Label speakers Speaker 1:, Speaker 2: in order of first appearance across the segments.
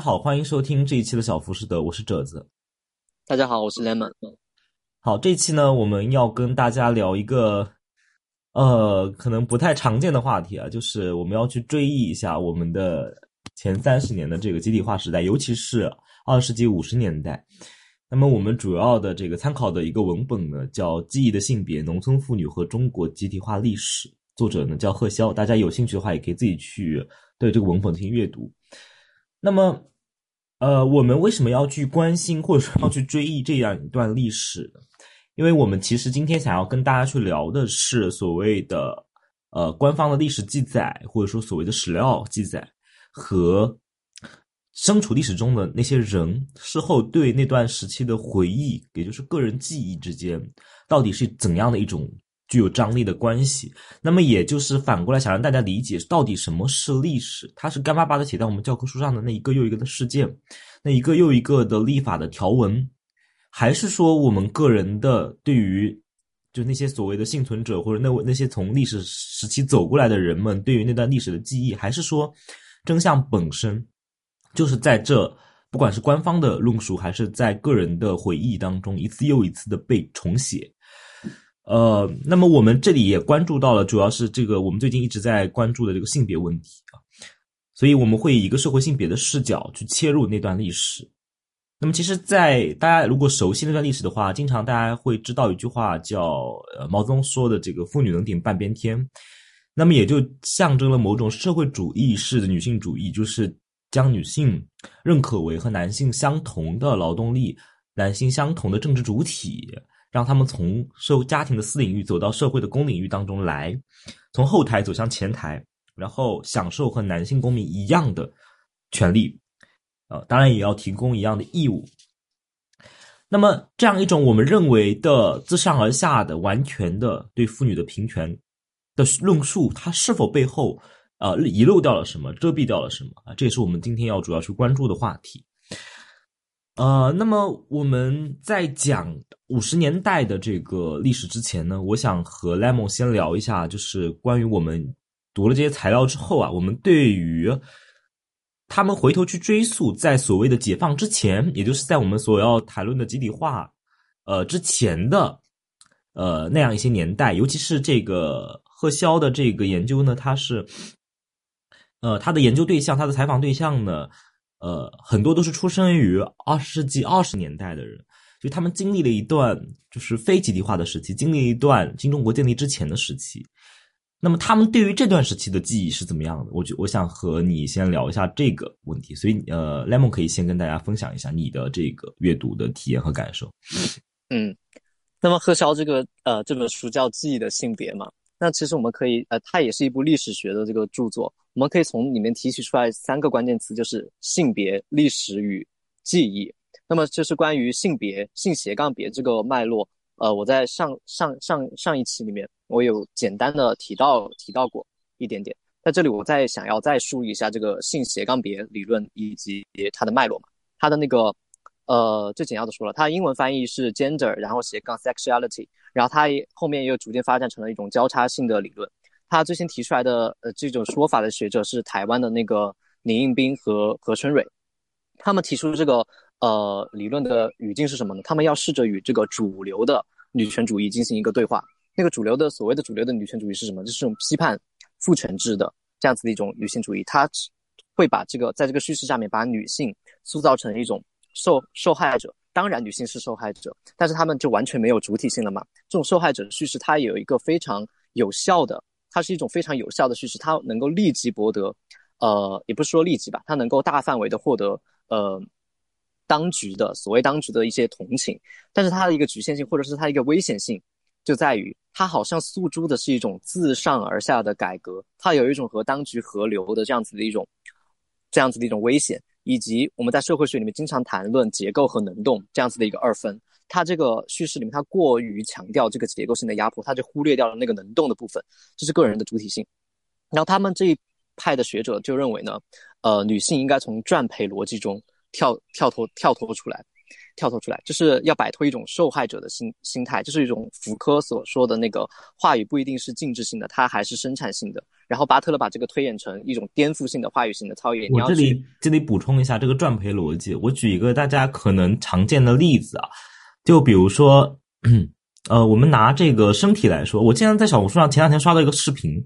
Speaker 1: 家好，欢迎收听这一期的小浮士德，我是褶子。
Speaker 2: 大家好，我是 Lemon。
Speaker 1: 好，这期呢，我们要跟大家聊一个呃，可能不太常见的话题啊，就是我们要去追忆一下我们的前三十年的这个集体化时代，尤其是二十世纪五十年代。那么我们主要的这个参考的一个文本呢，叫《记忆的性别：农村妇女和中国集体化历史》，作者呢叫贺潇。大家有兴趣的话，也可以自己去对这个文本进行阅读。那么，呃，我们为什么要去关心或者说要去追忆这样一段历史呢？因为我们其实今天想要跟大家去聊的是所谓的呃官方的历史记载，或者说所谓的史料记载和身处历史中的那些人事后对那段时期的回忆，也就是个人记忆之间，到底是怎样的一种。具有张力的关系，那么也就是反过来想让大家理解到底什么是历史，它是干巴巴的写在我们教科书上的那一个又一个的事件，那一个又一个的立法的条文，还是说我们个人的对于就那些所谓的幸存者或者那那些从历史时期走过来的人们对于那段历史的记忆，还是说真相本身就是在这不管是官方的论述还是在个人的回忆当中一次又一次的被重写。呃，那么我们这里也关注到了，主要是这个我们最近一直在关注的这个性别问题啊，所以我们会以一个社会性别的视角去切入那段历史。那么，其实，在大家如果熟悉那段历史的话，经常大家会知道一句话，叫呃毛泽东说的这个“妇女能顶半边天”，那么也就象征了某种社会主义式的女性主义，就是将女性认可为和男性相同的劳动力、男性相同的政治主体。让他们从社家庭的私领域走到社会的公领域当中来，从后台走向前台，然后享受和男性公民一样的权利，呃，当然也要提供一样的义务。那么，这样一种我们认为的自上而下的完全的对妇女的平权的论述，它是否背后呃遗漏掉了什么，遮蔽掉了什么啊？这也是我们今天要主要去关注的话题。呃，那么我们在讲五十年代的这个历史之前呢，我想和 Lemon 先聊一下，就是关于我们读了这些材料之后啊，我们对于他们回头去追溯，在所谓的解放之前，也就是在我们所要谈论的集体化呃之前的呃那样一些年代，尤其是这个贺潇的这个研究呢，他是呃他的研究对象，他的采访对象呢。呃，很多都是出生于二十世纪二十年代的人，就他们经历了一段就是非集体化的时期，经历一段新中国建立之前的时期。那么他们对于这段时期的记忆是怎么样的？我就我想和你先聊一下这个问题。所以，呃，Lemon 可以先跟大家分享一下你的这个阅读的体验和感受。
Speaker 2: 嗯，那么贺潇这个呃这本书叫《记忆的性别》嘛？那其实我们可以，呃，它也是一部历史学的这个著作。我们可以从里面提取出来三个关键词，就是性别、历史与记忆。那么，就是关于性别、性斜杠别这个脉络，呃，我在上上上上一期里面，我有简单的提到提到过一点点。在这里，我再想要再梳理一下这个性斜杠别理论以及它的脉络嘛。它的那个，呃，最简要的说了，它英文翻译是 gender，然后斜杠 sexuality。然后它后面又逐渐发展成了一种交叉性的理论。他最先提出来的呃这种说法的学者是台湾的那个林应斌和何春蕊。他们提出这个呃理论的语境是什么呢？他们要试着与这个主流的女权主义进行一个对话。那个主流的所谓的主流的女权主义是什么？就是种批判父权制的这样子的一种女性主义。它会把这个在这个叙事下面把女性塑造成一种受受害者。当然，女性是受害者，但是他们就完全没有主体性了嘛？这种受害者的叙事，它有一个非常有效的，它是一种非常有效的叙事，它能够立即博得，呃，也不是说立即吧，它能够大范围的获得，呃，当局的所谓当局的一些同情。但是它的一个局限性，或者是它一个危险性，就在于它好像诉诸的是一种自上而下的改革，它有一种和当局合流的这样子的一种，这样子的一种危险。以及我们在社会学里面经常谈论结构和能动这样子的一个二分，它这个叙事里面它过于强调这个结构性的压迫，它就忽略掉了那个能动的部分，这是个人的主体性。然后他们这一派的学者就认为呢，呃，女性应该从赚赔逻辑中跳跳脱跳脱出来，跳脱出来，就是要摆脱一种受害者的心心态，就是一种福柯所说的那个话语不一定是静止性的，它还是生产性的。然后巴特勒把这个推演成一种颠覆性的话语性的操演。
Speaker 1: 我这里这里补充一下这个赚赔逻辑，我举一个大家可能常见的例子啊，就比如说，呃，我们拿这个身体来说，我经常在小红书上前两天刷到一个视频，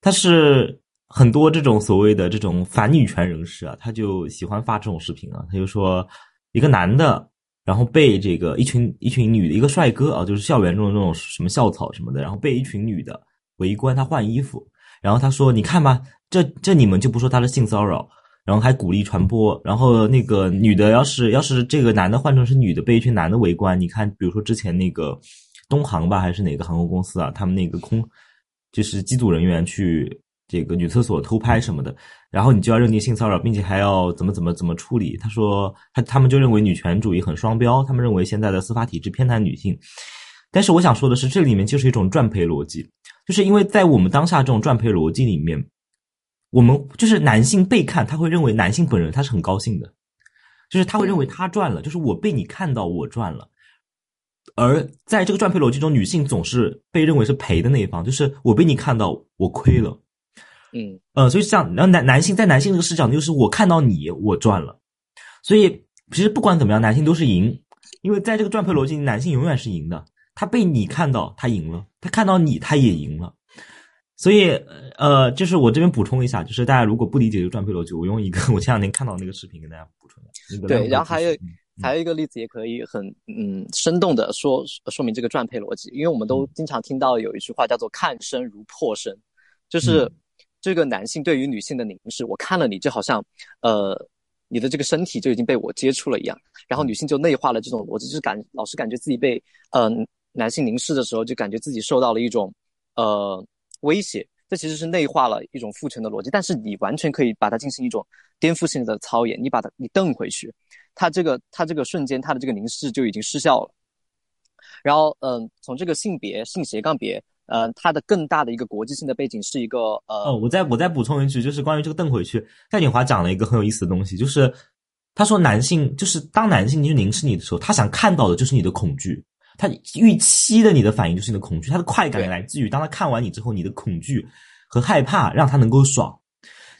Speaker 1: 它是很多这种所谓的这种反女权人士啊，他就喜欢发这种视频啊，他就说一个男的，然后被这个一群一群女的，一个帅哥啊，就是校园中的那种什么校草什么的，然后被一群女的围观他换衣服。然后他说：“你看吧，这这你们就不说他的性骚扰，然后还鼓励传播。然后那个女的，要是要是这个男的换成是女的，被一群男的围观，你看，比如说之前那个东航吧，还是哪个航空公司啊，他们那个空就是机组人员去这个女厕所偷拍什么的，然后你就要认定性骚扰，并且还要怎么怎么怎么处理。他说他他们就认为女权主义很双标，他们认为现在的司法体制偏袒女性。但是我想说的是，这里面就是一种赚赔逻辑。”就是因为在我们当下这种赚赔逻辑里面，我们就是男性被看，他会认为男性本人他是很高兴的，就是他会认为他赚了，就是我被你看到我赚了。而在这个赚赔逻辑中，女性总是被认为是赔的那一方，就是我被你看到我亏了。
Speaker 2: 嗯
Speaker 1: 呃，所以这样，然后男男性在男性这个视角，就是我看到你我赚了。所以其实不管怎么样，男性都是赢，因为在这个赚赔逻辑，男性永远是赢的。他被你看到，他赢了；他看到你，他也赢了。所以，呃，就是我这边补充一下，就是大家如果不理解这个赚配逻辑，我用一个我前两天看到那个视频跟大家补充一下。
Speaker 2: 对，然后还有还有一个例子，也可以很嗯生动的说说明这个赚配逻辑，因为我们都经常听到有一句话叫做“看身如破身”，就是这个男性对于女性的凝视，我看了你就好像呃你的这个身体就已经被我接触了一样，然后女性就内化了这种逻辑，就是感老是感觉自己被嗯。男性凝视的时候，就感觉自己受到了一种，呃，威胁。这其实是内化了一种父权的逻辑，但是你完全可以把它进行一种颠覆性的操演。你把它你瞪回去，他这个他这个瞬间，他的这个凝视就已经失效了。然后，嗯，从这个性别性斜杠别，呃，它的更大的一个国际性的背景是一个，呃，
Speaker 1: 哦，我再我再补充一句，就是关于这个瞪回去，戴锦华讲了一个很有意思的东西，就是他说男性就是当男性去凝视你的时候，他想看到的就是你的恐惧。他预期的你的反应就是你的恐惧，他的快感来自于当他看完你之后，你的恐惧和害怕让他能够爽，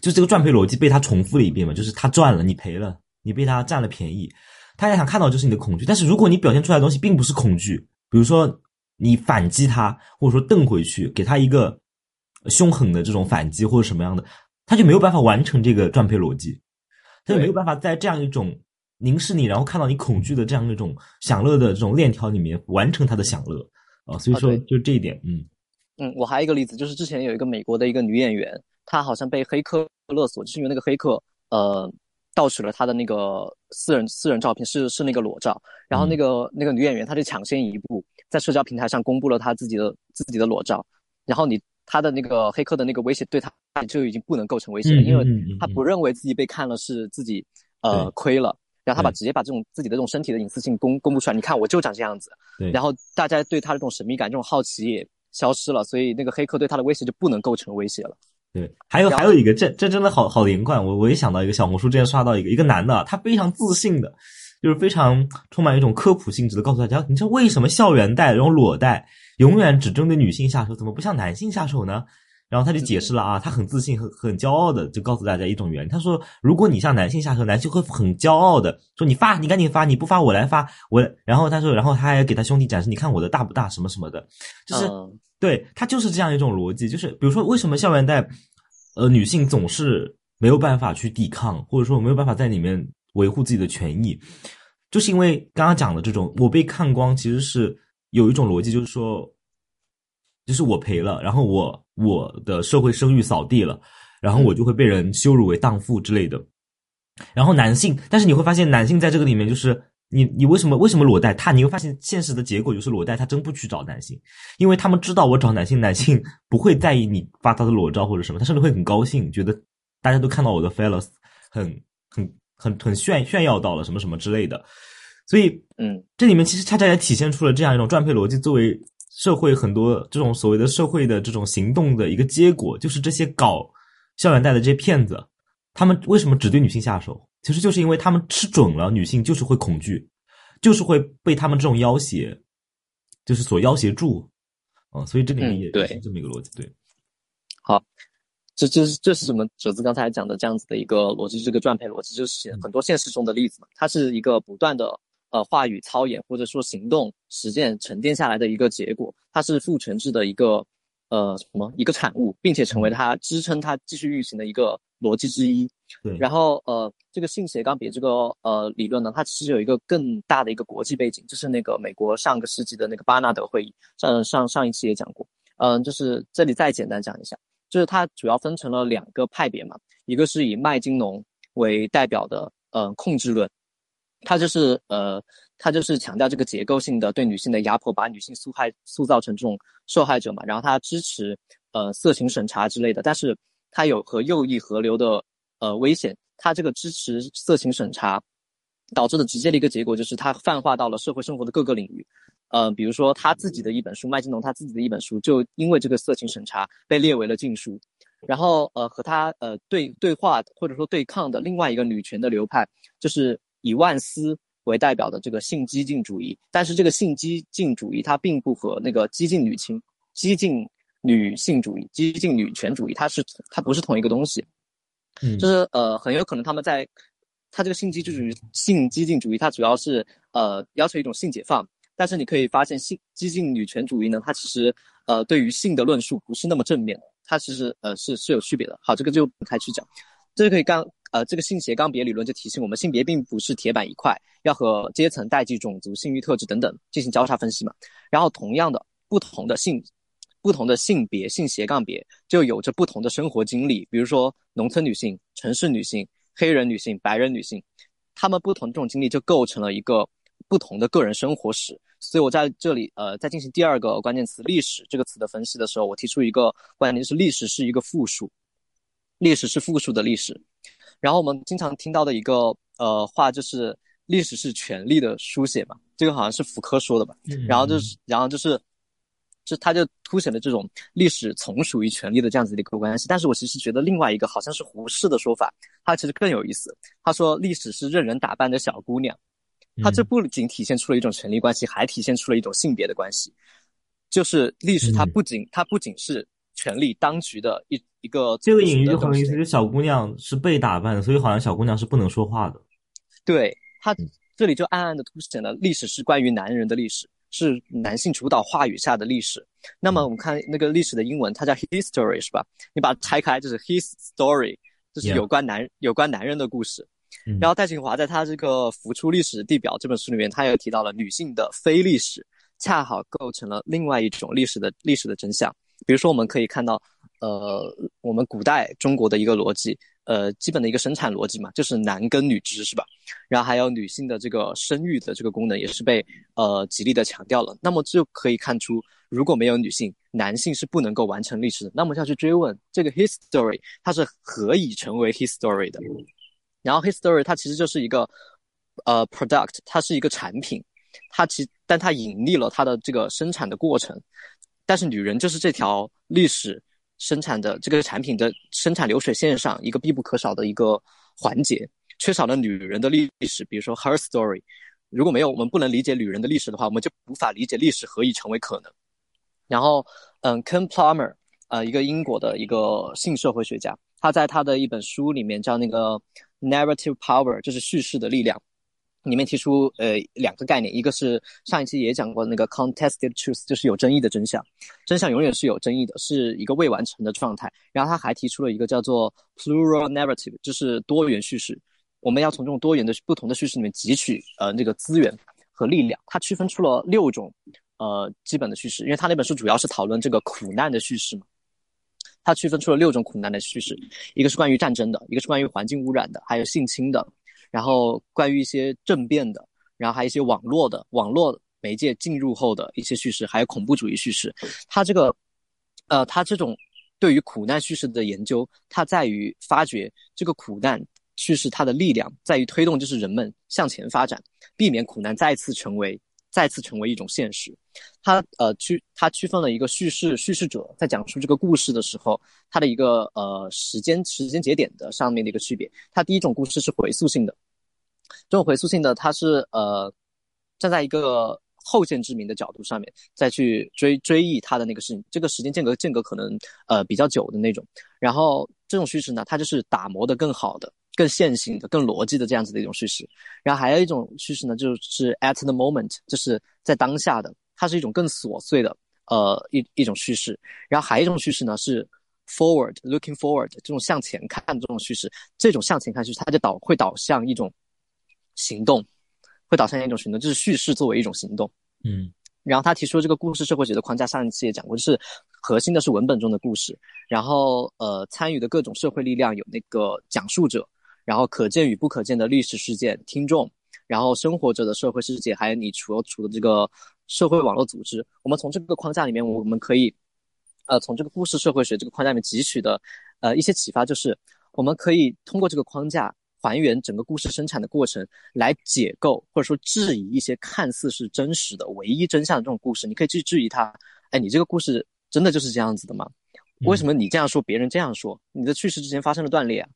Speaker 1: 就这个赚赔逻辑被他重复了一遍嘛，就是他赚了，你赔了，你被他占了便宜，他也想看到就是你的恐惧，但是如果你表现出来的东西并不是恐惧，比如说你反击他，或者说瞪回去，给他一个凶狠的这种反击或者什么样的，他就没有办法完成这个赚赔逻辑，他就没有办法在这样一种。凝视你，然后看到你恐惧的这样一种享乐的这种链条里面完成他的享乐。啊，所以说就这一点，嗯。
Speaker 2: 嗯，我还有一个例子，就是之前有一个美国的一个女演员，她好像被黑客勒索，就是因为那个黑客呃盗取了她的那个私人私人照片，是是那个裸照，然后那个那个女演员她就抢先一步在社交平台上公布了她自己的自己的裸照，然后你她的那个黑客的那个威胁对她就已经不能构成威胁了，因为她不认为自己被看了是自己呃亏了。然后他把直接把这种自己的这种身体的隐私性公公布出来，你看我就长这样子，然后大家对他的这种神秘感、这种好奇也消失了，所以那个黑客对他的威胁就不能构成威胁了。
Speaker 1: 对，还有还有一个，这这真的好好连贯。我我也想到一个小红书之前刷到一个一个男的，他非常自信的，就是非常充满一种科普性质的告诉大家，你知道为什么校园贷这种裸贷永远只针对女性下手，怎么不向男性下手呢？然后他就解释了啊，他很自信、很很骄傲的就告诉大家一种原因。他说，如果你向男性下手，男性会很骄傲的说：“你发，你赶紧发，你不发我来发。”我然后他说，然后他还给他兄弟展示：“你看我的大不大，什么什么的。”就是对他就是这样一种逻辑。就是比如说，为什么校园贷，呃，女性总是没有办法去抵抗，或者说没有办法在里面维护自己的权益，就是因为刚刚讲的这种我被看光，其实是有一种逻辑，就是说。就是我赔了，然后我我的社会声誉扫地了，然后我就会被人羞辱为荡妇之类的。然后男性，但是你会发现男性在这个里面就是你你为什么为什么裸贷他？你会发现现实的结果就是裸贷他真不去找男性，因为他们知道我找男性，男性不会在意你发他的裸照或者什么，他甚至会很高兴，觉得大家都看到我的 fellas 很很很很炫炫耀到了什么什么之类的。所以
Speaker 2: 嗯，
Speaker 1: 这里面其实恰恰也体现出了这样一种赚配逻辑作为。社会很多这种所谓的社会的这种行动的一个结果，就是这些搞校园贷的这些骗子，他们为什么只对女性下手？其实就是因为他们吃准了女性就是会恐惧，就是会被他们这种要挟，就是所要挟住啊。所以这里面也是这么一个逻辑。对，
Speaker 2: 好，这这是这是什么？哲子刚才讲的这样子的一个逻辑，这个转配逻辑，就是很多现实中的例子嘛。它是一个不断的呃话语操演或者说行动实践沉淀下来的一个结果，它是父权制的一个呃什么一个产物，并且成为它支撑它继续运行的一个逻辑之一。
Speaker 1: 对，
Speaker 2: 然后呃这个性斜杠别这个呃理论呢，它其实有一个更大的一个国际背景，就是那个美国上个世纪的那个巴纳德会议，上上上一期也讲过。嗯，就是这里再简单讲一下。就是它主要分成了两个派别嘛，一个是以麦金农为代表的，呃，控制论，他就是呃，他就是强调这个结构性的对女性的压迫，把女性塑害塑造成这种受害者嘛。然后他支持呃色情审查之类的，但是他有和右翼合流的呃危险。他这个支持色情审查导致的直接的一个结果就是他泛化到了社会生活的各个领域。呃，比如说他自己的一本书，麦金农他自己的一本书，就因为这个色情审查被列为了禁书。然后，呃，和他呃对对话或者说对抗的另外一个女权的流派，就是以万斯为代表的这个性激进主义。但是这个性激进主义它并不和那个激进女性、激进女性主义、激进女权主义，它是它不是同一个东西。
Speaker 1: 嗯，
Speaker 2: 就是呃，很有可能他们在，他这个性激进主义、性激进主义，它主要是呃要求一种性解放。但是你可以发现，性激进女权主义呢，它其实呃对于性的论述不是那么正面，它其实呃是是有区别的。好，这个就不太去讲，这就可以刚呃这个性斜杠别理论就提醒我们，性别并不是铁板一块，要和阶层、代际、种族、性欲特质等等进行交叉分析嘛。然后同样的，不同的性不同的性别性斜杠别就有着不同的生活经历，比如说农村女性、城市女性、黑人女性、白人女性，她们不同这种经历就构成了一个。不同的个人生活史，所以我在这里呃，在进行第二个关键词“历史”这个词的分析的时候，我提出一个观点，就是历史是一个复数，历史是复数的历史。然后我们经常听到的一个呃话就是历史是权力的书写嘛，这个好像是福柯说的吧。然后就是，然后就是，就他就凸显了这种历史从属于权力的这样子的一个关系。但是我其实觉得另外一个好像是胡适的说法，他其实更有意思。他说历史是任人打扮的小姑娘。他这不仅体现出了一种权力关系，还体现出了一种性别的关系。就是历史，它不仅它不仅是权力当局的一一个。
Speaker 1: 这个隐喻就很有意思，就小姑娘是被打扮的，所以好像小姑娘是不能说话的。
Speaker 2: 对，它这里就暗暗的凸显了历史是关于男人的历史，是男性主导话语下的历史。那么我们看那个历史的英文，它叫 history 是吧？你把它拆开就是 his story，就是有关男有关男人的故事。然后戴锦华在他这个《浮出历史地表》这本书里面，他也提到了女性的非历史，恰好构成了另外一种历史的历史的真相。比如说，我们可以看到，呃，我们古代中国的一个逻辑，呃，基本的一个生产逻辑嘛，就是男耕女织，是吧？然后还有女性的这个生育的这个功能，也是被呃极力的强调了。那么就可以看出，如果没有女性，男性是不能够完成历史的。那么就要去追问，这个 history 它是何以成为 history 的？然后，history 它其实就是一个，呃，product，它是一个产品，它其但它隐匿了它的这个生产的过程，但是女人就是这条历史生产的这个产品的生产流水线上一个必不可少的一个环节，缺少了女人的历史，比如说 her story，如果没有我们不能理解女人的历史的话，我们就无法理解历史何以成为可能。然后，嗯，Ken Plummer，呃，一个英国的一个性社会学家，他在他的一本书里面叫那个。Narrative power 就是叙事的力量，里面提出呃两个概念，一个是上一期也讲过的那个 contested truth，就是有争议的真相，真相永远是有争议的，是一个未完成的状态。然后他还提出了一个叫做 plural narrative，就是多元叙事，我们要从这种多元的不同的叙事里面汲取呃那个资源和力量。他区分出了六种呃基本的叙事，因为他那本书主要是讨论这个苦难的叙事嘛。它区分出了六种苦难的叙事，一个是关于战争的，一个是关于环境污染的，还有性侵的，然后关于一些政变的，然后还有一些网络的网络媒介进入后的一些叙事，还有恐怖主义叙事。它这个，呃，它这种对于苦难叙事的研究，它在于发掘这个苦难叙事它的力量，在于推动就是人们向前发展，避免苦难再次成为。再次成为一种现实，它呃区它区分了一个叙事叙事者在讲述这个故事的时候，它的一个呃时间时间节点的上面的一个区别。它第一种故事是回溯性的，这种回溯性的它是呃站在一个后见之明的角度上面再去追追忆他的那个事情，这个时间间隔间隔可能呃比较久的那种。然后这种叙事呢，它就是打磨的更好的、更线性的、更逻辑的这样子的一种叙事。然后还有一种叙事呢，就是 at the moment，就是在当下的，它是一种更琐碎的呃一一种叙事。然后还有一种叙事呢是 forward looking forward 这种向前看这种叙事，这种向前看叙事，它就导会导向一种行动。会导向一种行动，就是叙事作为一种行动。
Speaker 1: 嗯，
Speaker 2: 然后他提出这个故事社会学的框架，上一次也讲过，就是核心的是文本中的故事，然后呃参与的各种社会力量有那个讲述者，然后可见与不可见的历史事件听众，然后生活着的社会世界，还有你所处的这个社会网络组织。我们从这个框架里面，我们可以呃从这个故事社会学这个框架里面汲取的呃一些启发，就是我们可以通过这个框架。还原整个故事生产的过程，来解构或者说质疑一些看似是真实的唯一真相的这种故事，你可以去质疑它。哎，你这个故事真的就是这样子的吗？为什么你这样说，别人这样说？你的叙事之前发生了断裂啊？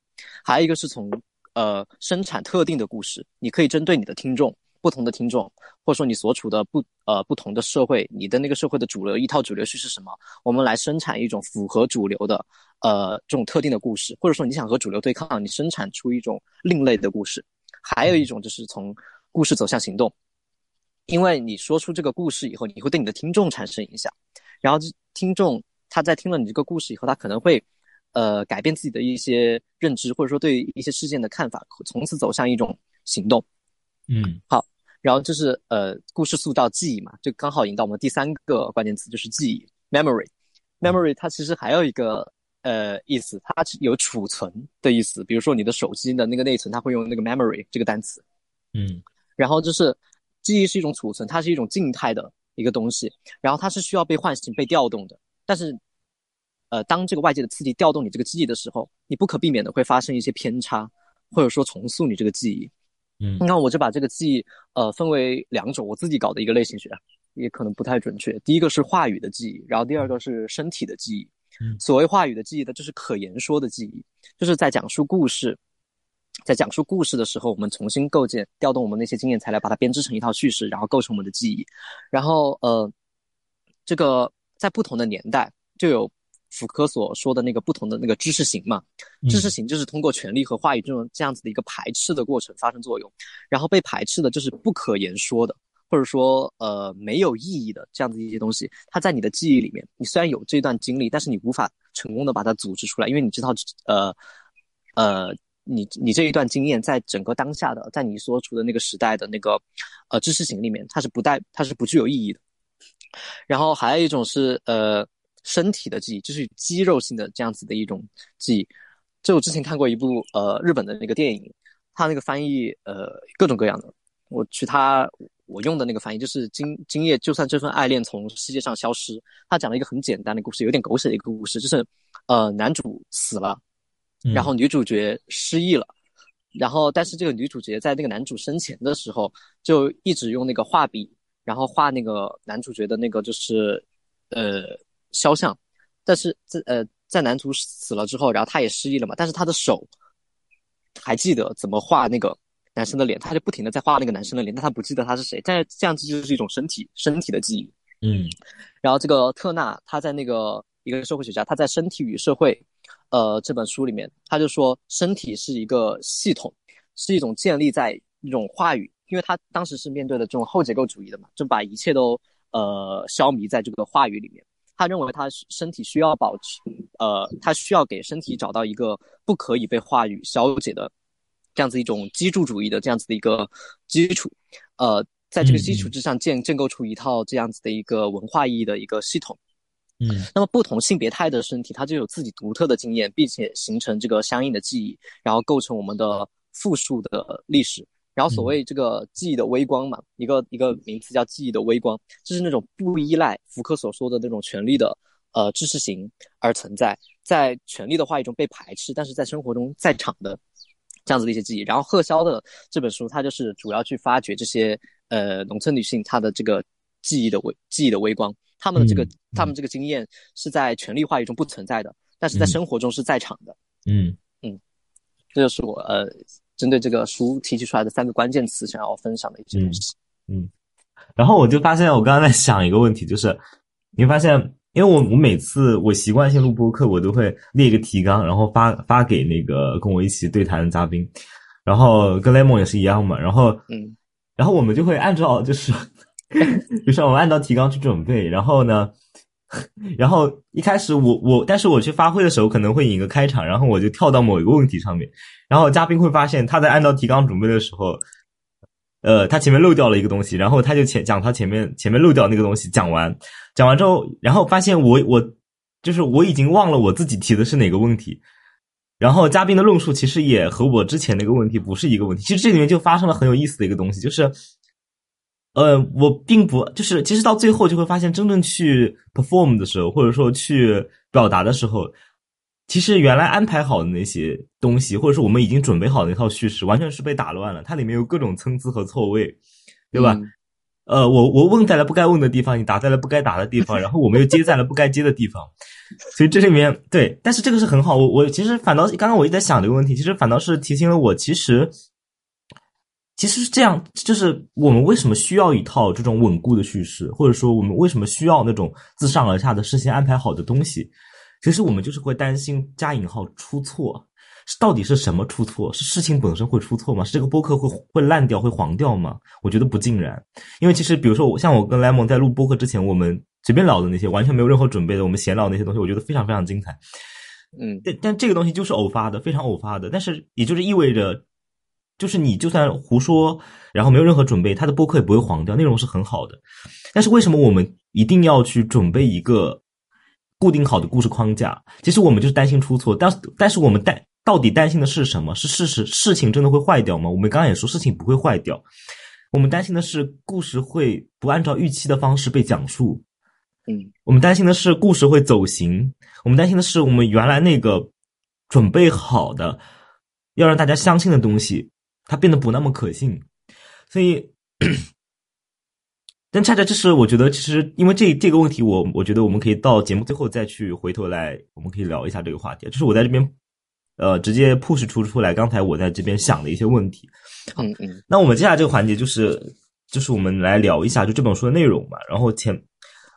Speaker 2: 还有一个是从呃生产特定的故事，你可以针对你的听众。不同的听众，或者说你所处的不呃不同的社会，你的那个社会的主流一套主流叙事是什么？我们来生产一种符合主流的呃这种特定的故事，或者说你想和主流对抗，你生产出一种另类的故事。还有一种就是从故事走向行动，因为你说出这个故事以后，你会对你的听众产生影响，然后听众他在听了你这个故事以后，他可能会呃改变自己的一些认知，或者说对一些事件的看法，从此走向一种行动。
Speaker 1: 嗯，
Speaker 2: 好。然后就是呃，故事塑造记忆嘛，就刚好引到我们第三个关键词，就是记忆 （memory）。memory 它其实还有一个呃意思，它有储存的意思。比如说你的手机的那个内存，它会用那个 memory 这个单词。
Speaker 1: 嗯，
Speaker 2: 然后就是记忆是一种储存，它是一种静态的一个东西，然后它是需要被唤醒、被调动的。但是呃，当这个外界的刺激调动你这个记忆的时候，你不可避免的会发生一些偏差，或者说重塑你这个记忆。
Speaker 1: 嗯，
Speaker 2: 那我就把这个记忆呃分为两种，我自己搞的一个类型学，也可能不太准确。第一个是话语的记忆，然后第二个是身体的记忆。所谓话语的记忆呢，就是可言说的记忆，就是在讲述故事，在讲述故事的时候，我们重新构建、调动我们那些经验材料，把它编织成一套叙事，然后构成我们的记忆。然后呃，这个在不同的年代就有。福柯所说的那个不同的那个知识型嘛，知识型就是通过权力和话语这种这样子的一个排斥的过程发生作用，然后被排斥的就是不可言说的，或者说呃没有意义的这样子一些东西，它在你的记忆里面，你虽然有这段经历，但是你无法成功的把它组织出来，因为你知道呃呃你你这一段经验在整个当下的在你所处的那个时代的那个呃知识型里面，它是不带它是不具有意义的。然后还有一种是呃。身体的记忆就是肌肉性的这样子的一种记忆。就我之前看过一部呃日本的那个电影，它那个翻译呃各种各样的。我去它我用的那个翻译就是今今夜就算这份爱恋从世界上消失。他讲了一个很简单的故事，有点狗血的一个故事，就是呃男主死了，然后女主角失忆了，然后但是这个女主角在那个男主生前的时候就一直用那个画笔，然后画那个男主角的那个就是呃。肖像，但是在呃，在男主死了之后，然后他也失忆了嘛。但是他的手还记得怎么画那个男生的脸，他就不停的在画那个男生的脸，但他不记得他是谁。但这样子就是一种身体身体的记忆。
Speaker 1: 嗯。
Speaker 2: 然后这个特纳他在那个一个社会学家，他在《身体与社会》呃这本书里面，他就说身体是一个系统，是一种建立在一种话语，因为他当时是面对的这种后结构主义的嘛，就把一切都呃消弭在这个话语里面。他认为他身体需要保持，呃，他需要给身体找到一个不可以被话语消解的这样子一种基础主义的这样子的一个基础，呃，在这个基础之上建建构出一套这样子的一个文化意义的一个系统。
Speaker 1: 嗯，
Speaker 2: 那么不同性别态的身体，它就有自己独特的经验，并且形成这个相应的记忆，然后构成我们的复数的历史。然后所谓这个记忆的微光嘛，一个一个名词叫记忆的微光，就是那种不依赖福柯所说的那种权力的呃知识型而存在，在权力的话语中被排斥，但是在生活中在场的这样子的一些记忆。然后贺潇的这本书，它就是主要去发掘这些呃农村女性她的这个记忆的微记忆的微光，她们的这个她们这个经验是在权力话语中不存在的，但是在生活中是在场的。
Speaker 1: 嗯
Speaker 2: 嗯，这就是我呃。针对这个书提取出来的三个关键词，想要分享的一些东西。
Speaker 1: 嗯，然后我就发现，我刚刚在想一个问题，就是你会发现，因为我我每次我习惯性录播课，我都会列一个提纲，然后发发给那个跟我一起对谈的嘉宾，然后跟 Lemon 也是一样嘛，然后
Speaker 2: 嗯，
Speaker 1: 然后我们就会按照就是，就是 我们按照提纲去准备，然后呢。然后一开始我我，但是我去发挥的时候可能会引个开场，然后我就跳到某一个问题上面，然后嘉宾会发现他在按照提纲准备的时候，呃，他前面漏掉了一个东西，然后他就前讲他前面前面漏掉那个东西，讲完讲完之后，然后发现我我就是我已经忘了我自己提的是哪个问题，然后嘉宾的论述其实也和我之前那个问题不是一个问题，其实这里面就发生了很有意思的一个东西，就是。呃，我并不就是，其实到最后就会发现，真正去 perform 的时候，或者说去表达的时候，其实原来安排好的那些东西，或者说我们已经准备好的那套叙事，完全是被打乱了。它里面有各种参差和错位，对吧？
Speaker 2: 嗯
Speaker 1: 呃，我我问在了不该问的地方，你答在了不该答的地方，然后我们又接在了不该接的地方，所以这里面对，但是这个是很好。我我其实反倒刚刚我一直在想这个问题，其实反倒是提醒了我，其实。其实是这样，就是我们为什么需要一套这种稳固的叙事，或者说我们为什么需要那种自上而下的事先安排好的东西？其实我们就是会担心加引号出错，到底是什么出错？是事情本身会出错吗？是这个播客会会烂掉、会黄掉吗？我觉得不尽然，因为其实比如说我像我跟 Lemon 在录播客之前，我们随便聊的那些完全没有任何准备的，我们闲聊那些东西，我觉得非常非常精彩。
Speaker 2: 嗯，
Speaker 1: 但但这个东西就是偶发的，非常偶发的，但是也就是意味着。就是你就算胡说，然后没有任何准备，他的播客也不会黄掉，内容是很好的。但是为什么我们一定要去准备一个固定好的故事框架？其实我们就是担心出错，但但是我们担到底担心的是什么？是事实事情真的会坏掉吗？我们刚刚也说事情不会坏掉，我们担心的是故事会不按照预期的方式被讲述。
Speaker 2: 嗯，
Speaker 1: 我们担心的是故事会走形，我们担心的是我们原来那个准备好的要让大家相信的东西。它变得不那么可信，所以，但恰恰这是我觉得，其实因为这这个问题，我我觉得我们可以到节目最后再去回头来，我们可以聊一下这个话题。就是我在这边，呃，直接 push 出出来，刚才我在这边想的一些问题。
Speaker 2: 嗯嗯。
Speaker 1: 那我们接下来这个环节就是就是我们来聊一下就这本书的内容嘛。然后前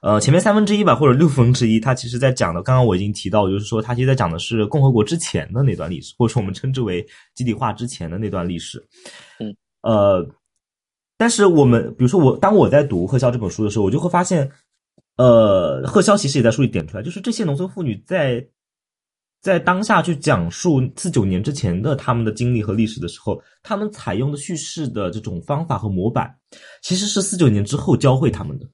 Speaker 1: 呃前面三分之一吧，或者六分之一，它其实在讲的，刚刚我已经提到，就是说它其实在讲的是共和国之前的那段历史，或者说我们称之为集体化之前的那段历史。
Speaker 2: 嗯，
Speaker 1: 呃，但是我们比如说我当我在读贺潇这本书的时候，我就会发现，呃，贺潇其实也在书里点出来，就是这些农村妇女在在当下去讲述四九年之前的他们的经历和历史的时候，他们采用的叙事的这种方法和模板，其实是四九年之后教会他们的。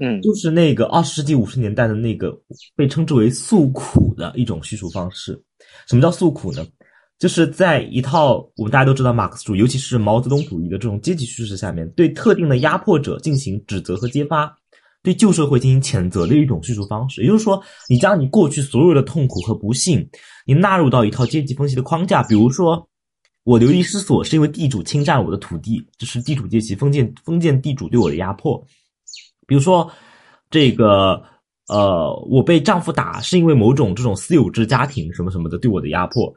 Speaker 2: 嗯，
Speaker 1: 就是那个二十世纪五十年代的那个被称之为诉苦的一种叙述方式。什么叫诉苦呢？就是在一套我们大家都知道马克思主义，尤其是毛泽东主义的这种阶级叙事下面，对特定的压迫者进行指责和揭发，对旧社会进行谴责的一种叙述方式。也就是说，你将你过去所有的痛苦和不幸，你纳入到一套阶级分析的框架。比如说，我流离失所是因为地主侵占我的土地，这是地主阶级封建封建地主对我的压迫。比如说，这个呃，我被丈夫打是因为某种这种私有制家庭什么什么的对我的压迫，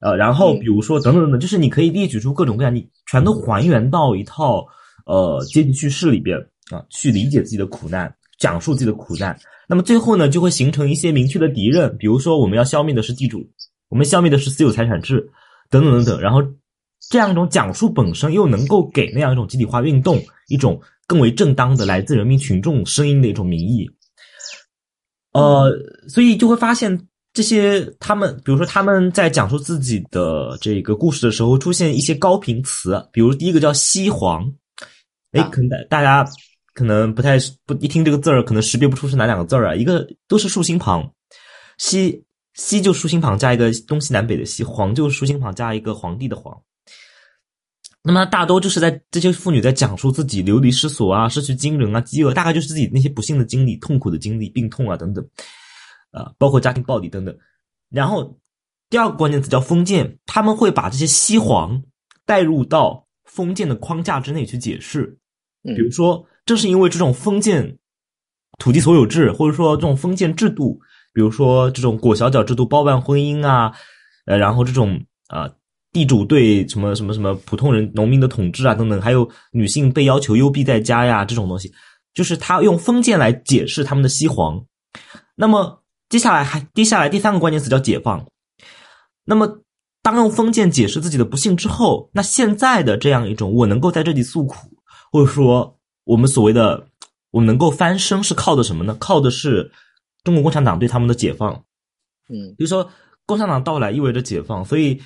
Speaker 1: 呃，然后比如说等等等等，就是你可以列举出各种各样，你全都还原到一套呃阶级叙事里边啊，去理解自己的苦难，讲述自己的苦难。那么最后呢，就会形成一些明确的敌人，比如说我们要消灭的是地主，我们消灭的是私有财产制，等等等等。然后这样一种讲述本身又能够给那样一种集体化运动一种。更为正当的来自人民群众声音的一种民意，呃，所以就会发现这些他们，比如说他们在讲述自己的这个故事的时候，出现一些高频词，比如第一个叫“西皇”，哎，可能大家可能不太不一听这个字儿，可能识别不出是哪两个字儿啊？一个都是竖心旁，西西就竖心旁加一个东西南北的西，皇就竖心旁加一个皇帝的皇。那么大多就是在这些妇女在讲述自己流离失所啊、失去亲人啊、饥饿，大概就是自己那些不幸的经历、痛苦的经历、病痛啊等等，啊，包括家庭暴力等等。然后第二个关键词叫封建，他们会把这些西皇带入到封建的框架之内去解释。比如说，正是因为这种封建土地所有制，或者说这种封建制度，比如说这种裹小脚制度、包办婚姻啊，呃，然后这种啊。地主对什么什么什么普通人、农民的统治啊等等，还有女性被要求幽闭在家呀这种东西，就是他用封建来解释他们的西皇。那么接下来还接下来第三个关键词叫解放。那么当用封建解释自己的不幸之后，那现在的这样一种我能够在这里诉苦，或者说我们所谓的我能够翻身是靠的什么呢？靠的是中国共产党对他们的解放。
Speaker 2: 嗯，
Speaker 1: 比 如说共产党到来意味着解放，所以。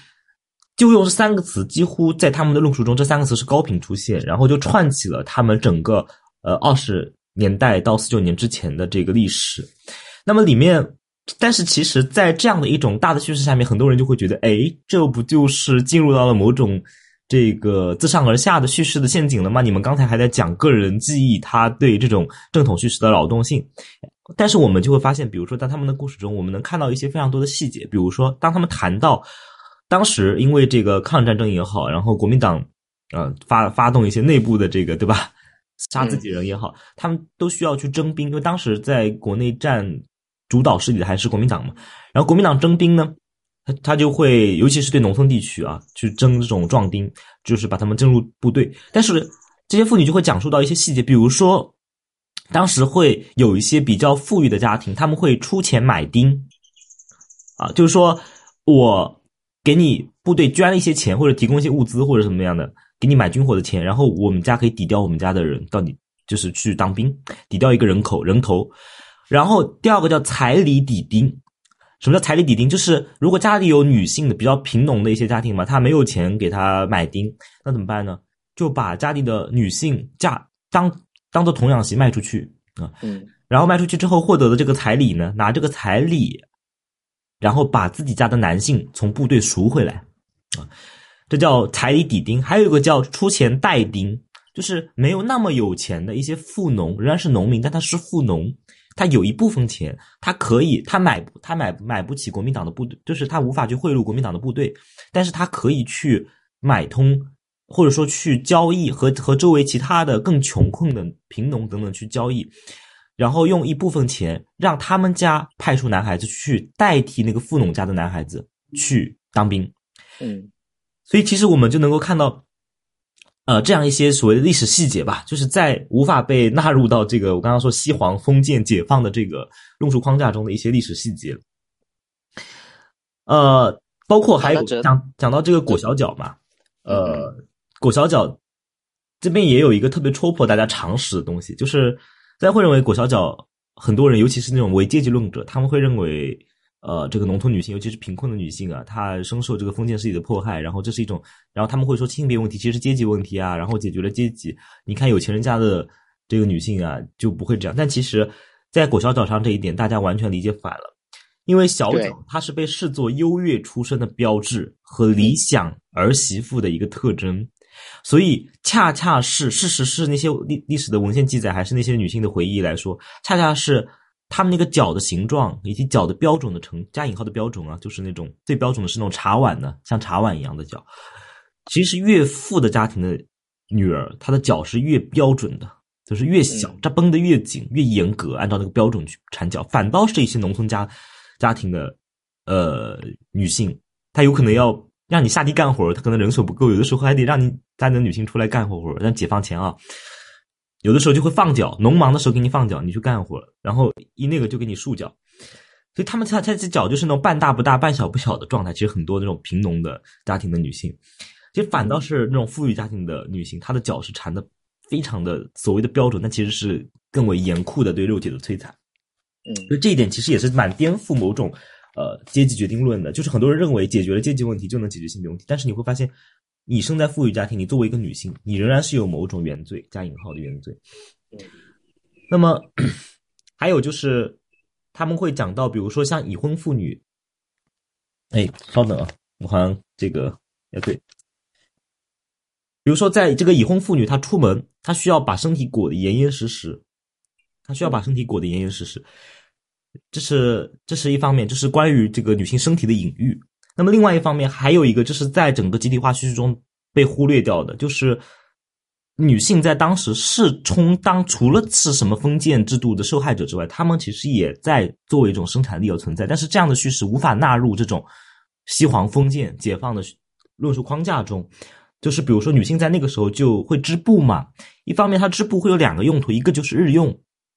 Speaker 1: 就用这三个词，几乎在他们的论述中，这三个词是高频出现，然后就串起了他们整个呃二十年代到四九年之前的这个历史。那么里面，但是其实，在这样的一种大的叙事下面，很多人就会觉得，哎，这不就是进入到了某种这个自上而下的叙事的陷阱了吗？你们刚才还在讲个人记忆，他对这种正统叙事的劳动性，但是我们就会发现，比如说在他们的故事中，我们能看到一些非常多的细节，比如说当他们谈到。当时因为这个抗战争也好，然后国民党，呃发发动一些内部的这个对吧，杀自己人也好，他们都需要去征兵，因为当时在国内占主导势力的还是国民党嘛。然后国民党征兵呢，他他就会尤其是对农村地区啊，去征这种壮丁，就是把他们征入部队。但是这些妇女就会讲述到一些细节，比如说当时会有一些比较富裕的家庭，他们会出钱买丁，啊，就是说我。给你部队捐了一些钱，或者提供一些物资，或者什么样的，给你买军火的钱，然后我们家可以抵掉我们家的人到你就是去当兵，抵掉一个人口人头。然后第二个叫彩礼抵丁，什么叫彩礼抵丁？就是如果家里有女性的比较贫农的一些家庭嘛，他没有钱给他买丁，那怎么办呢？就把家里的女性嫁当当做童养媳卖出去啊，
Speaker 2: 嗯，
Speaker 1: 然后卖出去之后获得的这个彩礼呢，拿这个彩礼。然后把自己家的男性从部队赎回来，啊，这叫彩礼抵丁。还有一个叫出钱代丁，就是没有那么有钱的一些富农，仍然是农民，但他是富农，他有一部分钱，他可以他买他买买不起国民党的部队，就是他无法去贿赂国民党的部队，但是他可以去买通，或者说去交易和和周围其他的更穷困的贫农等等去交易。然后用一部分钱让他们家派出男孩子去代替那个富农家的男孩子去当兵，
Speaker 2: 嗯，
Speaker 1: 所以其实我们就能够看到，呃，这样一些所谓的历史细节吧，就是在无法被纳入到这个我刚刚说西皇封建解放的这个论述框架中的一些历史细节，呃，包括还有讲讲到这个裹小脚嘛，呃，裹小脚这边也有一个特别戳破大家常识的东西，就是。大家会认为裹小脚，很多人，尤其是那种为阶级论者，他们会认为，呃，这个农村女性，尤其是贫困的女性啊，她深受这个封建势力的迫害，然后这是一种，然后他们会说性别问题其实是阶级问题啊，然后解决了阶级，你看有钱人家的这个女性啊就不会这样，但其实，在裹小脚上这一点，大家完全理解反了，因为小脚它是被视作优越出身的标志和理想儿媳妇的一个特征。所以，恰恰是事实是那些历历史的文献记载，还是那些女性的回忆来说，恰恰是她们那个脚的形状以及脚的标准的成加引号的标准啊，就是那种最标准的是那种茶碗的，像茶碗一样的脚。其实越富的家庭的女儿，她的脚是越标准的，就是越小，扎绷得越紧，越严格，按照那个标准去缠脚。反倒是一些农村家家庭的呃女性，她有可能要。让你下地干活，她可能人手不够，有的时候还得让你家里的女性出来干活活。但解放前啊，有的时候就会放脚，农忙的时候给你放脚，你去干活，然后一那个就给你束脚。所以他们他他这脚就是那种半大不大、半小不小的状态。其实很多那种贫农的家庭的女性，其实反倒是那种富裕家庭的女性，她的脚是缠的非常的所谓的标准，但其实是更为严酷的对肉体的摧残。
Speaker 2: 嗯，
Speaker 1: 所以这一点其实也是蛮颠覆某种。呃，阶级决定论的，就是很多人认为解决了阶级问题就能解决性别问题，但是你会发现，你生在富裕家庭，你作为一个女性，你仍然是有某种原罪加引号的原罪。那么还有就是他们会讲到，比如说像已婚妇女，哎，稍等啊，我好像这个也对，比如说在这个已婚妇女她出门，她需要把身体裹得严严实实，她需要把身体裹得严严实实。这是这是一方面，就是关于这个女性身体的隐喻。那么另外一方面，还有一个就是在整个集体化叙事中被忽略掉的，就是女性在当时是充当除了是什么封建制度的受害者之外，她们其实也在作为一种生产力而存在。但是这样的叙事无法纳入这种西皇封建解放的论述框架中，就是比如说女性在那个时候就会织布嘛，一方面她织布会有两个用途，一个就是日用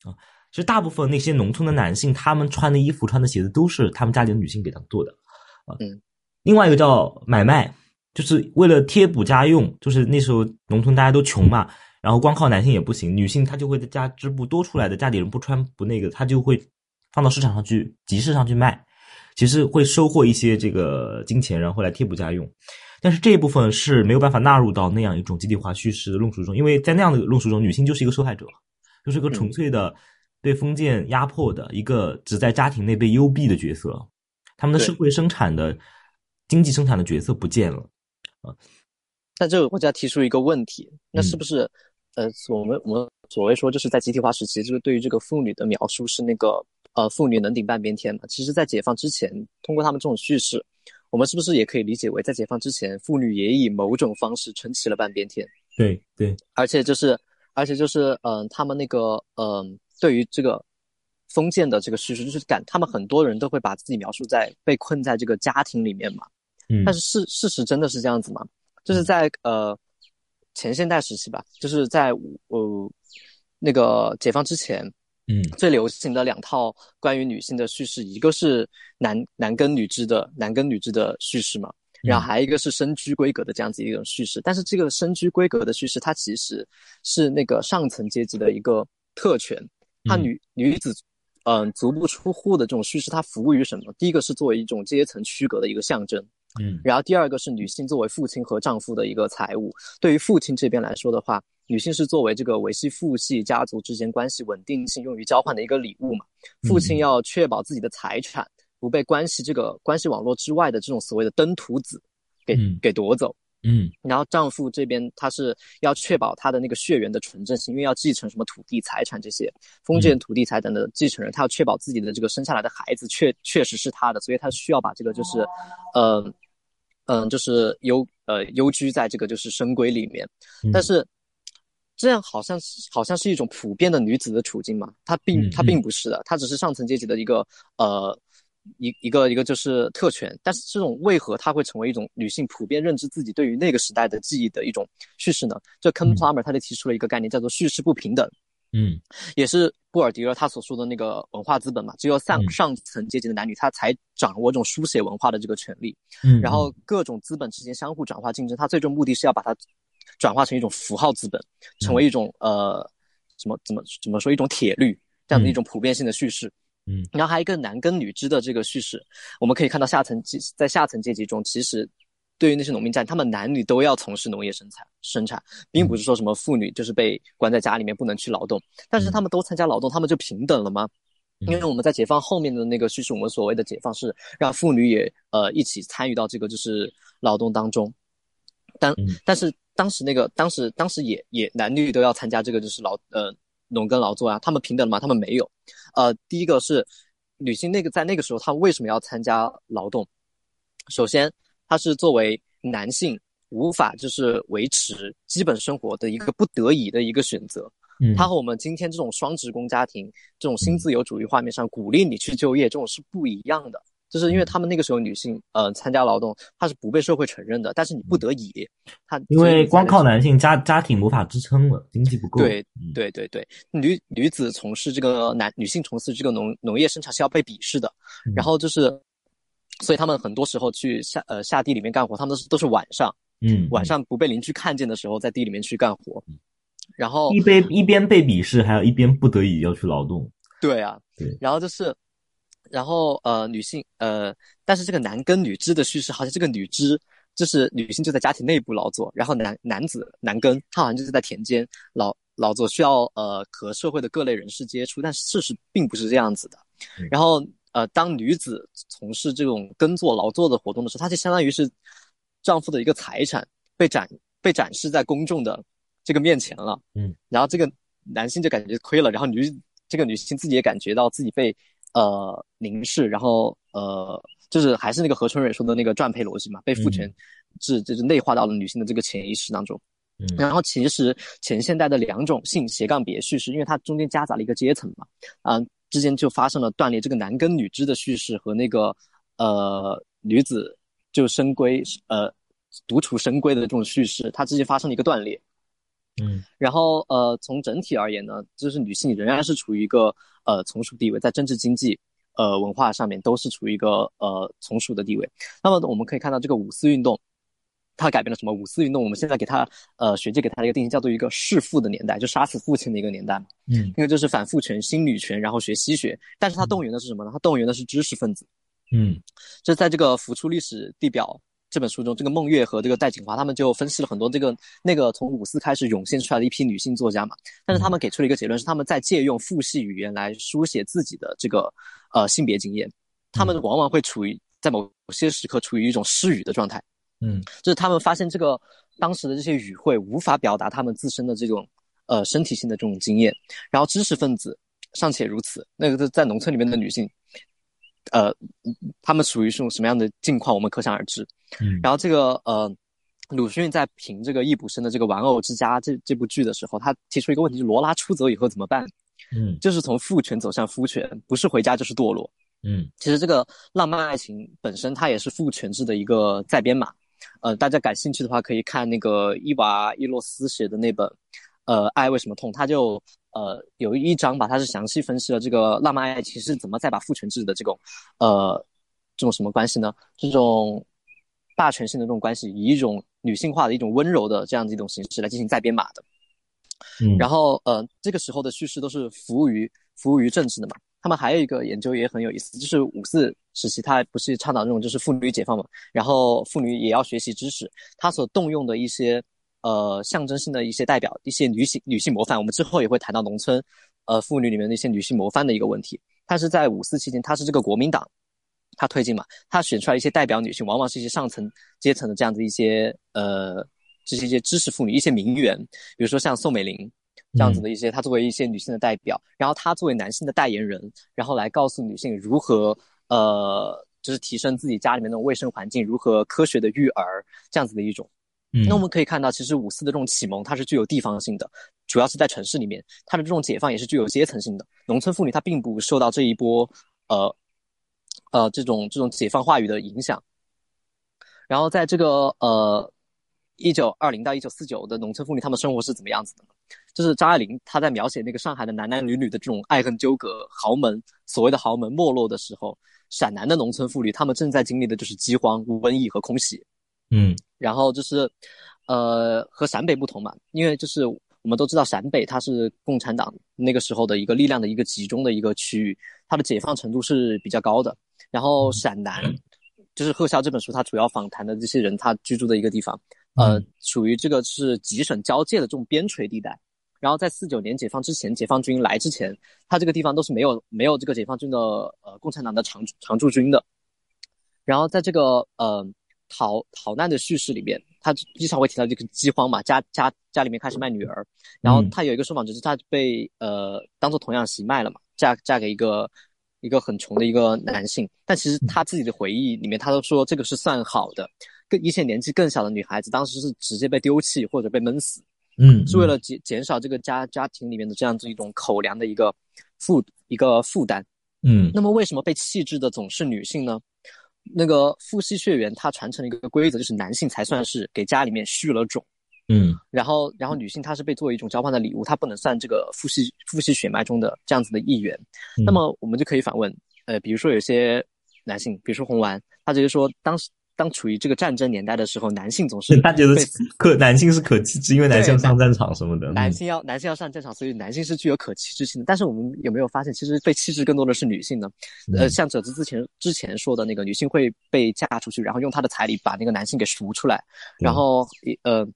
Speaker 1: 啊，其实大部分那些农村的男性，他们穿的衣服、穿的鞋子都是他们家里的女性给他们做的啊。
Speaker 2: 嗯，
Speaker 1: 另外一个叫买卖，就是为了贴补家用，就是那时候农村大家都穷嘛。然后光靠男性也不行，女性她就会在家织布多出来的，家里人不穿不那个，她就会放到市场上去集市上去卖，其实会收获一些这个金钱，然后来贴补家用。但是这一部分是没有办法纳入到那样一种集体化叙事的论述中，因为在那样的论述中，女性就是一个受害者，就是个纯粹的被封建压迫的一个只在家庭内被幽闭的角色，他们的社会生产的经济生产的角色不见了啊。
Speaker 2: 那这个我就要提出一个问题，那是不是？呃，我们我们所谓说，就是在集体化时期，就是对于这个妇女的描述是那个呃，妇女能顶半边天嘛。其实，在解放之前，通过他们这种叙事，我们是不是也可以理解为，在解放之前，妇女也以某种方式撑起了半边天？
Speaker 1: 对对，
Speaker 2: 而且就是，而且就是，嗯，他们那个，嗯，对于这个封建的这个叙事，就是感他们很多人都会把自己描述在被困在这个家庭里面嘛。
Speaker 1: 嗯，
Speaker 2: 但是事事实真的是这样子吗？就是在呃。前现代时期吧，就是在呃那个解放之前，
Speaker 1: 嗯，
Speaker 2: 最流行的两套关于女性的叙事，一个是男男耕女织的男耕女织的叙事嘛，然后还有一个是身居闺阁的这样子一种叙事。但是这个身居闺阁的叙事，它其实是那个上层阶级的一个特权。它女女子嗯足不出户的这种叙事，它服务于什么？第一个是作为一种阶层区隔的一个象征。
Speaker 1: 嗯，
Speaker 2: 然后第二个是女性作为父亲和丈夫的一个财务。对于父亲这边来说的话，女性是作为这个维系父系家族之间关系稳定性用于交换的一个礼物嘛。父亲。要确保自己的财产不被关系这个关系网络之外的这种所谓的登徒子给给夺走。
Speaker 1: 嗯，
Speaker 2: 然后丈夫这边他是要确保他的那个血缘的纯正性，因为要继承什么土地财产这些。封建土地财产的继承人，他要确保自己的这个生下来的孩子确确实是他的，所以他需要把这个就是，呃，嗯，就是幽呃幽居在这个就是深闺里面。但是这样好像是好像是一种普遍的女子的处境嘛？她并她并不是的，她只是上层阶级的一个呃。一一个一个就是特权，但是这种为何它会成为一种女性普遍认知自己对于那个时代的记忆的一种叙事呢？这 Ken Plummer 他就提出了一个概念，叫做叙事不平等。
Speaker 1: 嗯，
Speaker 2: 也是布尔迪厄他所说的那个文化资本嘛，只有上上层阶级的男女，他才掌握这种书写文化的这个权利。
Speaker 1: 嗯，
Speaker 2: 然后各种资本之间相互转化竞争，他最终目的是要把它转化成一种符号资本，成为一种呃什么怎么怎么说一种铁律这样的一种普遍性的叙事。
Speaker 1: 嗯，
Speaker 2: 然后还有一个男耕女织的这个叙事，我们可以看到下层阶在下层阶级中，其实对于那些农民战，他们男女都要从事农业生产生产，并不是说什么妇女就是被关在家里面不能去劳动，但是他们都参加劳动，他们就平等了吗？因为我们在解放后面的那个叙事，我们所谓的解放是让妇女也呃一起参与到这个就是劳动当中，但但是当时那个当时当时也也男女都要参加这个就是劳呃。农耕劳作啊，他们平等吗？他们没有。呃，第一个是女性那个在那个时候，她为什么要参加劳动？首先，她是作为男性无法就是维持基本生活的一个不得已的一个选择。
Speaker 1: 嗯，
Speaker 2: 她和我们今天这种双职工家庭这种新自由主义画面上鼓励你去就业这种是不一样的。就是因为他们那个时候女性，呃，参加劳动，她是不被社会承认的，但是你不得已，她
Speaker 1: 因为光靠男性家家庭无法支撑了，经济不够。
Speaker 2: 对对对对，女女子从事这个男女性从事这个农农业生产是要被鄙视的，然后就是，所以他们很多时候去下呃下地里面干活，他们都是都是晚上，
Speaker 1: 嗯，
Speaker 2: 晚上不被邻居看见的时候，在地里面去干活，然后
Speaker 1: 一边一边被鄙视，还有一边不得已要去劳动。
Speaker 2: 对啊，
Speaker 1: 对，
Speaker 2: 然后就是。然后呃，女性呃，但是这个男耕女织的叙事，好像这个女织就是女性就在家庭内部劳作，然后男男子男耕他好像就是在田间劳劳作，需要呃和社会的各类人士接触，但事实并不是这样子的。然后呃，当女子从事这种耕作劳作的活动的时候，她就相当于是丈夫的一个财产被展被展示在公众的这个面前了。
Speaker 1: 嗯，
Speaker 2: 然后这个男性就感觉亏了，然后女这个女性自己也感觉到自己被。呃，凝视，然后呃，就是还是那个何春蕊说的那个赚配逻辑嘛，被父权制就是内化到了女性的这个潜意识当中。
Speaker 1: 嗯，
Speaker 2: 然后其实前现代的两种性斜杠别叙事，因为它中间夹杂了一个阶层嘛，啊，之间就发生了断裂。这个男耕女织的叙事和那个呃女子就深闺呃独处深闺的这种叙事，它之间发生了一个断裂。
Speaker 1: 嗯，
Speaker 2: 然后呃，从整体而言呢，就是女性仍然是处于一个呃从属地位，在政治、经济、呃文化上面都是处于一个呃从属的地位。那么我们可以看到这个五四运动，它改变了什么？五四运动我们现在给他呃学界给他的一个定义叫做一个弑父的年代，就杀死父亲的一个年代。
Speaker 1: 嗯，
Speaker 2: 那个就是反父权、新女权，然后学西学，但是他动员的是什么呢？他动员的是知识分子。
Speaker 1: 嗯，
Speaker 2: 就在这个《浮出历史地表》。这本书中，这个孟月和这个戴锦华他们就分析了很多这个那个从五四开始涌现出来的一批女性作家嘛，但是他们给出了一个结论，是他们在借用父系语言来书写自己的这个呃性别经验，他们往往会处于在某些时刻处于一种失语的状态，
Speaker 1: 嗯，
Speaker 2: 就是他们发现这个当时的这些语汇无法表达他们自身的这种呃身体性的这种经验，然后知识分子尚且如此，那个在农村里面的女性。呃，他们属于是种什么样的境况，我们可想而知。
Speaker 1: 嗯，
Speaker 2: 然后这个呃，鲁迅在评这个易卜生的这个《玩偶之家》这这部剧的时候，他提出一个问题：，就罗拉出走以后怎么办？
Speaker 1: 嗯，
Speaker 2: 就是从父权走向夫权，不是回家就是堕落。
Speaker 1: 嗯，
Speaker 2: 其实这个浪漫爱情本身它也是父权制的一个再编码。呃，大家感兴趣的话，可以看那个伊娃伊洛斯写的那本《呃爱为什么痛》，他就。呃，有一章吧，他是详细分析了这个浪漫爱情是怎么再把父权制的这种，呃，这种什么关系呢？这种霸权性的这种关系，以一种女性化的一种温柔的这样的一种形式来进行再编码的。
Speaker 1: 嗯，
Speaker 2: 然后呃，这个时候的叙事都是服务于服务于政治的嘛。他们还有一个研究也很有意思，就是五四时期，他不是倡导那种就是妇女解放嘛，然后妇女也要学习知识，他所动用的一些。呃，象征性的一些代表，一些女性女性模范，我们之后也会谈到农村，呃，妇女里面的一些女性模范的一个问题。但是在五四期间，他是这个国民党，他推进嘛，他选出来一些代表女性，往往是一些上层阶层的这样子一些呃，这是一些知识妇女，一些名媛，比如说像宋美龄这样子的一些，她作为一些女性的代表，然后她作为男性的代言人，然后来告诉女性如何呃，就是提升自己家里面的卫生环境，如何科学的育儿这样子的一种。那我们可以看到，其实五四的这种启蒙，它是具有地方性的，主要是在城市里面；它的这种解放也是具有阶层性的。农村妇女她并不受到这一波，呃，呃这种这种解放话语的影响。然后在这个呃一九二零到一九四九的农村妇女，她们生活是怎么样子的呢？就是张爱玲她在描写那个上海的男男女女的这种爱恨纠葛、豪门所谓的豪门没落的时候，陕南的农村妇女她们正在经历的就是饥荒、瘟疫和空袭。
Speaker 1: 嗯，
Speaker 2: 然后就是，呃，和陕北不同嘛，因为就是我们都知道陕北它是共产党那个时候的一个力量的一个集中的一个区域，它的解放程度是比较高的。然后陕南，就是贺潇这本书它主要访谈的这些人他居住的一个地方，呃，属于这个是几省交界的这种边陲地带。然后在四九年解放之前，解放军来之前，他这个地方都是没有没有这个解放军的呃共产党的常常驻军的。然后在这个呃。逃逃难的叙事里面，他经常会提到这个饥荒嘛，家家家里面开始卖女儿，然后他有一个说法就是他被呃当做童养媳卖了嘛，嫁嫁给一个一个很穷的一个男性，但其实他自己的回忆里面，他都说这个是算好的，更一些年纪更小的女孩子当时是直接被丢弃或者被闷死，
Speaker 1: 嗯，
Speaker 2: 是为了减减少这个家家庭里面的这样子一种口粮的一个负一个负担，
Speaker 1: 嗯，
Speaker 2: 那么为什么被弃置的总是女性呢？那个父系血缘，它传承了一个规则，就是男性才算是给家里面续了种，
Speaker 1: 嗯，
Speaker 2: 然后，然后女性她是被作为一种交换的礼物，她不能算这个父系父系血脉中的这样子的一员。那么，我们就可以反问，呃，比如说有些男性，比如说红丸，他直接说当时。当处于这个战争年代的时候，男性总是
Speaker 1: 他觉得可男性是可弃之，因为男性要上战场什么的。
Speaker 2: 男性要男性要上战场，所以男性是具有可弃之性的。但是我们有没有发现，其实被弃之更多的是女性呢？呃，像褶子之前之前说的那个，女性会被嫁出去，然后用她的彩礼把那个男性给赎出来，然后呃。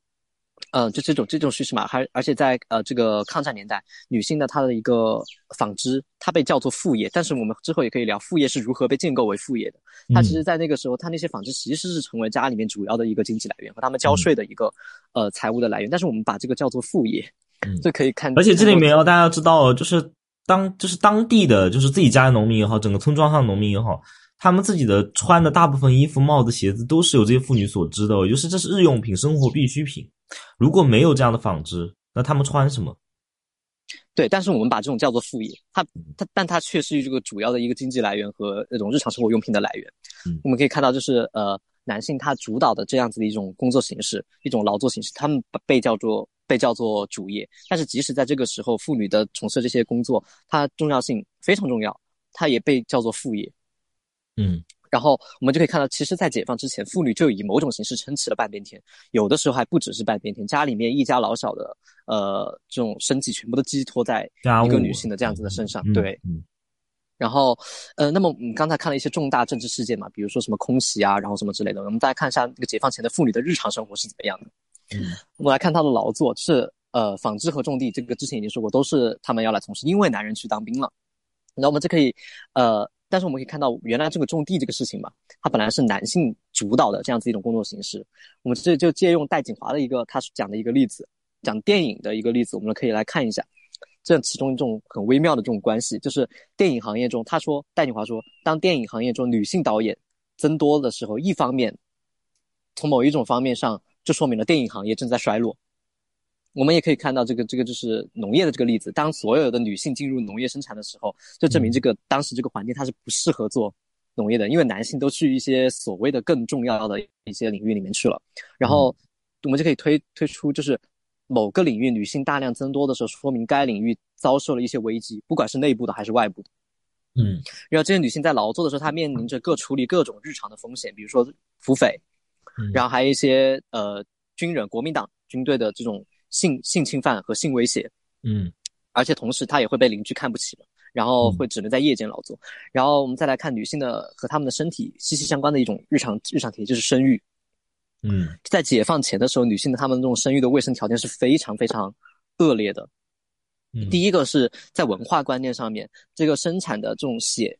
Speaker 2: 嗯，就这种这种叙事嘛，还而且在呃这个抗战年代，女性的她的一个纺织，它被叫做副业，但是我们之后也可以聊副业是如何被建构为副业的。它其实，在那个时候，它那些纺织其实是成为家里面主要的一个经济来源和他们交税的一个呃财务的来源，但是我们把这个叫做副业，这可以看。
Speaker 1: 而且这里面要大家要知道，就是当就是当地的就是自己家的农民也好，整个村庄上的农民也好。他们自己的穿的大部分衣服、帽子、鞋子都是由这些妇女所织的，也就是这是日用品、生活必需品。如果没有这样的纺织，那他们穿什么？
Speaker 2: 对，但是我们把这种叫做副业，它它，但它却是这个主要的一个经济来源和那种日常生活用品的来源。我们可以看到，就是呃，男性他主导的这样子的一种工作形式，一种劳作形式，他们被叫做被叫做主业。但是即使在这个时候，妇女的从事这些工作，它重要性非常重要，它也被叫做副业。
Speaker 1: 嗯，
Speaker 2: 然后我们就可以看到，其实，在解放之前，妇女就以某种形式撑起了半边天，有的时候还不只是半边天，家里面一家老小的，呃，这种生计全部都寄托在一个女性的这样子的身上。对，
Speaker 1: 嗯。
Speaker 2: 然后，呃，那么我们刚才看了一些重大政治事件嘛，比如说什么空袭啊，然后什么之类的。我们再来看一下那个解放前的妇女的日常生活是怎么样的。
Speaker 1: 嗯，
Speaker 2: 我们来看她的劳作，就是呃，纺织和种地，这个之前已经说过，都是他们要来从事，因为男人去当兵了。然后我们就可以，呃，但是我们可以看到，原来这个种地这个事情嘛，它本来是男性主导的这样子一种工作形式。我们这就借用戴锦华的一个他讲的一个例子，讲电影的一个例子，我们可以来看一下。这其中一种很微妙的这种关系，就是电影行业中，他说戴锦华说，当电影行业中女性导演增多的时候，一方面从某一种方面上，就说明了电影行业正在衰落。我们也可以看到这个这个就是农业的这个例子，当所有的女性进入农业生产的时候，就证明这个当时这个环境它是不适合做农业的，因为男性都去一些所谓的更重要的一些领域里面去了。然后我们就可以推推出就是。某个领域女性大量增多的时候，说明该领域遭受了一些危机，不管是内部的还是外部的。
Speaker 1: 嗯，
Speaker 2: 然后这些女性在劳作的时候，她面临着各处理各种日常的风险，比如说土匪，然后还有一些呃军人、国民党军队的这种性性侵犯和性威胁。
Speaker 1: 嗯，
Speaker 2: 而且同时他也会被邻居看不起然后会只能在夜间劳作。然后我们再来看女性的和她们的身体息息相关的一种日常日常体验，就是生育。
Speaker 1: 嗯，
Speaker 2: 在解放前的时候，女性的她们这种生育的卫生条件是非常非常恶劣的。
Speaker 1: 嗯，
Speaker 2: 第一个是在文化观念上面，这个生产的这种血，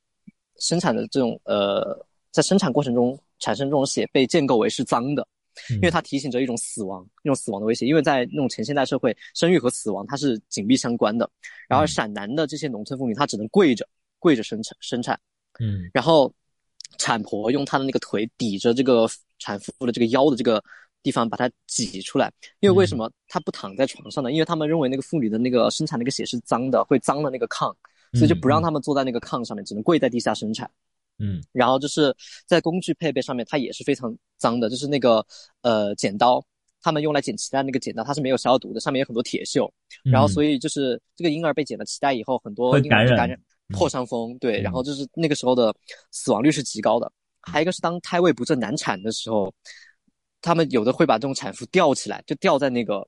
Speaker 2: 生产的这种呃，在生产过程中产生这种血被建构为是脏的，因为它提醒着一种死亡，一种死亡的威胁。因为在那种前现代社会，生育和死亡它是紧密相关的。然后陕南的这些农村妇女，她只能跪着跪着生产生产。
Speaker 1: 嗯，
Speaker 2: 然后产婆用她的那个腿抵着这个。产妇的这个腰的这个地方把它挤出来，因为为什么她不躺在床上呢？因为他们认为那个妇女的那个生产那个血是脏的，会脏了那个炕，所以就不让他们坐在那个炕上面，只能跪在地下生产。
Speaker 1: 嗯，
Speaker 2: 然后就是在工具配备上面，它也是非常脏的，就是那个呃剪刀，他们用来剪脐带那个剪刀，它是没有消毒的，上面有很多铁锈，然后所以就是这个婴儿被剪了脐带以后，很多婴儿感染破伤风，对，然后就是那个时候的死亡率是极高的。还有一个是当胎位不正难产的时候，他们有的会把这种产妇吊起来，就吊在那个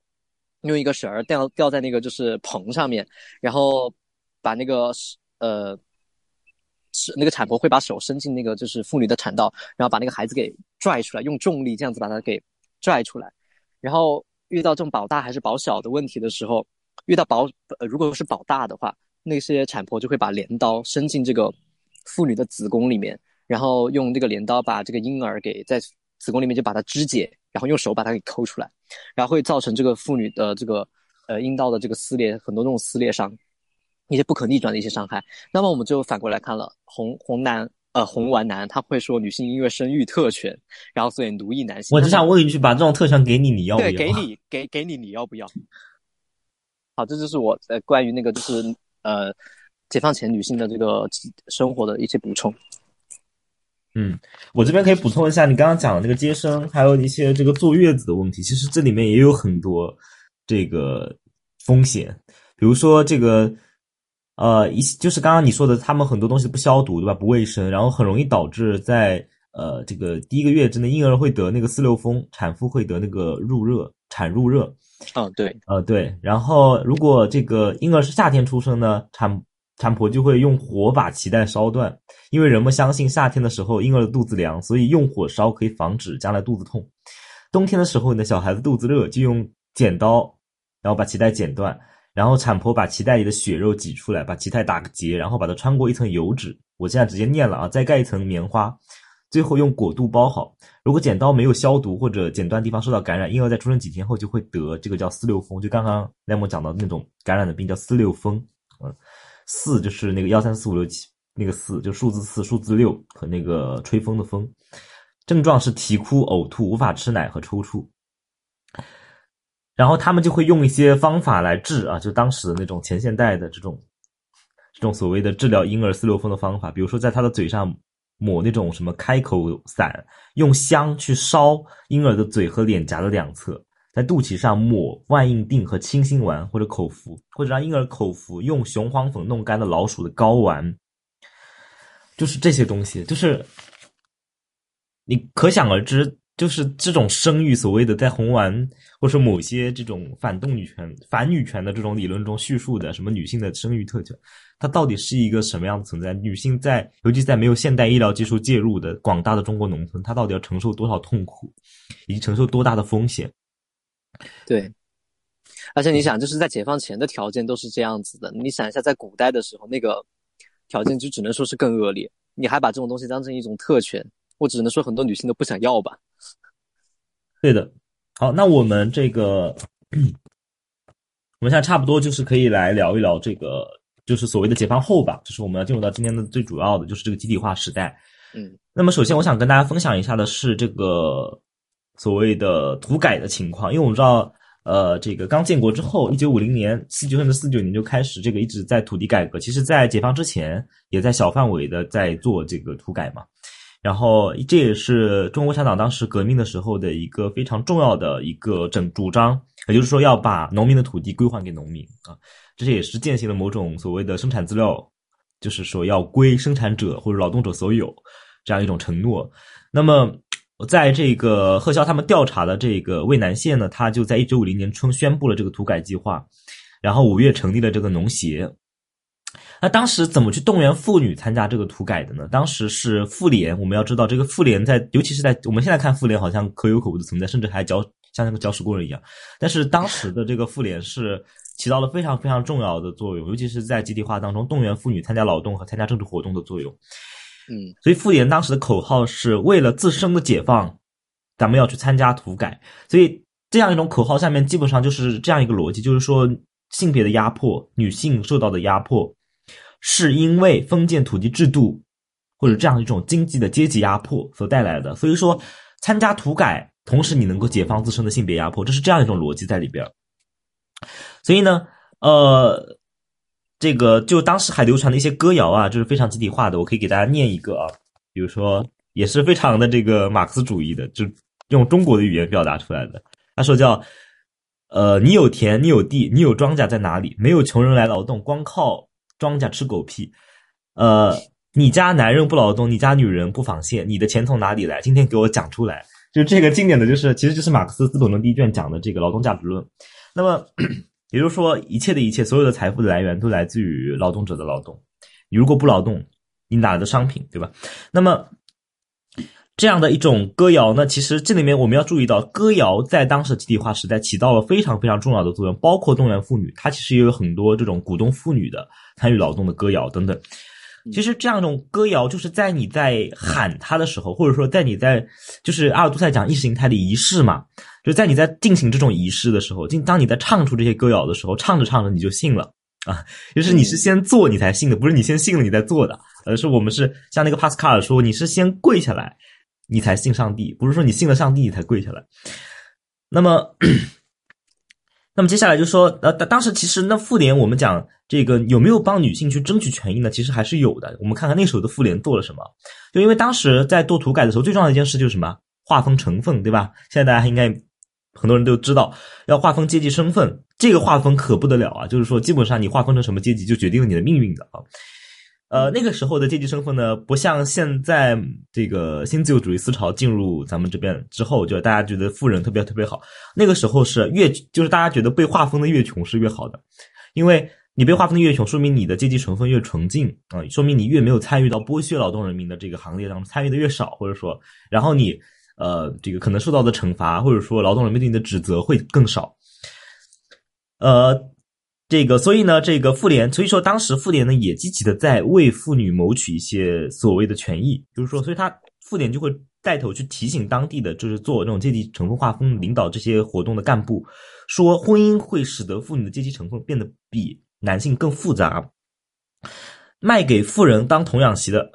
Speaker 2: 用一个绳儿吊吊在那个就是棚上面，然后把那个呃是是那个产婆会把手伸进那个就是妇女的产道，然后把那个孩子给拽出来，用重力这样子把它给拽出来。然后遇到这种保大还是保小的问题的时候，遇到保呃如果是保大的话，那些产婆就会把镰刀伸进这个妇女的子宫里面。然后用这个镰刀把这个婴儿给在子宫里面就把它肢解，然后用手把它给抠出来，然后会造成这个妇女的这个呃阴道的这个撕裂，很多这种撕裂伤，一些不可逆转的一些伤害。那么我们就反过来看了，红红男呃红丸男他会说女性因为生育特权，然后所以奴役男性。
Speaker 1: 我只想问一句，把这种特权给你，你要不要？
Speaker 2: 对，给你给给你，你要不要？好，这就是我呃关于那个就是呃解放前女性的这个生活的一些补充。
Speaker 1: 嗯，我这边可以补充一下，你刚刚讲的那个接生，还有一些这个坐月子的问题，其实这里面也有很多这个风险，比如说这个，呃，一就是刚刚你说的，他们很多东西不消毒，对吧？不卫生，然后很容易导致在呃这个第一个月之内，婴儿会得那个四六风，产妇会得那个入热，产入热。
Speaker 2: 嗯，对，
Speaker 1: 呃对，然后如果这个婴儿是夏天出生呢，产产婆就会用火把脐带烧断，因为人们相信夏天的时候婴儿的肚子凉，所以用火烧可以防止将来肚子痛。冬天的时候呢，小孩子肚子热，就用剪刀，然后把脐带剪断，然后产婆把脐带里的血肉挤出来，把脐带打个结，然后把它穿过一层油纸，我现在直接念了啊，再盖一层棉花，最后用裹肚包好。如果剪刀没有消毒或者剪断地方受到感染，婴儿在出生几天后就会得这个叫四六风，就刚刚莱蒙讲到的那种感染的病叫四六风，嗯。四就是那个幺三四五六七，那个四就数字四、数字六和那个吹风的风，症状是啼哭、呕吐、无法吃奶和抽搐。然后他们就会用一些方法来治啊，就当时的那种前现代的这种这种所谓的治疗婴儿四六风的方法，比如说在他的嘴上抹那种什么开口散，用香去烧婴儿的嘴和脸颊的两侧，在肚脐上抹万应锭和清心丸或者口服，或者让婴儿口服用雄黄粉弄干的老鼠的睾丸，就是这些东西，就是你可想而知。就是这种生育，所谓的在红丸或者说某些这种反动女权、反女权的这种理论中叙述的什么女性的生育特权，它到底是一个什么样的存在？女性在，尤其在没有现代医疗技术介入的广大的中国农村，她到底要承受多少痛苦，以及承受多大的风险？
Speaker 2: 对，而且你想，就是在解放前的条件都是这样子的，你想一下，在古代的时候，那个条件就只能说是更恶劣，你还把这种东西当成一种特权。我只能说，很多女性都不想要吧。
Speaker 1: 对的，好，那我们这个，我们现在差不多就是可以来聊一聊这个，就是所谓的解放后吧，就是我们要进入到今天的最主要的就是这个集体化时代。
Speaker 2: 嗯，
Speaker 1: 那么首先我想跟大家分享一下的是这个所谓的土改的情况，因为我们知道，呃，这个刚建国之后，一九五零年四九甚至四九年就开始这个一直在土地改革，其实在解放之前也在小范围的在做这个土改嘛。然后这也是中国共产党当时革命的时候的一个非常重要的一个整主张，也就是说要把农民的土地归还给农民啊，这也是践行了某种所谓的生产资料，就是说要归生产者或者劳动者所有这样一种承诺。那么在这个贺肖他们调查的这个渭南县呢，他就在一九五零年春宣布了这个土改计划，然后五月成立了这个农协。那当时怎么去动员妇女参加这个土改的呢？当时是妇联，我们要知道这个妇联在，尤其是在我们现在看妇联好像可有可无的存在，甚至还搅像那个搅屎棍人一样。但是当时的这个妇联是起到了非常非常重要的作用，尤其是在集体化当中动员妇女参加劳动和参加政治活动的作用。
Speaker 2: 嗯，
Speaker 1: 所以妇联当时的口号是为了自身的解放，咱们要去参加土改。所以这样一种口号下面基本上就是这样一个逻辑，就是说性别的压迫，女性受到的压迫。是因为封建土地制度，或者这样一种经济的阶级压迫所带来的。所以说，参加土改，同时你能够解放自身的性别压迫，这是这样一种逻辑在里边。所以呢，呃，这个就当时还流传的一些歌谣啊，就是非常集体化的。我可以给大家念一个啊，比如说也是非常的这个马克思主义的，就用中国的语言表达出来的。他说叫，呃，你有田，你有地，你有庄稼在哪里？没有穷人来劳动，光靠。庄稼吃狗屁，呃，你家男人不劳动，你家女人不纺线，你的钱从哪里来？今天给我讲出来。就这个经典的就是，其实就是马克思《资本论》第一卷讲的这个劳动价值论。那么，也就是说，一切的一切，所有的财富的来源都来自于劳动者的劳动。你如果不劳动，你哪来的商品，对吧？那么。这样的一种歌谣呢，其实这里面我们要注意到，歌谣在当时集体化时代起到了非常非常重要的作用，包括动员妇女，它其实也有很多这种鼓动妇女的参与劳动的歌谣等等。其实这样一种歌谣，就是在你在喊他的时候，或者说在你在就是阿尔都塞讲意识形态的仪式嘛，就在你在进行这种仪式的时候，进当你在唱出这些歌谣的时候，唱着唱着你就信了啊，就是你是先做你才信的，不是你先信了你再做的，而是我们是像那个帕斯卡尔说，你是先跪下来。你才信上帝，不是说你信了上帝你才跪下来。那么，那么接下来就说，呃，当时其实那妇联，我们讲这个有没有帮女性去争取权益呢？其实还是有的。我们看看那时候的妇联做了什么。就因为当时在做土改的时候，最重要的一件事就是什么？划分成分，对吧？现在大家应该很多人都知道，要划分阶级身份，这个划分可不得了啊！就是说，基本上你划分成什么阶级，就决定了你的命运的啊。呃，那个时候的阶级身份呢，不像现在这个新自由主义思潮进入咱们这边之后，就大家觉得富人特别特别好。那个时候是越就是大家觉得被划分的越穷是越好的，因为你被划分的越穷，说明你的阶级成分越纯净啊，说明你越没有参与到剥削劳动人民的这个行列当中，参与的越少，或者说，然后你呃这个可能受到的惩罚或者说劳动人民对你的指责会更少，呃。这个，所以呢，这个妇联，所以说当时妇联呢也积极的在为妇女谋取一些所谓的权益，就是说，所以他妇联就会带头去提醒当地的，就是做那种阶级成分划分、领导这些活动的干部，说婚姻会使得妇女的阶级成分变得比男性更复杂，卖给富人当童养媳的，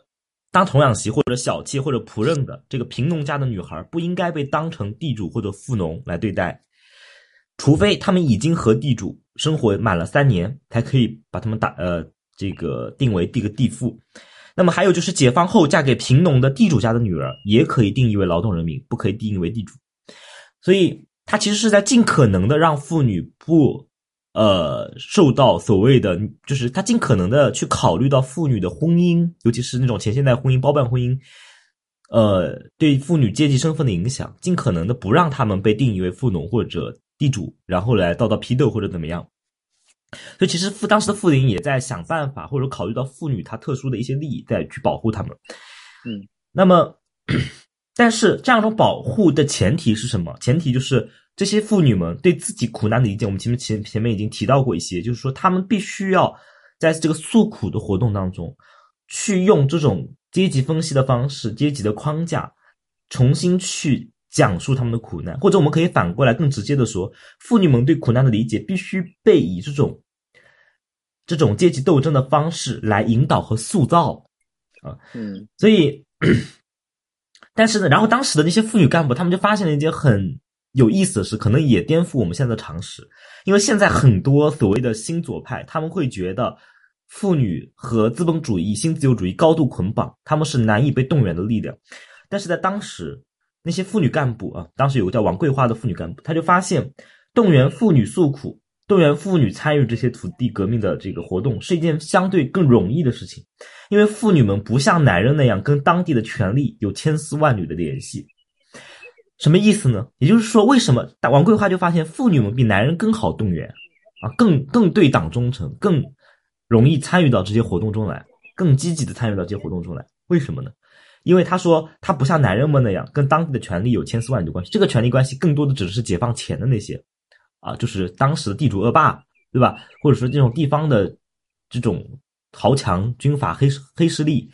Speaker 1: 当童养媳或者小妾或者仆人的这个贫农家的女孩，不应该被当成地主或者富农来对待。除非他们已经和地主生活满了三年，才可以把他们打呃这个定为这个地富。那么还有就是解放后嫁给贫农的地主家的女儿，也可以定义为劳动人民，不可以定义为地主。所以，他其实是在尽可能的让妇女不，呃，受到所谓的，就是他尽可能的去考虑到妇女的婚姻，尤其是那种前现代婚姻、包办婚姻，呃，对妇女阶级身份的影响，尽可能的不让他们被定义为富农或者地主，然后来遭到批斗或者怎么样。所以，其实妇当时的妇联也在想办法，或者考虑到妇女她特殊的一些利益，在去保护她们。
Speaker 2: 嗯，
Speaker 1: 那么，但是这样一种保护的前提是什么？前提就是这些妇女们对自己苦难的理解。我们前面前前面已经提到过一些，就是说她们必须要在这个诉苦的活动当中，去用这种阶级分析的方式、阶级的框架，重新去讲述他们的苦难。或者我们可以反过来更直接的说，妇女们对苦难的理解必须被以这种。这种阶级斗争的方式来引导和塑造，啊，
Speaker 2: 嗯，
Speaker 1: 所以，但是呢，然后当时的那些妇女干部，他们就发现了一件很有意思的事，可能也颠覆我们现在的常识，因为现在很多所谓的新左派，他们会觉得妇女和资本主义、新自由主义高度捆绑，他们是难以被动员的力量，但是在当时，那些妇女干部啊，当时有个叫王桂花的妇女干部，他就发现动员妇女诉苦。动员妇女参与这些土地革命的这个活动是一件相对更容易的事情，因为妇女们不像男人那样跟当地的权力有千丝万缕的联系。什么意思呢？也就是说，为什么王桂花就发现妇女们比男人更好动员啊，更更对党忠诚，更容易参与到这些活动中来，更积极的参与到这些活动中来？为什么呢？因为他说他不像男人们那样跟当地的权力有千丝万缕关系，这个权力关系更多的只是解放前的那些。啊，就是当时的地主恶霸，对吧？或者说这种地方的这种豪强、军阀、黑黑势力。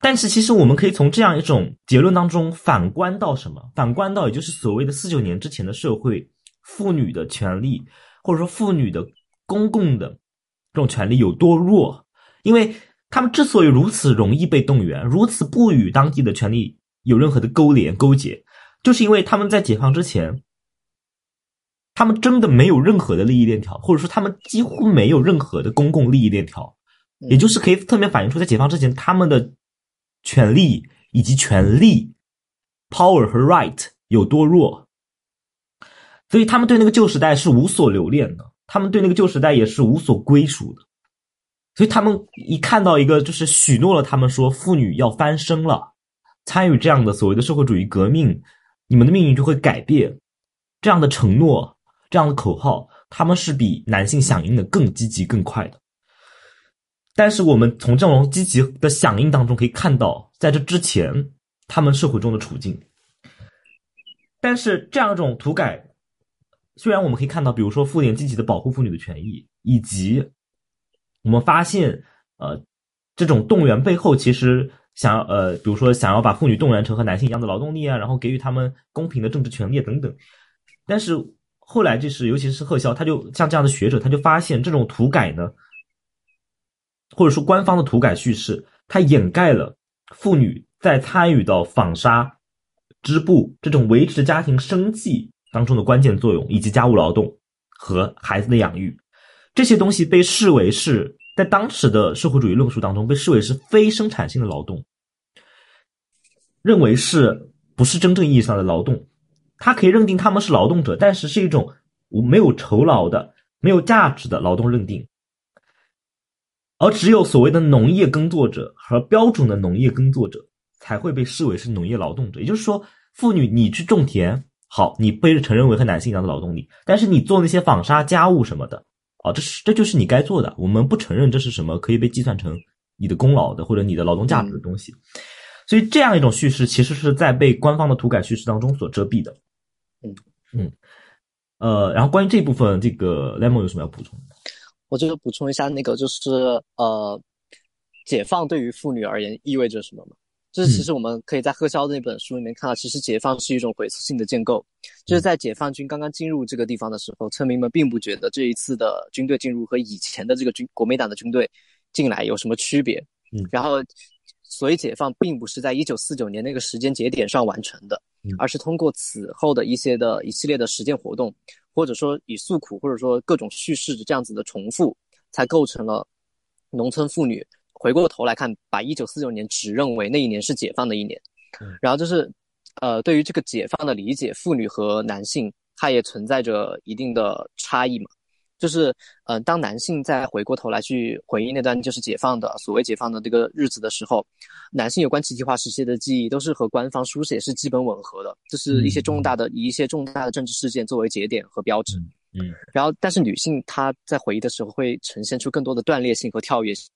Speaker 1: 但是，其实我们可以从这样一种结论当中反观到什么？反观到，也就是所谓的四九年之前的社会，妇女的权利，或者说妇女的公共的这种权利有多弱？因为他们之所以如此容易被动员，如此不与当地的权力有任何的勾连勾结，就是因为他们在解放之前。他们真的没有任何的利益链条，或者说他们几乎没有任何的公共利益链条，也就是可以侧面反映出在解放之前他们的权利以及权利 power 和 right 有多弱，所以他们对那个旧时代是无所留恋的，他们对那个旧时代也是无所归属的，所以他们一看到一个就是许诺了他们说妇女要翻身了，参与这样的所谓的社会主义革命，你们的命运就会改变，这样的承诺。这样的口号，他们是比男性响应的更积极、更快的。但是，我们从这种积极的响应当中可以看到，在这之前，他们社会中的处境。但是，这样一种土改，虽然我们可以看到，比如说妇联积极的保护妇女的权益，以及我们发现，呃，这种动员背后其实想要，呃，比如说想要把妇女动员成和男性一样的劳动力啊，然后给予他们公平的政治权利等等，但是。后来就是，尤其是贺潇，他就像这样的学者，他就发现这种土改呢，或者说官方的土改叙事，它掩盖了妇女在参与到纺纱、织布这种维持家庭生计当中的关键作用，以及家务劳动和孩子的养育，这些东西被视为是在当时的社会主义论述当中被视为是非生产性的劳动，认为是不是真正意义上的劳动。他可以认定他们是劳动者，但是是一种没有酬劳的、没有价值的劳动认定，而只有所谓的农业耕作者和标准的农业耕作者才会被视为是农业劳动者。也就是说，妇女你去种田，好，你被承认为和男性一样的劳动力，但是你做那些纺纱、家务什么的，哦，这是这就是你该做的，我们不承认这是什么可以被计算成你的功劳的或者你的劳动价值的东西。所以，这样一种叙事其实是在被官方的土改叙事当中所遮蔽的。
Speaker 2: 嗯
Speaker 1: 嗯，呃，然后关于这部分，这个 lemon 有什么要补充的？
Speaker 2: 我就是补充一下，那个就是呃，解放对于妇女而言意味着什么嘛？就是其实我们可以在贺潇的那本书里面看到，其实解放是一种回溯性的建构。就是在解放军刚刚进入这个地方的时候，村民们并不觉得这一次的军队进入和以前的这个军国民党的军队进来有什么区别。
Speaker 1: 嗯，
Speaker 2: 然后。所以，解放并不是在一九四九年那个时间节点上完成的，而是通过此后的一些的一系列的实践活动，或者说以诉苦，或者说各种叙事这样子的重复，才构成了农村妇女回过头来看，把一九四九年只认为那一年是解放的一年，然后就是呃，对于这个解放的理解，妇女和男性它也存在着一定的差异嘛。就是，呃，当男性再回过头来去回忆那段就是解放的所谓解放的这个日子的时候，男性有关集体化时期的记忆都是和官方书写是基本吻合的，就是一些重大的以一些重大的政治事件作为节点和标志。
Speaker 1: 嗯，
Speaker 2: 然后但是女性她在回忆的时候会呈现出更多的断裂性和跳跃性，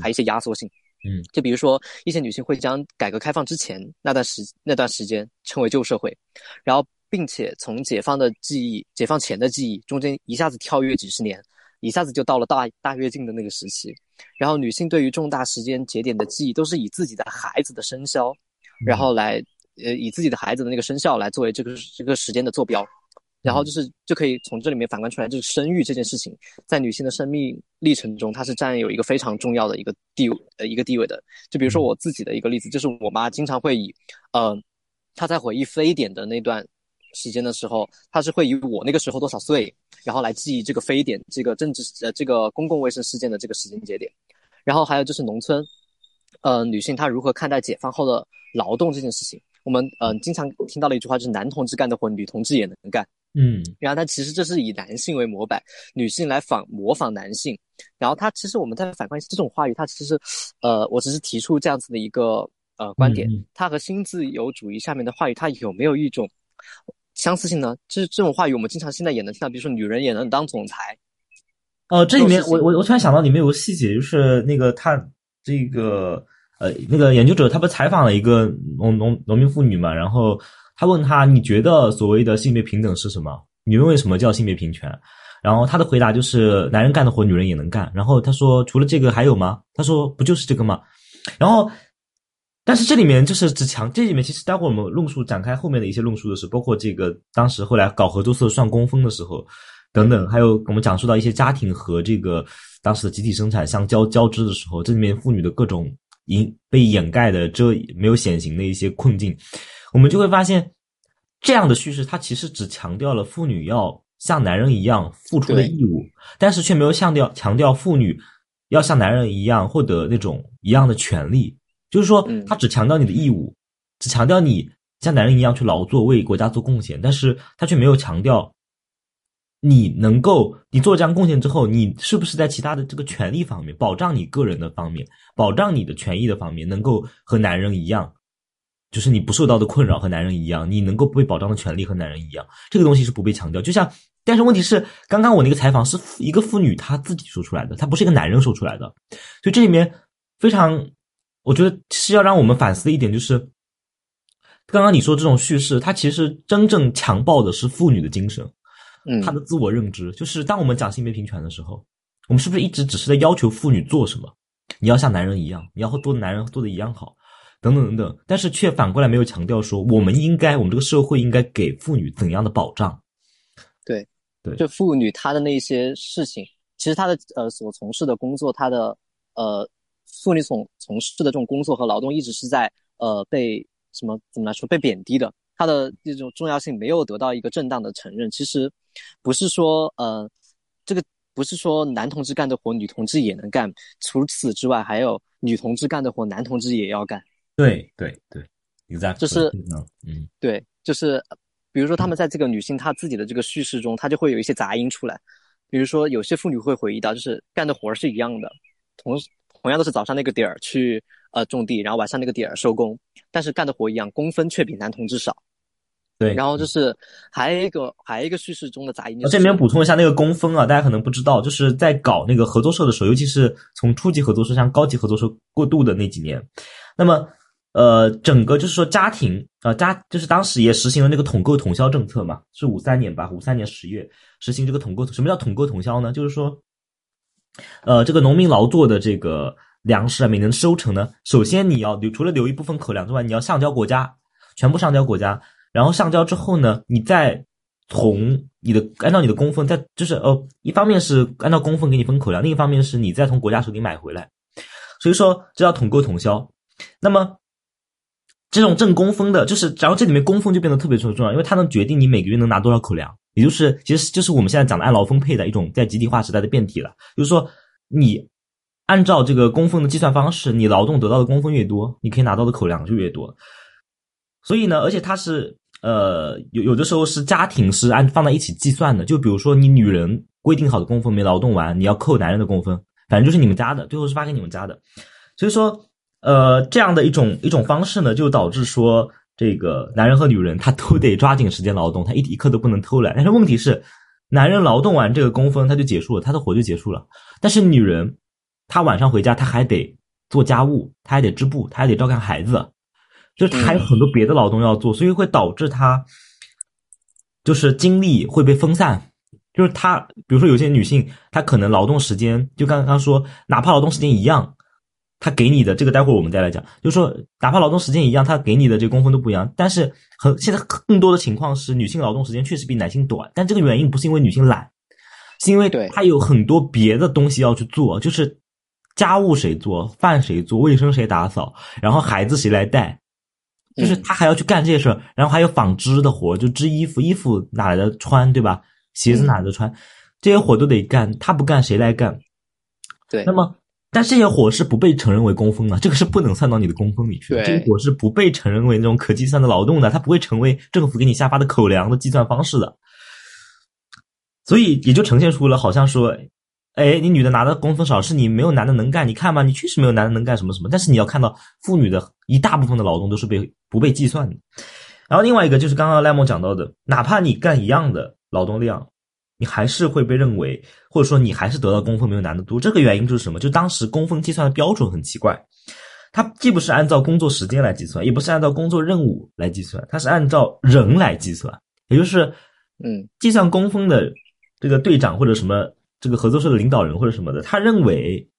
Speaker 2: 还有一些压缩性。
Speaker 1: 嗯，
Speaker 2: 就比如说一些女性会将改革开放之前那段时那段时间称为旧社会，然后。并且从解放的记忆、解放前的记忆中间一下子跳跃几十年，一下子就到了大大跃进的那个时期。然后女性对于重大时间节点的记忆，都是以自己的孩子的生肖，然后来呃以自己的孩子的那个生肖来作为这个这个时间的坐标。然后就是就可以从这里面反观出来，就是生育这件事情，在女性的生命历程中，它是占有一个非常重要的一个地呃一个地位的。就比如说我自己的一个例子，就是我妈经常会以呃她在回忆非典的那段。时间的时候，她是会以我那个时候多少岁，然后来记忆这个非典、这个政治呃这个公共卫生事件的这个时间节点。然后还有就是农村，呃，女性她如何看待解放后的劳动这件事情？我们嗯经常听到的一句话就是男同志干的活，女同志也能干。
Speaker 1: 嗯，
Speaker 2: 然后他其实这是以男性为模板，女性来仿模仿男性。然后他其实我们在反观这种话语，他其实呃，我只是提出这样子的一个呃观点，它和新自由主义下面的话语，它有没有一种？相似性呢？就是这种话语，我们经常现在也能听到，比如说女人也能当总裁。
Speaker 1: 呃，这里面我我我突然想到里面有个细节，就是那个他这个呃那个研究者，他不采访了一个农农农民妇女嘛，然后他问他，你觉得所谓的性别平等是什么？你认为什么叫性别平权？然后他的回答就是男人干的活女人也能干。然后他说除了这个还有吗？他说不就是这个吗？然后。但是这里面就是只强，这里面其实待会我们论述展开后面的一些论述的时候，包括这个当时后来搞合作社算工分的时候，等等，还有我们讲述到一些家庭和这个当时的集体生产相交交织的时候，这里面妇女的各种隐被掩盖的遮没有显形的一些困境，我们就会发现，这样的叙事它其实只强调了妇女要像男人一样付出的义务，但是却没有强调强调妇女要像男人一样获得那种一样的权利。就是说，他只强调你的义务，只强调你像男人一样去劳作，为国家做贡献，但是他却没有强调，你能够你做这样贡献之后，你是不是在其他的这个权利方面，保障你个人的方面，保障你的权益的方面，能够和男人一样，就是你不受到的困扰和男人一样，你能够被保障的权利和男人一样，这个东西是不被强调。就像，但是问题是，刚刚我那个采访是一个妇女她自己说出来的，她不是一个男人说出来的，所以这里面非常。我觉得是要让我们反思的一点就是，刚刚你说这种叙事，它其实真正强暴的是妇女的精神，
Speaker 2: 嗯，
Speaker 1: 她的自我认知。就是当我们讲性别平权的时候，我们是不是一直只是在要求妇女做什么？你要像男人一样，你要和多男人做的一样好，等等等等。但是却反过来没有强调说，我们应该，我们这个社会应该给妇女怎样的保障？
Speaker 2: 对，
Speaker 1: 对，
Speaker 2: 就妇女她的那些事情，其实她的呃所从事的工作，她的呃。妇女从从事的这种工作和劳动一直是在呃被什么怎么来说被贬低的，她的这种重要性没有得到一个正当的承认。其实不是说呃这个不是说男同志干的活女同志也能干，除此之外还有女同志干的活男同志也要干。
Speaker 1: 对对对，exactly，
Speaker 2: 就是
Speaker 1: 嗯
Speaker 2: 对，就是比如说他们在这个女性她自己的这个叙事中，她就会有一些杂音出来，比如说有些妇女会回忆到，就是干的活是一样的，同。同样都是早上那个点儿去呃种地，然后晚上那个点儿收工，但是干的活一样，工分却比男同志少。
Speaker 1: 对，
Speaker 2: 然后就是还有一个还有一个叙事中的杂音。
Speaker 1: 这里面补充一下那个工分啊，大家可能不知道，就是在搞那个合作社的时候，尤其是从初级合作社向高级合作社过渡的那几年，那么呃，整个就是说家庭啊家就是当时也实行了那个统购统销政策嘛，是五三年吧，五三年十月实行这个统购。什么叫统购统销呢？就是说。呃，这个农民劳作的这个粮食啊，每年收成呢，首先你要留，除了留一部分口粮之外，你要上交国家，全部上交国家。然后上交之后呢，你再从你的按照你的工分，再就是呃，一方面是按照工分给你分口粮，另一方面是你再从国家手里买回来。所以说这叫统购统销。那么这种挣工分的，就是然后这里面工分就变得特别重要，因为它能决定你每个月能拿多少口粮。也就是，其实就是我们现在讲的按劳分配的一种在集体化时代的变体了。就是说，你按照这个工分的计算方式，你劳动得到的工分越多，你可以拿到的口粮就越多。所以呢，而且它是呃有有的时候是家庭是按放在一起计算的，就比如说你女人规定好的工分没劳动完，你要扣男人的工分，反正就是你们家的，最后是发给你们家的。所以说，呃，这样的一种一种方式呢，就导致说这个男人和女人他都得抓紧时间劳动，他一一刻都不能偷懒。但是问题是，男人劳动完这个工分他就结束了，他的活就结束了。但是女人，她晚上回家，她还得做家务，她还得织布，她还得照看孩子。就是她还有很多别的劳动要做，所以会导致她就是精力会被分散。就是她，比如说有些女性，她可能劳动时间就刚刚说，哪怕劳动时间一样，他给你的这个待会儿我们再来讲，就是说哪怕劳动时间一样，他给你的这个工分都不一样。但是很现在更多的情况是，女性劳动时间确实比男性短，但这个原因不是因为女性懒，是因为她有很多别的东西要去做，就是家务谁做，饭谁做，卫生谁打扫，然后孩子谁来带。就是他还要去干这些事儿，然后还有纺织的活，就织衣服，衣服哪来的穿，对吧？鞋子哪来的穿？这些活都得干，他不干谁来干？
Speaker 2: 对。
Speaker 1: 那么，但这些活是不被承认为工分的，这个是不能算到你的工分里去。这个活是不被承认为那种可计算的劳动的，它不会成为政府给你下发的口粮的计算方式的。所以也就呈现出了好像说。哎，你女的拿的工分少，是你没有男的能干。你看吧，你确实没有男的能干什么什么。但是你要看到，妇女的一大部分的劳动都是被不被计算的。然后另外一个就是刚刚赖梦讲到的，哪怕你干一样的劳动量，你还是会被认为，或者说你还是得到工分没有男的多。这个原因就是什么？就当时工分计算的标准很奇怪，它既不是按照工作时间来计算，也不是按照工作任务来计算，它是按照人来计算。也就是，
Speaker 2: 嗯，
Speaker 1: 计算工分的这个队长或者什么。这个合作社的领导人或者什么的，他认为，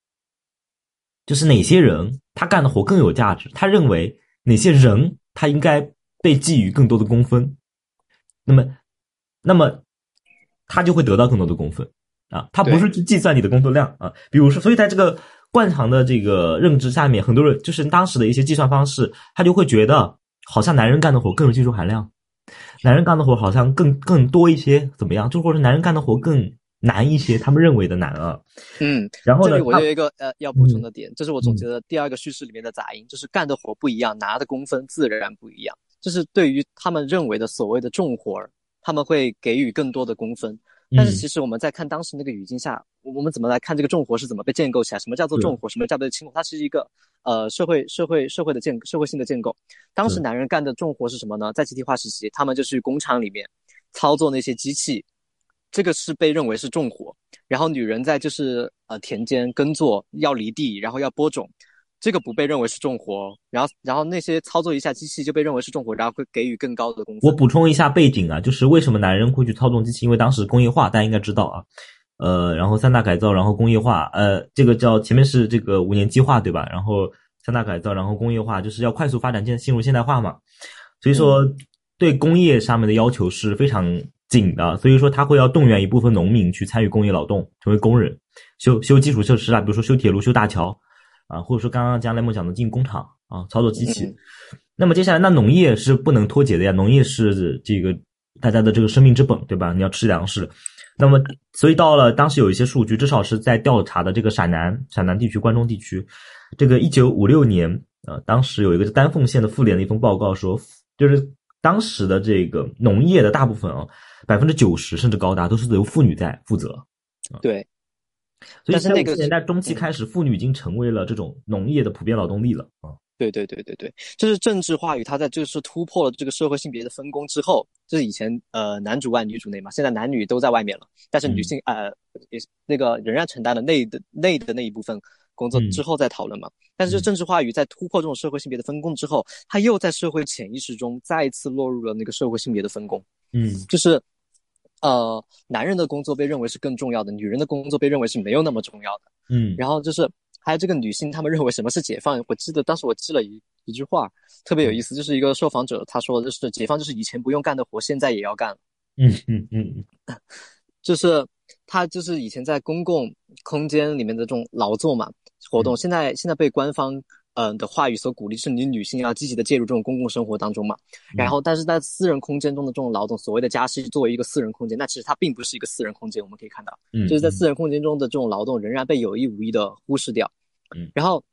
Speaker 1: 就是哪些人他干的活更有价值，他认为哪些人他应该被给予更多的工分，那么，那么他就会得到更多的工分啊。他不是去计算你的工作量啊。比如说，所以在这个惯常的这个认知下面，很多人就是当时的一些计算方式，他就会觉得好像男人干的活更有技术含量，男人干的活好像更更多一些，怎么样？就或者男人干的活更。难一些，他们认为的难啊。
Speaker 2: 嗯，
Speaker 1: 然后呢？
Speaker 2: 这里我有一个呃要补充的点，这是我总结的第二个叙事里面的杂音，就是干的活不一样，拿的工分自然不一样。就是对于他们认为的所谓的重活儿，他们会给予更多的工分。但是其实我们在看当时那个语境下，我们怎么来看这个重活是怎么被建构起来？什么叫做重活？什么叫做轻活？它是一个呃社会社会社会的建社会性的建构。当时男人干的重活是什么呢？在集体化时期，他们就去工厂里面操作那些机器。这个是被认为是重活，然后女人在就是呃田间耕作，要犁地，然后要播种，这个不被认为是重活。然后然后那些操作一下机器就被认为是重活，然后会给予更高的工资。
Speaker 1: 我补充一下背景啊，就是为什么男人会去操纵机器？因为当时工业化，大家应该知道啊，呃，然后三大改造，然后工业化，呃，这个叫前面是这个五年计划对吧？然后三大改造，然后工业化，就是要快速发展进进入现代化嘛。所以说对工业上面的要求是非常。紧的，所以说他会要动员一部分农民去参与工业劳动，成为工人，修修基础设施啊，比如说修铁路、修大桥啊，或者说刚刚江雷梦讲的进工厂啊，操作机器。那么接下来，那农业是不能脱节的呀，农业是这个大家的这个生命之本，对吧？你要吃粮食。那么，所以到了当时有一些数据，至少是在调查的这个陕南、陕南地区、关中地区，这个一九五六年啊，当时有一个丹凤县的妇联的一封报告说，就是当时的这个农业的大部分啊。百分之九十甚至高达都是由妇女在负责，
Speaker 2: 对。
Speaker 1: 所以在五十年代中期开始，妇女已经成为了这种农业的普遍劳动力了啊。
Speaker 2: 对对对对对，就是政治话语，它在就是突破了这个社会性别的分工之后，就是以前呃男主外女主内嘛，现在男女都在外面了，但是女性呃也那个仍然承担了内的内的那一部分工作之后再讨论嘛。但是政治话语在突破这种社会性别的分工之后，它又在社会潜意识中再一次落入了那个社会性别的分工。
Speaker 1: 嗯，
Speaker 2: 就是。呃，男人的工作被认为是更重要的，女人的工作被认为是没有那么重要的。
Speaker 1: 嗯，
Speaker 2: 然后就是还有这个女性，她们认为什么是解放？我记得当时我记了一一句话，特别有意思，就是一个受访者他说，就是解放就是以前不用干的活，现在也要干。
Speaker 1: 嗯嗯嗯，
Speaker 2: 就是他就是以前在公共空间里面的这种劳作嘛活动，现在现在被官方。嗯的话语所鼓励是你女性要积极的介入这种公共生活当中嘛，然后但是在私人空间中的这种劳动，所谓的家是作为一个私人空间，那其实它并不是一个私人空间，我们可以看到，就是在私人空间中的这种劳动仍然被有意无意的忽视掉，
Speaker 1: 嗯，
Speaker 2: 然后。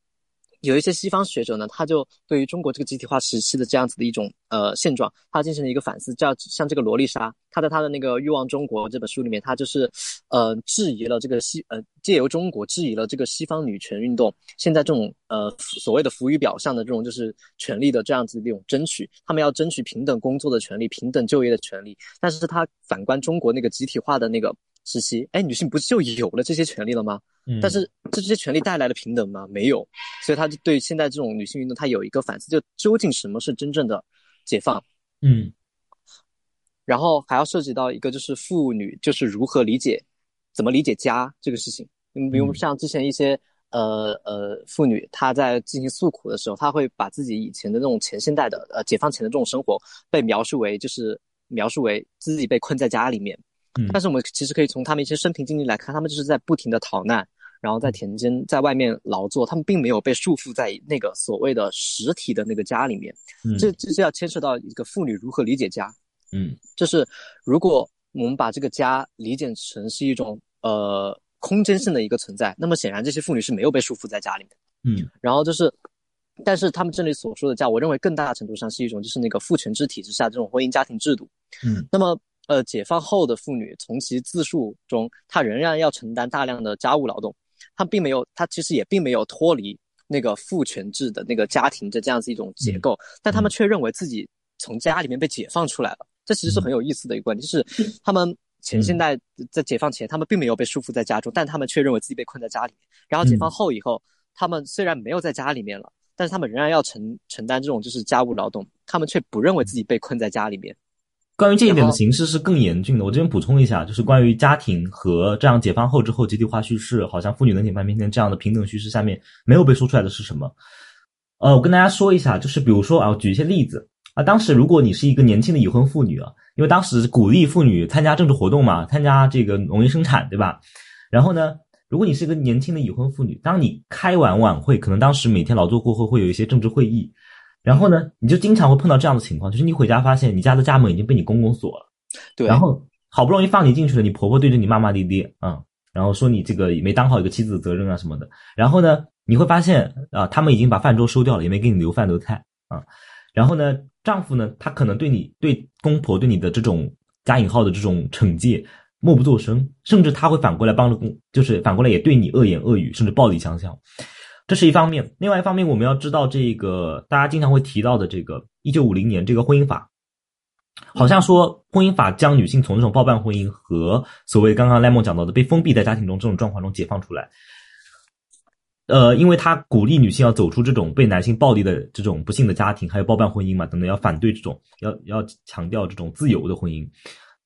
Speaker 2: 有一些西方学者呢，他就对于中国这个集体化时期的这样子的一种呃现状，他进行了一个反思，叫像这个罗丽莎，他在他的那个《欲望中国》这本书里面，他就是呃质疑了这个西呃借由中国质疑了这个西方女权运动现在这种呃所谓的浮于表象的这种就是权利的这样子的一种争取，他们要争取平等工作的权利、平等就业的权利，但是他反观中国那个集体化的那个时期，哎，女性不就有了这些权利了吗？但是这些权利带来了平等吗？没有，所以他就对现在这种女性运动，他有一个反思，就究竟什么是真正的解放？
Speaker 1: 嗯，
Speaker 2: 然后还要涉及到一个就是妇女就是如何理解，怎么理解家这个事情。你比如像之前一些呃呃妇女，她在进行诉苦的时候，她会把自己以前的那种前现代的呃解放前的这种生活被描述为就是描述为自己被困在家里面。
Speaker 1: 嗯，
Speaker 2: 但是我们其实可以从他们一些生平经历来看，他们就是在不停的逃难。然后在田间，在外面劳作，他们并没有被束缚在那个所谓的实体的那个家里面。这这是要牵涉到一个妇女如何理解家。
Speaker 1: 嗯，
Speaker 2: 就是如果我们把这个家理解成是一种呃空间性的一个存在，那么显然这些妇女是没有被束缚在家里面。
Speaker 1: 嗯，
Speaker 2: 然后就是，但是他们这里所说的家，我认为更大程度上是一种就是那个父权制体制下这种婚姻家庭制度。
Speaker 1: 嗯，
Speaker 2: 那么呃解放后的妇女从其自述中，她仍然要承担大量的家务劳动。她并没有，她其实也并没有脱离那个父权制的那个家庭的这样子一种结构，但他们却认为自己从家里面被解放出来了。这其实是很有意思的一个观点，就是他们前现代在解放前，他们并没有被束缚在家中，但他们却认为自己被困在家里面。然后解放后以后，他们虽然没有在家里面了，但是他们仍然要承承担这种就是家务劳动，他们却不认为自己被困在家里面。
Speaker 1: 关于这一点的形式是更严峻的。我这边补充一下，就是关于家庭和这样解放后之后集体化叙事，好像妇女能解放明天这样的平等叙事下面没有被说出来的是什么？呃，我跟大家说一下，就是比如说啊，举一些例子啊，当时如果你是一个年轻的已婚妇女啊，因为当时鼓励妇女参加政治活动嘛，参加这个农业生产，对吧？然后呢，如果你是一个年轻的已婚妇女，当你开完晚会，可能当时每天劳作过后会有一些政治会议。然后呢，你就经常会碰到这样的情况，就是你回家发现你家的家门已经被你公公锁了，
Speaker 2: 对，
Speaker 1: 然后好不容易放你进去了，你婆婆对着你骂骂咧咧啊，然后说你这个没当好一个妻子的责任啊什么的。然后呢，你会发现啊，他们已经把饭桌收掉了，也没给你留饭留菜啊。然后呢，丈夫呢，他可能对你对公婆对你的这种加引号的这种惩戒默不作声，甚至他会反过来帮着公，就是反过来也对你恶言恶语，甚至暴力相向。这是一方面，另外一方面，我们要知道这个大家经常会提到的这个一九五零年这个婚姻法，好像说婚姻法将女性从这种包办婚姻和所谓刚刚赖梦讲到的被封闭在家庭中这种状况中解放出来。呃，因为他鼓励女性要走出这种被男性暴力的这种不幸的家庭，还有包办婚姻嘛等等，要反对这种要要强调这种自由的婚姻。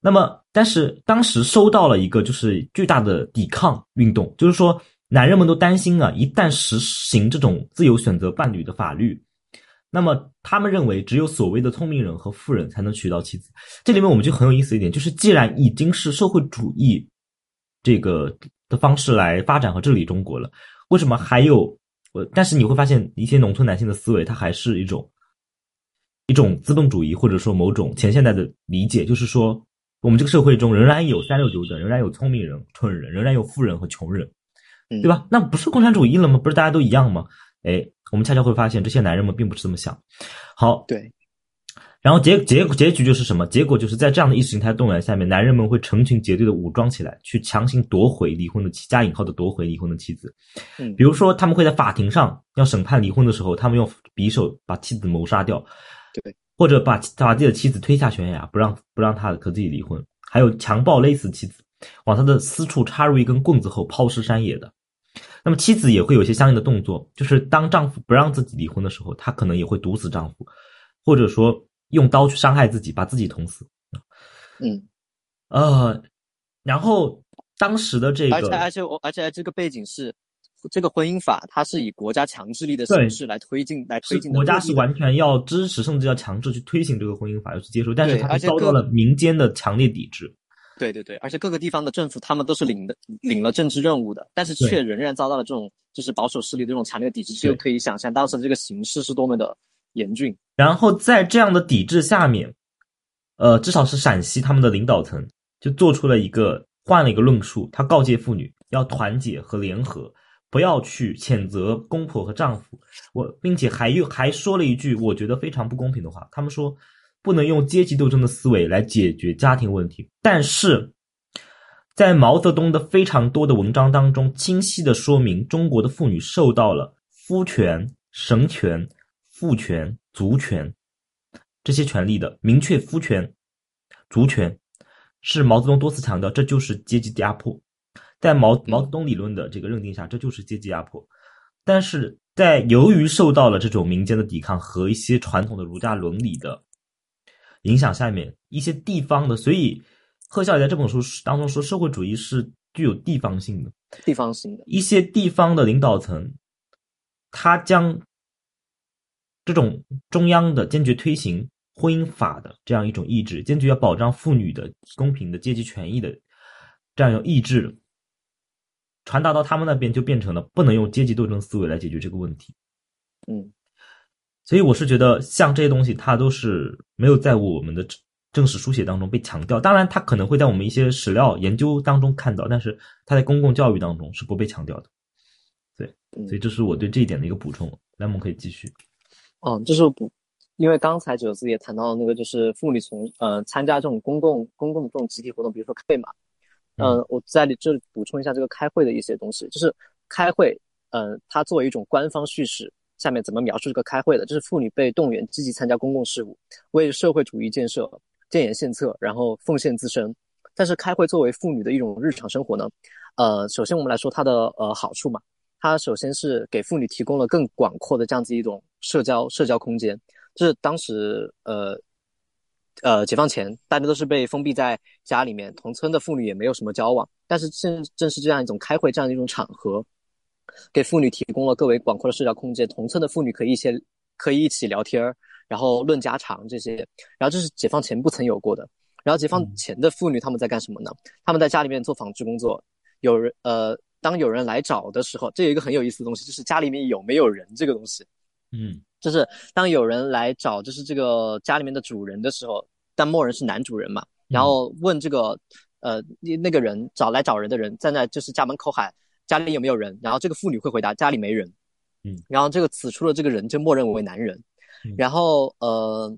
Speaker 1: 那么，但是当时收到了一个就是巨大的抵抗运动，就是说。男人们都担心啊，一旦实行这种自由选择伴侣的法律，那么他们认为只有所谓的聪明人和富人才能娶到妻子。这里面我们就很有意思一点，就是既然已经是社会主义这个的方式来发展和治理中国了，为什么还有？呃，但是你会发现一些农村男性的思维，他还是一种一种资本主义或者说某种前现代的理解，就是说我们这个社会中仍然有三六九等，仍然有聪明人、蠢人，仍然有富人和穷人。对吧？那不是共产主义了吗？不是大家都一样吗？哎，我们恰恰会发现，这些男人们并不是这么想。好，
Speaker 2: 对。
Speaker 1: 然后结结结局就是什么？结果就是在这样的意识形态动员下面，男人们会成群结队的武装起来，去强行夺回离婚的妻，加引号的夺回离婚的妻子。
Speaker 2: 嗯，
Speaker 1: 比如说他们会在法庭上要审判离婚的时候，他们用匕首把妻子谋杀掉。
Speaker 2: 对，
Speaker 1: 或者把把自己的妻子推下悬崖，不让不让他和自己离婚。还有强暴勒死妻子，往他的私处插入一根棍子后抛尸山野的。那么妻子也会有一些相应的动作，就是当丈夫不让自己离婚的时候，她可能也会毒死丈夫，或者说用刀去伤害自己，把自己捅死。
Speaker 2: 嗯，
Speaker 1: 呃，然后当时的这个，而
Speaker 2: 且而且我而且这个背景是，这个婚姻法它是以国家强制力的形式来推进来推进，
Speaker 1: 国家是完全要支持甚至要强制去推行这个婚姻法要去接受，但是它遭到了民间的强烈抵制。
Speaker 2: 对对对，而且各个地方的政府他们都是领的领了政治任务的，但是却仍然遭到了这种就是保守势力的这种强烈抵制，就可以想象当时的这个形势是多么的严峻。
Speaker 1: 然后在这样的抵制下面，呃，至少是陕西他们的领导层就做出了一个换了一个论述，他告诫妇女要团结和联合，不要去谴责公婆和丈夫。我并且还又还说了一句我觉得非常不公平的话，他们说不能用阶级斗争的思维来解决家庭问题，但是。在毛泽东的非常多的文章当中，清晰的说明中国的妇女受到了夫权、神权、父权、族权这些权利的明确。夫权、族权是毛泽东多次强调，这就是阶级压迫。在毛毛泽东理论的这个认定下，这就是阶级压迫。但是在由于受到了这种民间的抵抗和一些传统的儒家伦理的影响，下面一些地方的，所以。贺孝也在这本书当中说，社会主义是具有地方性的，
Speaker 2: 地方性的
Speaker 1: 一些地方的领导层，他将这种中央的坚决推行婚姻法的这样一种意志，坚决要保障妇女的公平的阶级权益的这样一种意志，传达到他们那边，就变成了不能用阶级斗争思维来解决这个问题。
Speaker 2: 嗯，
Speaker 1: 所以我是觉得，像这些东西，它都是没有在我们的。正史书写当中被强调，当然它可能会在我们一些史料研究当中看到，但是它在公共教育当中是不被强调的。对，所以这是我对这一点的一个补充。来，我们可以继续。
Speaker 2: 嗯，就是补，因为刚才九子也谈到了那个，就是妇女从呃参加这种公共公共的这种集体活动，比如说开会嘛。嗯，我在这里补充一下这个开会的一些东西，就是开会，嗯，它作为一种官方叙事，下面怎么描述这个开会的？就是妇女被动员积极参加公共事务，为社会主义建设。建言献策，然后奉献自身。但是开会作为妇女的一种日常生活呢，呃，首先我们来说它的呃好处嘛，它首先是给妇女提供了更广阔的这样子一种社交社交空间。就是当时呃呃解放前，大家都是被封闭在家里面，同村的妇女也没有什么交往。但是正正是这样一种开会这样的一种场合，给妇女提供了更为广阔的社交空间。同村的妇女可以一些可以一起聊天儿。然后论家常这些，然后这是解放前不曾有过的。然后解放前的妇女他们在干什么呢？他们在家里面做纺织工作。有人呃，当有人来找的时候，这有一个很有意思的东西，就是家里面有没有人这个东西。
Speaker 1: 嗯，
Speaker 2: 就是当有人来找，就是这个家里面的主人的时候，但默认是男主人嘛。然后问这个呃那个人找来找人的人站在就是家门口喊家里有没有人，然后这个妇女会回答家里没人。
Speaker 1: 嗯，
Speaker 2: 然后这个此处的这个人就默认为男人。然后，呃，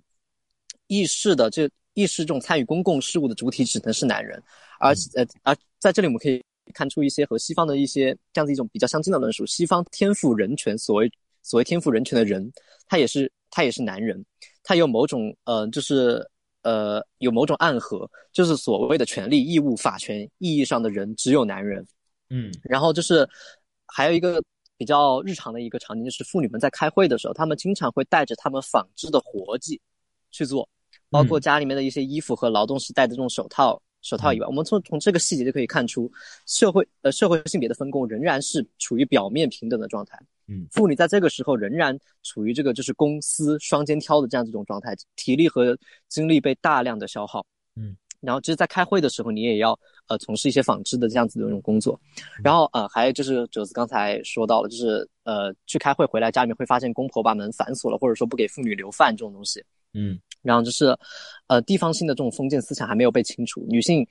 Speaker 2: 意识的这意识这种参与公共事务的主体只能是男人，而且呃，而在这里我们可以看出一些和西方的一些这样子一种比较相近的论述。西方天赋人权，所谓所谓天赋人权的人，他也是他也是男人，他有某种呃，就是呃，有某种暗合，就是所谓的权利、义务、法权意义上的人只有男人。
Speaker 1: 嗯，
Speaker 2: 然后就是还有一个。比较日常的一个场景就是妇女们在开会的时候，她们经常会带着她们纺织的活计去做，包括家里面的一些衣服和劳动时戴的这种手套。手套以外，我们从从这个细节就可以看出，社会呃社会性别的分工仍然是处于表面平等的状态。
Speaker 1: 嗯，
Speaker 2: 妇女在这个时候仍然处于这个就是公私双肩挑的这样一种状态，体力和精力被大量的消耗。
Speaker 1: 嗯。
Speaker 2: 然后就是在开会的时候，你也要呃从事一些纺织的这样子的一种工作。然后呃还有就是九子刚才说到了，就是呃去开会回来家里面会发现公婆把门反锁了，或者说不给妇女留饭这种东西。
Speaker 1: 嗯，
Speaker 2: 然后就是呃地方性的这种封建思想还没有被清除，女性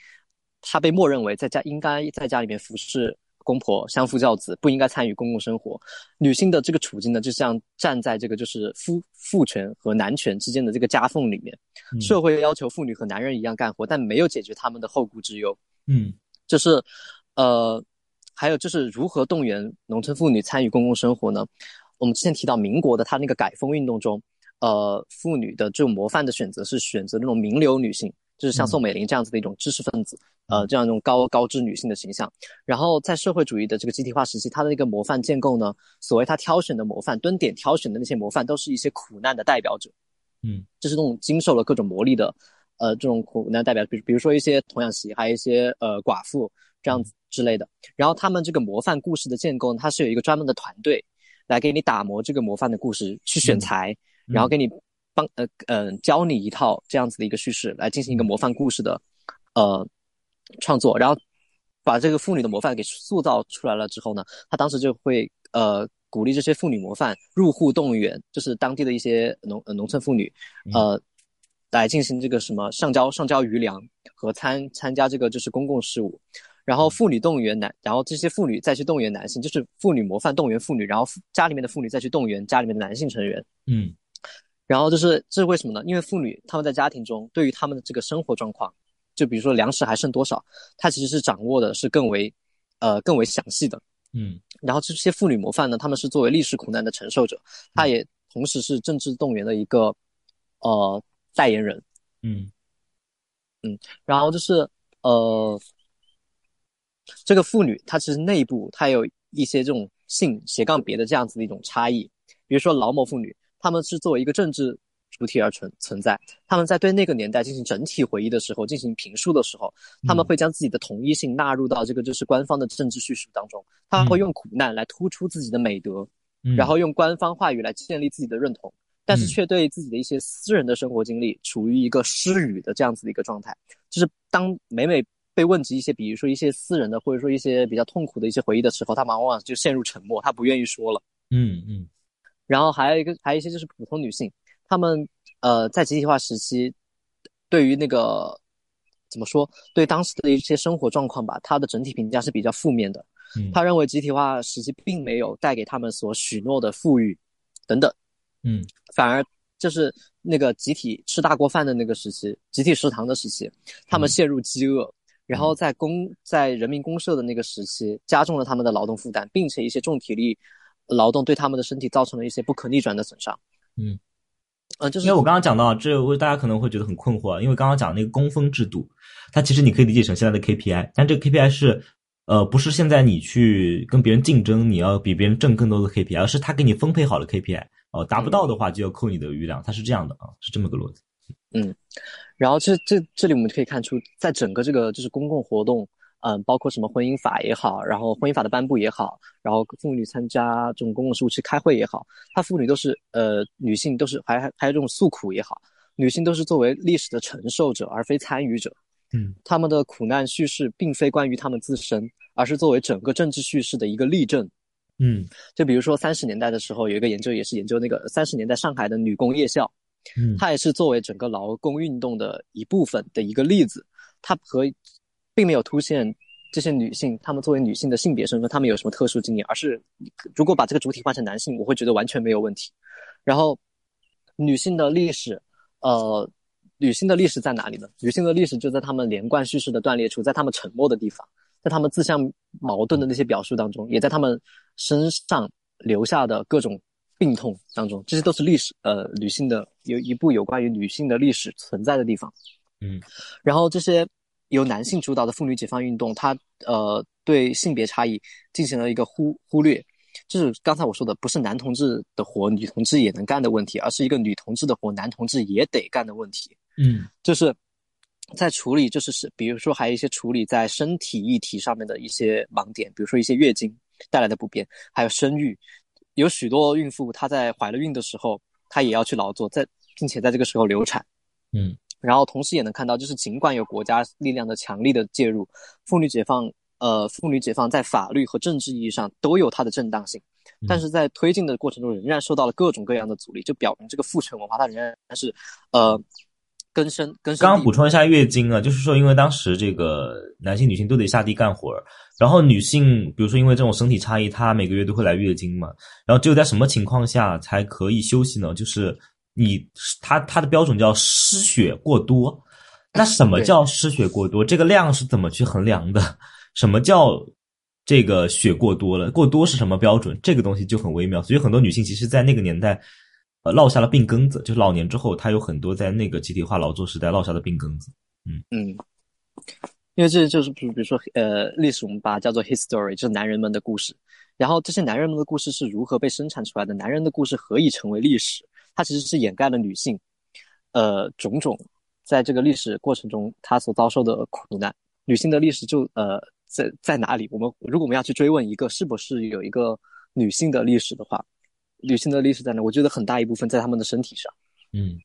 Speaker 2: 她被默认为在家应该在家里面服侍。公婆相夫教子，不应该参与公共生活。女性的这个处境呢，就像站在这个就是夫父权和男权之间的这个夹缝里面。社会要求妇女和男人一样干活，但没有解决他们的后顾之忧。
Speaker 1: 嗯，
Speaker 2: 就是呃，还有就是如何动员农村妇女参与公共生活呢？我们之前提到民国的他那个改封运动中，呃，妇女的这种模范的选择是选择那种名流女性。就是像宋美龄这样子的一种知识分子，呃，这样一种高高知女性的形象。然后在社会主义的这个集体化时期，它的那个模范建构呢，所谓他挑选的模范，蹲点挑选的那些模范，都是一些苦难的代表者。
Speaker 1: 嗯，
Speaker 2: 就是那种经受了各种磨砺的，呃，这种苦难代表，比比如说一些童养媳，还有一些呃寡妇这样子之类的。然后他们这个模范故事的建构，它是有一个专门的团队来给你打磨这个模范的故事，去选材，然后给你。帮呃嗯教你一套这样子的一个叙事来进行一个模范故事的呃创作，然后把这个妇女的模范给塑造出来了之后呢，他当时就会呃鼓励这些妇女模范入户动物园，就是当地的一些农呃农村妇女呃来进行这个什么上交上交余粮和参参加这个就是公共事务，然后妇女动员男，然后这些妇女再去动员男性，就是妇女模范动员妇女，然后家里面的妇女再去动员家里面的男性成员。
Speaker 1: 嗯，
Speaker 2: 然后就是这是为什么呢？因为妇女她们在家庭中对于她们的这个生活状况，就比如说粮食还剩多少，她其实是掌握的是更为，呃更为详细的。
Speaker 1: 嗯，
Speaker 2: 然后这些妇女模范呢，她们是作为历史苦难的承受者，她也同时是政治动员的一个，呃代言人。
Speaker 1: 嗯
Speaker 2: 嗯，然后就是呃，这个妇女她其实内部她有一些这种性斜杠别的这样子的一种差异，比如说劳模妇女，她们是作为一个政治主体而存存在，他们在对那个年代进行整体回忆的时候，进行评述的时候，他们会将自己的同一性纳入到这个就是官方的政治叙述当中，她会用苦难来突出自己的美德，然后用官方话语来建立自己的认同。但是却对自己的一些私人的生活经历处于一个失语的这样子的一个状态，就是当每每被问及一些，比如说一些私人的，或者说一些比较痛苦的一些回忆的时候，他往往就陷入沉默，他不愿意说了。
Speaker 1: 嗯嗯。
Speaker 2: 然后还有一个，还有一些就是普通女性，她们呃在集体化时期，对于那个怎么说，对当时的一些生活状况吧，她的整体评价是比较负面的。她认为集体化时期并没有带给他们所许诺的富裕等等。
Speaker 1: 嗯，
Speaker 2: 反而就是那个集体吃大锅饭的那个时期，集体食堂的时期，他们陷入饥饿，然后在公在人民公社的那个时期，加重了他们的劳动负担，并且一些重体力劳动对他们的身体造成了一些不可逆转的损伤。
Speaker 1: 嗯，
Speaker 2: 嗯，就是
Speaker 1: 因为我刚刚讲到这，大家可能会觉得很困惑，因为刚刚讲那个工分制度，它其实你可以理解成现在的 KPI，但这个 KPI 是。呃，不是现在你去跟别人竞争，你要比别人挣更多的 KPI，而是他给你分配好了 KPI，哦，达不到的话就要扣你的余粮，它是这样的啊，是这么个逻辑。
Speaker 2: 嗯，然后这这这里我们可以看出，在整个这个就是公共活动，嗯，包括什么婚姻法也好，然后婚姻法的颁布也好，然后妇女参加这种公共事务去开会也好，她妇女都是呃女性都是还还还有这种诉苦也好，女性都是作为历史的承受者而非参与者。
Speaker 1: 嗯，
Speaker 2: 他们的苦难叙事并非关于他们自身，而是作为整个政治叙事的一个例证。
Speaker 1: 嗯，
Speaker 2: 就比如说三十年代的时候，有一个研究也是研究那个三十年代上海的女工夜校，
Speaker 1: 嗯，
Speaker 2: 它也是作为整个劳工运动的一部分的一个例子。它和并没有凸显这些女性，她们作为女性的性别身份，她们有什么特殊经验，而是如果把这个主体换成男性，我会觉得完全没有问题。然后，女性的历史，呃。女性的历史在哪里呢？女性的历史就在她们连贯叙事的断裂处，在她们沉默的地方，在她们自相矛盾的那些表述当中，也在她们身上留下的各种病痛当中，这些都是历史。呃，女性的有一部有关于女性的历史存在的地方。
Speaker 1: 嗯，
Speaker 2: 然后这些由男性主导的妇女解放运动，它呃对性别差异进行了一个忽忽略。就是刚才我说的，不是男同志的活女同志也能干的问题，而是一个女同志的活男同志也得干的问题。
Speaker 1: 嗯，
Speaker 2: 就是在处理，就是是，比如说还有一些处理在身体议题上面的一些盲点，比如说一些月经带来的不便，还有生育，有许多孕妇她在怀了孕的时候，她也要去劳作，在并且在这个时候流产。
Speaker 1: 嗯，
Speaker 2: 然后同时也能看到，就是尽管有国家力量的强力的介入，妇女解放。呃，妇女解放在法律和政治意义上都有它的正当性，但是在推进的过程中仍然受到了各种各样的阻力，就表明这个父权文化它仍然是呃根深根深。
Speaker 1: 刚刚补充一下月经啊，就是说因为当时这个男性女性都得下地干活儿，然后女性比如说因为这种身体差异，她每个月都会来月经嘛，然后只有在什么情况下才可以休息呢？就是你他他的标准叫失血过多，那什么叫失血过多？这个量是怎么去衡量的？什么叫这个血过多了？过多是什么标准？这个东西就很微妙。所以很多女性其实，在那个年代，呃，落下了病根子，就是老年之后，她有很多在那个集体化劳作时代落下的病根子。
Speaker 2: 嗯嗯，因为这就是比比如说，呃，历史我们把它叫做 history，就是男人们的故事。然后这些男人们的故事是如何被生产出来的？男人的故事何以成为历史？它其实是掩盖了女性，呃，种种在这个历史过程中她所遭受的苦难。女性的历史就呃。在在哪里？我们如果我们要去追问一个是不是有一个女性的历史的话，女性的历史在哪？我觉得很大一部分在她们的身体上。
Speaker 1: 嗯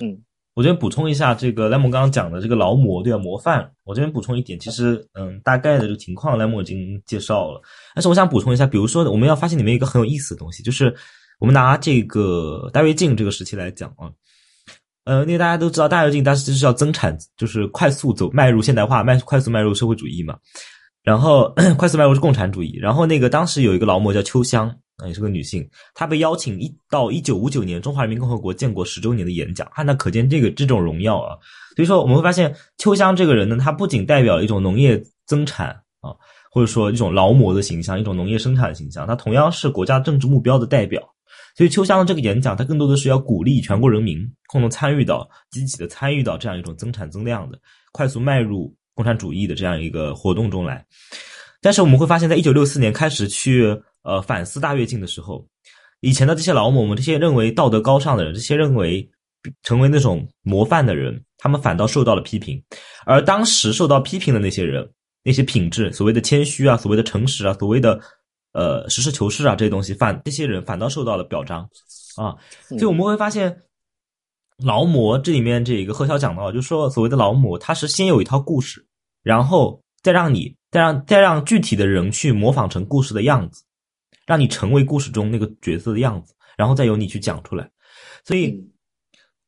Speaker 2: 嗯，
Speaker 1: 我这边补充一下，这个莱蒙刚刚讲的这个劳模对啊模范，我这边补充一点，其实嗯大概的这个情况莱蒙已经介绍了，但是我想补充一下，比如说我们要发现里面一个很有意思的东西，就是我们拿这个大跃进这个时期来讲啊。呃，因为大家都知道大跃进，当时就是要增产，就是快速走迈入现代化，迈快速迈入社会主义嘛。然后 快速迈入是共产主义。然后那个当时有一个劳模叫秋香啊，也是个女性，她被邀请一到一九五九年中华人民共和国建国十周年的演讲，啊，那可见这个这种荣耀啊。所以说我们会发现秋香这个人呢，她不仅代表一种农业增产啊，或者说一种劳模的形象，一种农业生产的形象，她同样是国家政治目标的代表。所以秋香的这个演讲，它更多的是要鼓励全国人民共同参与到、积极的参与到这样一种增产增量的、快速迈入共产主义的这样一个活动中来。但是我们会发现，在一九六四年开始去呃反思大跃进的时候，以前的这些劳模们，这些认为道德高尚的人，这些认为成为那种模范的人，他们反倒受到了批评。而当时受到批评的那些人，那些品质，所谓的谦虚啊，所谓的诚实啊，所谓的。呃，实事求是啊，这些东西反这些人反倒受到了表彰啊，所以我们会发现，劳模这里面这个贺潇讲到，就是说所谓的劳模，他是先有一套故事，然后再让你再让再让具体的人去模仿成故事的样子，让你成为故事中那个角色的样子，然后再由你去讲出来。所以，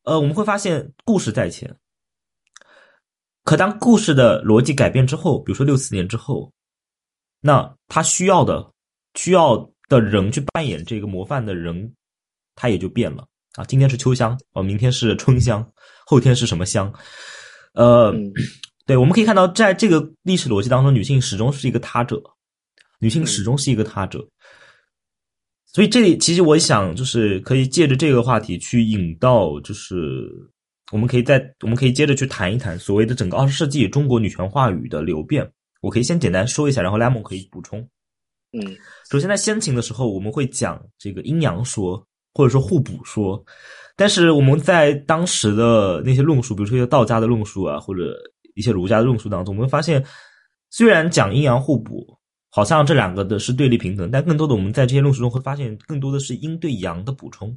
Speaker 1: 呃，我们会发现故事在前，可当故事的逻辑改变之后，比如说六四年之后，那他需要的。需要的人去扮演这个模范的人，他也就变了啊。今天是秋香哦，明天是春香，后天是什么香？呃，对，我们可以看到，在这个历史逻辑当中，女性始终是一个他者，女性始终是一个他者。所以这里其实我想，就是可以借着这个话题去引到，就是我们可以在我们可以接着去谈一谈所谓的整个二十世纪中国女权话语的流变。我可以先简单说一下，然后 Lemon 可以补充。
Speaker 2: 嗯，
Speaker 1: 首先在先秦的时候，我们会讲这个阴阳说，或者说互补说。但是我们在当时的那些论述，比如说一些道家的论述啊，或者一些儒家的论述当中，我们会发现，虽然讲阴阳互补，好像这两个的是对立平等，但更多的我们在这些论述中会发现，更多的是阴对阳的补充。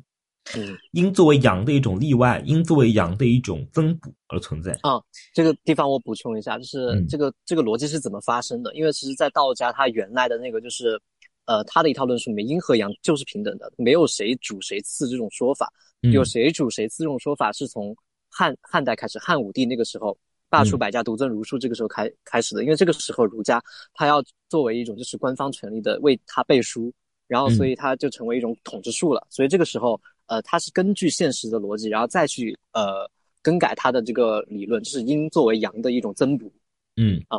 Speaker 2: 嗯，
Speaker 1: 阴作为阳的一种例外，阴作为阳的一种增补而存在。
Speaker 2: 啊，这个地方我补充一下，就是这个这个逻辑是怎么发生的？因为其实，在道家它原来的那个就是，呃，他的一套论述里面，阴和阳就是平等的，没有谁主谁次这种说法。有谁主谁次这种说法是从汉汉代开始，汉武帝那个时候罢黜百家，独尊儒术，这个时候开开始的。因为这个时候儒家他要作为一种就是官方权力的为他背书，然后所以他就成为一种统治术了。所以这个时候。呃，它是根据现实的逻辑，然后再去呃更改它的这个理论，就是阴作为阳的一种增补。
Speaker 1: 嗯
Speaker 2: 啊，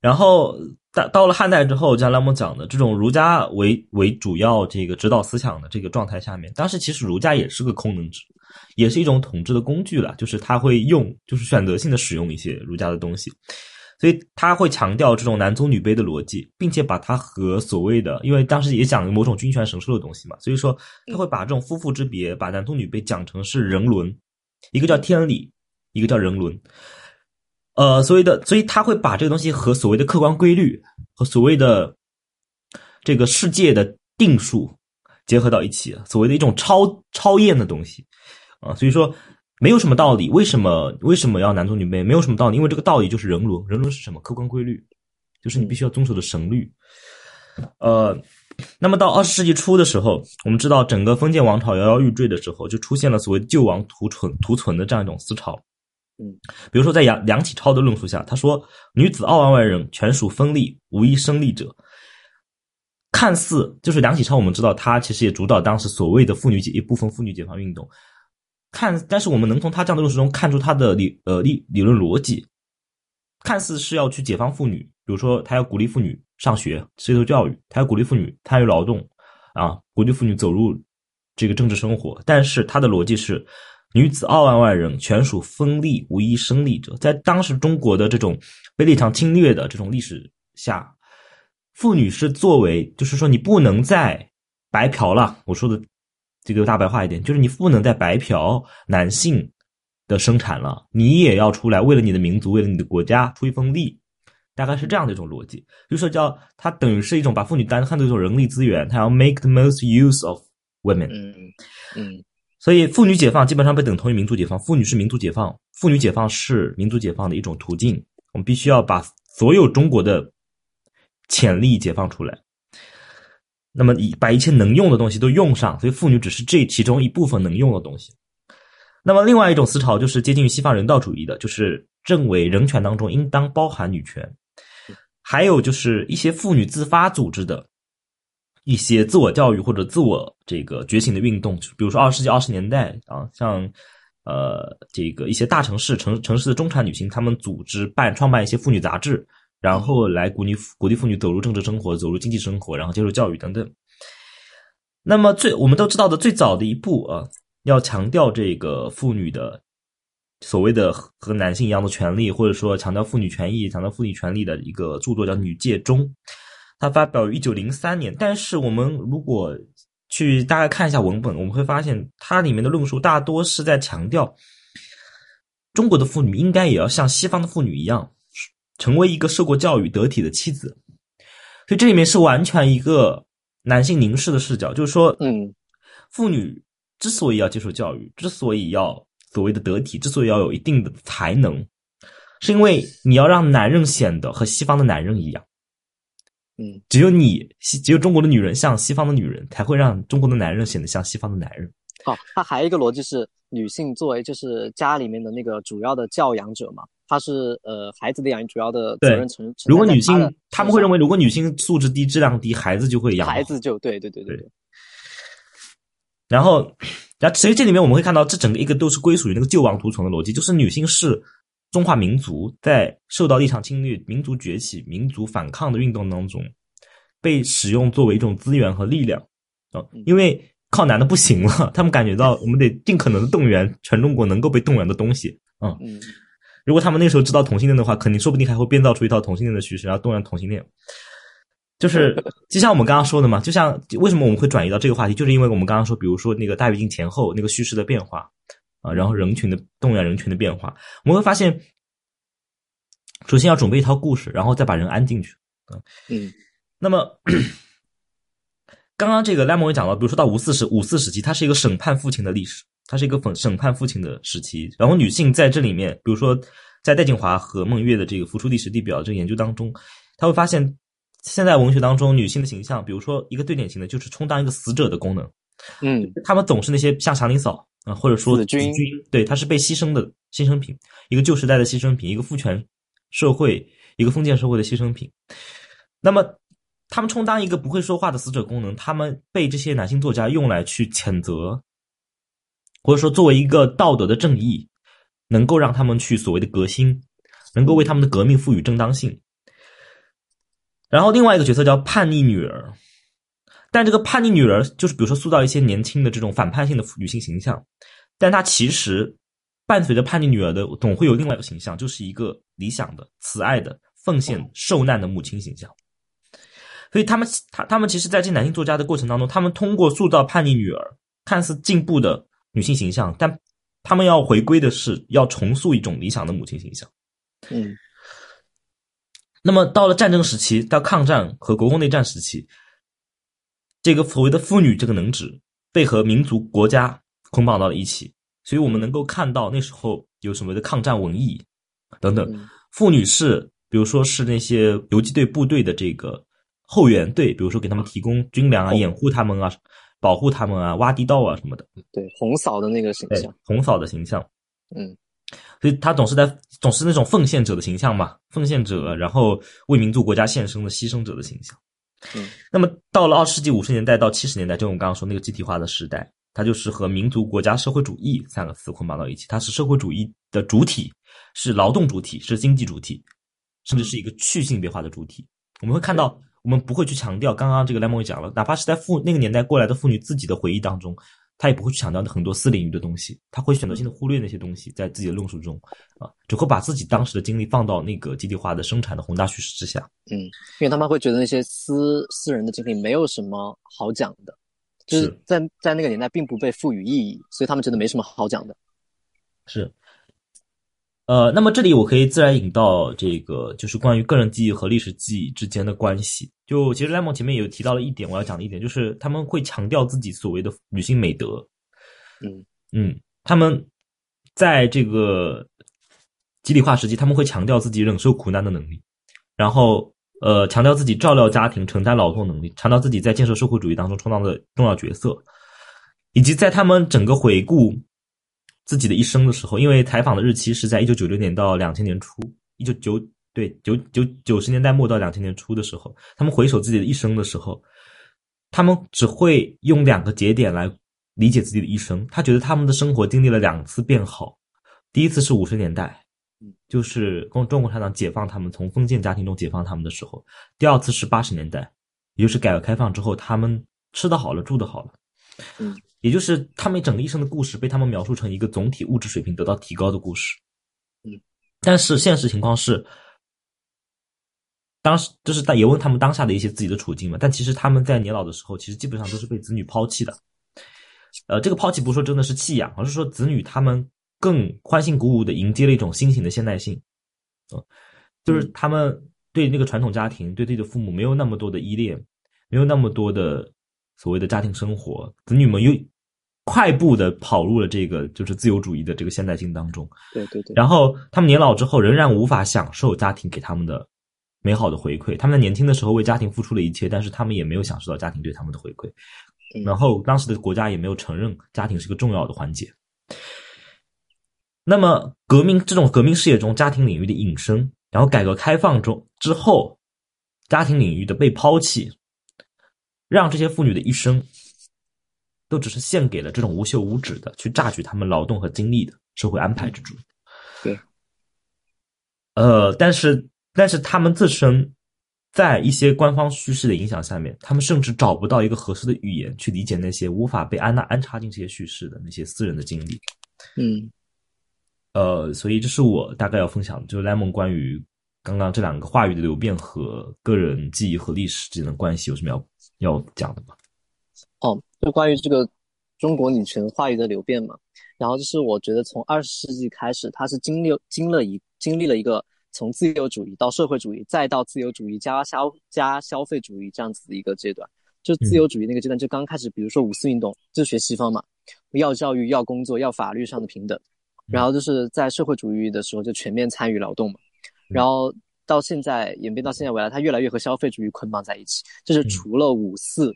Speaker 1: 然后到到了汉代之后，像拉姆讲的这种儒家为为主要这个指导思想的这个状态下面，当时其实儒家也是个空能指，也是一种统治的工具了，就是他会用，就是选择性的使用一些儒家的东西。所以他会强调这种男尊女卑的逻辑，并且把它和所谓的，因为当时也讲某种君权神授的东西嘛，所以说他会把这种夫妇之别，把男尊女卑讲成是人伦，一个叫天理，一个叫人伦。呃，所谓的，所以他会把这个东西和所谓的客观规律和所谓的这个世界的定数结合到一起，所谓的一种超超验的东西啊，所以说。没有什么道理，为什么为什么要男尊女卑？没有什么道理，因为这个道理就是人伦，人伦是什么？客观规律，就是你必须要遵守的神律。呃，那么到二十世纪初的时候，我们知道整个封建王朝摇摇欲坠的时候，就出现了所谓救亡图存图存的这样一种思潮。
Speaker 2: 嗯，
Speaker 1: 比如说在梁梁启超的论述下，他说：“女子傲万万人，全属分立，无一生立者。”看似就是梁启超，我们知道他其实也主导当时所谓的妇女解一部分妇女解放运动。看，但是我们能从他这样的论述中看出他的理呃理理论逻辑，看似是要去解放妇女，比如说他要鼓励妇女上学接受教育，他要鼓励妇女参与劳动，啊，鼓励妇女走入这个政治生活。但是他的逻辑是，女子二万万人，全属分立，无一生立者。在当时中国的这种被立场侵略的这种历史下，妇女是作为，就是说你不能再白嫖了。我说的。这个大白话一点，就是你不能再白嫖男性的生产了，你也要出来为了你的民族，为了你的国家出一份力，大概是这样的一种逻辑。就说叫它等于是一种把妇女单看作一种人力资源，它要 make the most use of women。
Speaker 2: 嗯嗯，
Speaker 1: 所以妇女解放基本上被等同于民族解放，妇女是民族解放，妇女解放是民族解放的一种途径。我们必须要把所有中国的潜力解放出来。那么，以把一切能用的东西都用上，所以妇女只是这其中一部分能用的东西。那么，另外一种思潮就是接近于西方人道主义的，就是认为人权当中应当包含女权。还有就是一些妇女自发组织的一些自我教育或者自我这个觉醒的运动，比如说二十世纪二十年代啊，像呃这个一些大城市城城市的中产女性，她们组织办创办一些妇女杂志，然后来鼓励鼓励妇女走入政治生活、走入经济生活，然后接受教育等等。那么最我们都知道的最早的一步啊，要强调这个妇女的。所谓的和男性一样的权利，或者说强调妇女权益、强调妇女权利的一个著作叫《女界中》，它发表于一九零三年。但是我们如果去大概看一下文本，我们会发现它里面的论述大多是在强调中国的妇女应该也要像西方的妇女一样，成为一个受过教育、得体的妻子。所以这里面是完全一个男性凝视的视角，就是说，
Speaker 2: 嗯，
Speaker 1: 妇女之所以要接受教育，之所以要。所谓的得体之所以要有一定的才能，是因为你要让男人显得和西方的男人一样。
Speaker 2: 嗯，
Speaker 1: 只有你西，只有中国的女人像西方的女人，才会让中国的男人显得像西方的男人。
Speaker 2: 好，它还有一个逻辑是，女性作为就是家里面的那个主要的教养者嘛，她是呃孩子的养育主要的责任承。
Speaker 1: 如果女性，他们会认为，如果女性素质低、质量低，孩子就会养。
Speaker 2: 孩子就对对对对。
Speaker 1: 然后。然后，其实这里面我们会看到，这整个一个都是归属于那个救亡图存的逻辑，就是女性是中华民族在受到一场侵略、民族崛起、民族反抗的运动当中，被使用作为一种资源和力量啊，因为靠男的不行了，他们感觉到 我们得尽可能的动员全中国能够被动员的东西啊。如果他们那时候知道同性恋的话，肯定说不定还会编造出一套同性恋的叙事，然后动员同性恋。就是，就像我们刚刚说的嘛，就像为什么我们会转移到这个话题，就是因为我们刚刚说，比如说那个大跃进前后那个叙事的变化啊，然后人群的动员人群的变化，我们会发现，首先要准备一套故事，然后再把人安进去。
Speaker 2: 嗯，
Speaker 1: 那么刚刚这个莱蒙也讲到，比如说到五四时五四时期，它是一个审判父亲的历史，它是一个审审判父亲的时期，然后女性在这里面，比如说在戴锦华和孟月的这个《浮出历史地表》这个研究当中，他会发现。现在文学当中女性的形象，比如说一个最典型的就是充当一个死者的功能，
Speaker 2: 嗯，
Speaker 1: 他们总是那些像祥林嫂啊，或者说
Speaker 2: 子君，
Speaker 1: 对，她是被牺牲的牺牲品，一个旧时代的牺牲品，一个父权社会，一个封建社会的牺牲品。那么，他们充当一个不会说话的死者功能，他们被这些男性作家用来去谴责，或者说作为一个道德的正义，能够让他们去所谓的革新，能够为他们的革命赋予正当性。然后另外一个角色叫叛逆女儿，但这个叛逆女儿就是比如说塑造一些年轻的这种反叛性的女性形象，但她其实伴随着叛逆女儿的总会有另外一个形象，就是一个理想的、慈爱的、奉献、受难的母亲形象。所以他们他他们其实在进男性作家的过程当中，他们通过塑造叛逆女儿看似进步的女性形象，但他们要回归的是要重塑一种理想的母亲形象。
Speaker 2: 嗯。
Speaker 1: 那么到了战争时期，到抗战和国共内战时期，这个所谓的妇女这个能指被和民族国家捆绑到了一起，所以我们能够看到那时候有什么的抗战文艺等等。妇女是，比如说是那些游击队部队的这个后援队，比如说给他们提供军粮啊，掩护他们啊，保护他们啊，挖地道啊什么的。
Speaker 2: 对，红嫂的那个形象，
Speaker 1: 红嫂的形象，
Speaker 2: 嗯。
Speaker 1: 所以他总是在总是那种奉献者的形象嘛，奉献者，然后为民族国家献身的牺牲者的形象。
Speaker 2: 嗯，
Speaker 1: 那么到了二十世纪五十年代到七十年代，就我们刚刚说那个集体化的时代，它就是和民族国家社会主义三个词捆绑到一起。它是社会主义的主体，是劳动主体，是经济主体，甚至是一个去性别化的主体。我们会看到，我们不会去强调刚刚这个莱蒙也讲了，哪怕是在妇那个年代过来的妇女自己的回忆当中。她也不会去强调很多私领域的东西，她会选择性的忽略那些东西，在自己的论述中，啊，只会把自己当时的经历放到那个集体化的生产的宏大叙事之下。
Speaker 2: 嗯，因为他们会觉得那些私私人的经历没有什么好讲的，就是在在那个年代并不被赋予意义，所以他们觉得没什么好讲的。
Speaker 1: 是。呃，那么这里我可以自然引到这个，就是关于个人记忆和历史记忆之间的关系。就其实 Lemon 前面也有提到了一点，我要讲的一点，就是他们会强调自己所谓的女性美德。
Speaker 2: 嗯
Speaker 1: 嗯，他们在这个集体化时期，他们会强调自己忍受苦难的能力，然后呃，强调自己照料家庭、承担劳动能力，强调自己在建设社会主义当中充当的重要角色，以及在他们整个回顾。自己的一生的时候，因为采访的日期是在一九九六年到两千年初，一九九对九九九十年代末到两千年初的时候，他们回首自己的一生的时候，他们只会用两个节点来理解自己的一生。他觉得他们的生活经历了两次变好，第一次是五十年代，就是共中国共产党解放他们从封建家庭中解放他们的时候；第二次是八十年代，也就是改革开放之后，他们吃得好了，住得好了。
Speaker 2: 嗯，
Speaker 1: 也就是他们整个一生的故事被他们描述成一个总体物质水平得到提高的故事。
Speaker 2: 嗯，
Speaker 1: 但是现实情况是，当时就是也问他们当下的一些自己的处境嘛。但其实他们在年老的时候，其实基本上都是被子女抛弃的。呃，这个抛弃不是说真的是弃养，而是说子女他们更欢欣鼓舞的迎接了一种新型的现代性。嗯，就是他们对那个传统家庭、对自己的父母没有那么多的依恋，没有那么多的所谓的家庭生活，子女们又快步的跑入了这个就是自由主义的这个现代性当中。
Speaker 2: 对对对。
Speaker 1: 然后他们年老之后，仍然无法享受家庭给他们的美好的回馈。他们在年轻的时候为家庭付出了一切，但是他们也没有享受到家庭对他们的回馈。然后当时的国家也没有承认家庭是个重要的环节。那么革命这种革命事业中家庭领域的引申，然后改革开放中之后，家庭领域的被抛弃，让这些妇女的一生都只是献给了这种无休无止的去榨取他们劳动和精力的社会安排之中。
Speaker 2: 对。
Speaker 1: 呃，但是但是他们自身。在一些官方叙事的影响下面，他们甚至找不到一个合适的语言去理解那些无法被安娜安插进这些叙事的那些私人的经历。
Speaker 2: 嗯，
Speaker 1: 呃，所以这是我大概要分享的，就是 Lemon 关于刚刚这两个话语的流变和个人记忆和历史之间的关系有什么要要讲的吗？
Speaker 2: 哦，就关于这个中国女权话语的流变嘛，然后就是我觉得从二十世纪开始，它是经历经了一经历了一个。从自由主义到社会主义，再到自由主义加消加消费主义这样子的一个阶段，就自由主义那个阶段就刚开始，比如说五四运动，就学西方嘛，要教育、要工作、要法律上的平等，然后就是在社会主义的时候就全面参与劳动嘛，然后到现在演变到现在未来，它越来越和消费主义捆绑在一起，就是除了五四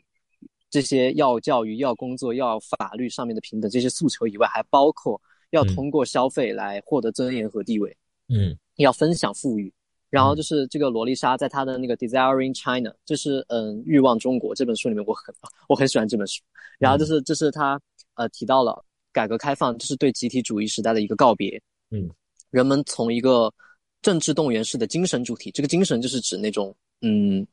Speaker 2: 这些要教育、要工作、要法律上面的平等这些诉求以外，还包括要通过消费来获得尊严和地位，
Speaker 1: 嗯。
Speaker 2: 要分享富裕，然后就是这个罗丽莎在她的那个《Desiring China》，就是嗯，欲望中国这本书里面，我很我很喜欢这本书。然后就是就是她呃提到了改革开放，就是对集体主义时代的一个告别。
Speaker 1: 嗯，
Speaker 2: 人们从一个政治动员式的精神主体，这个精神就是指那种嗯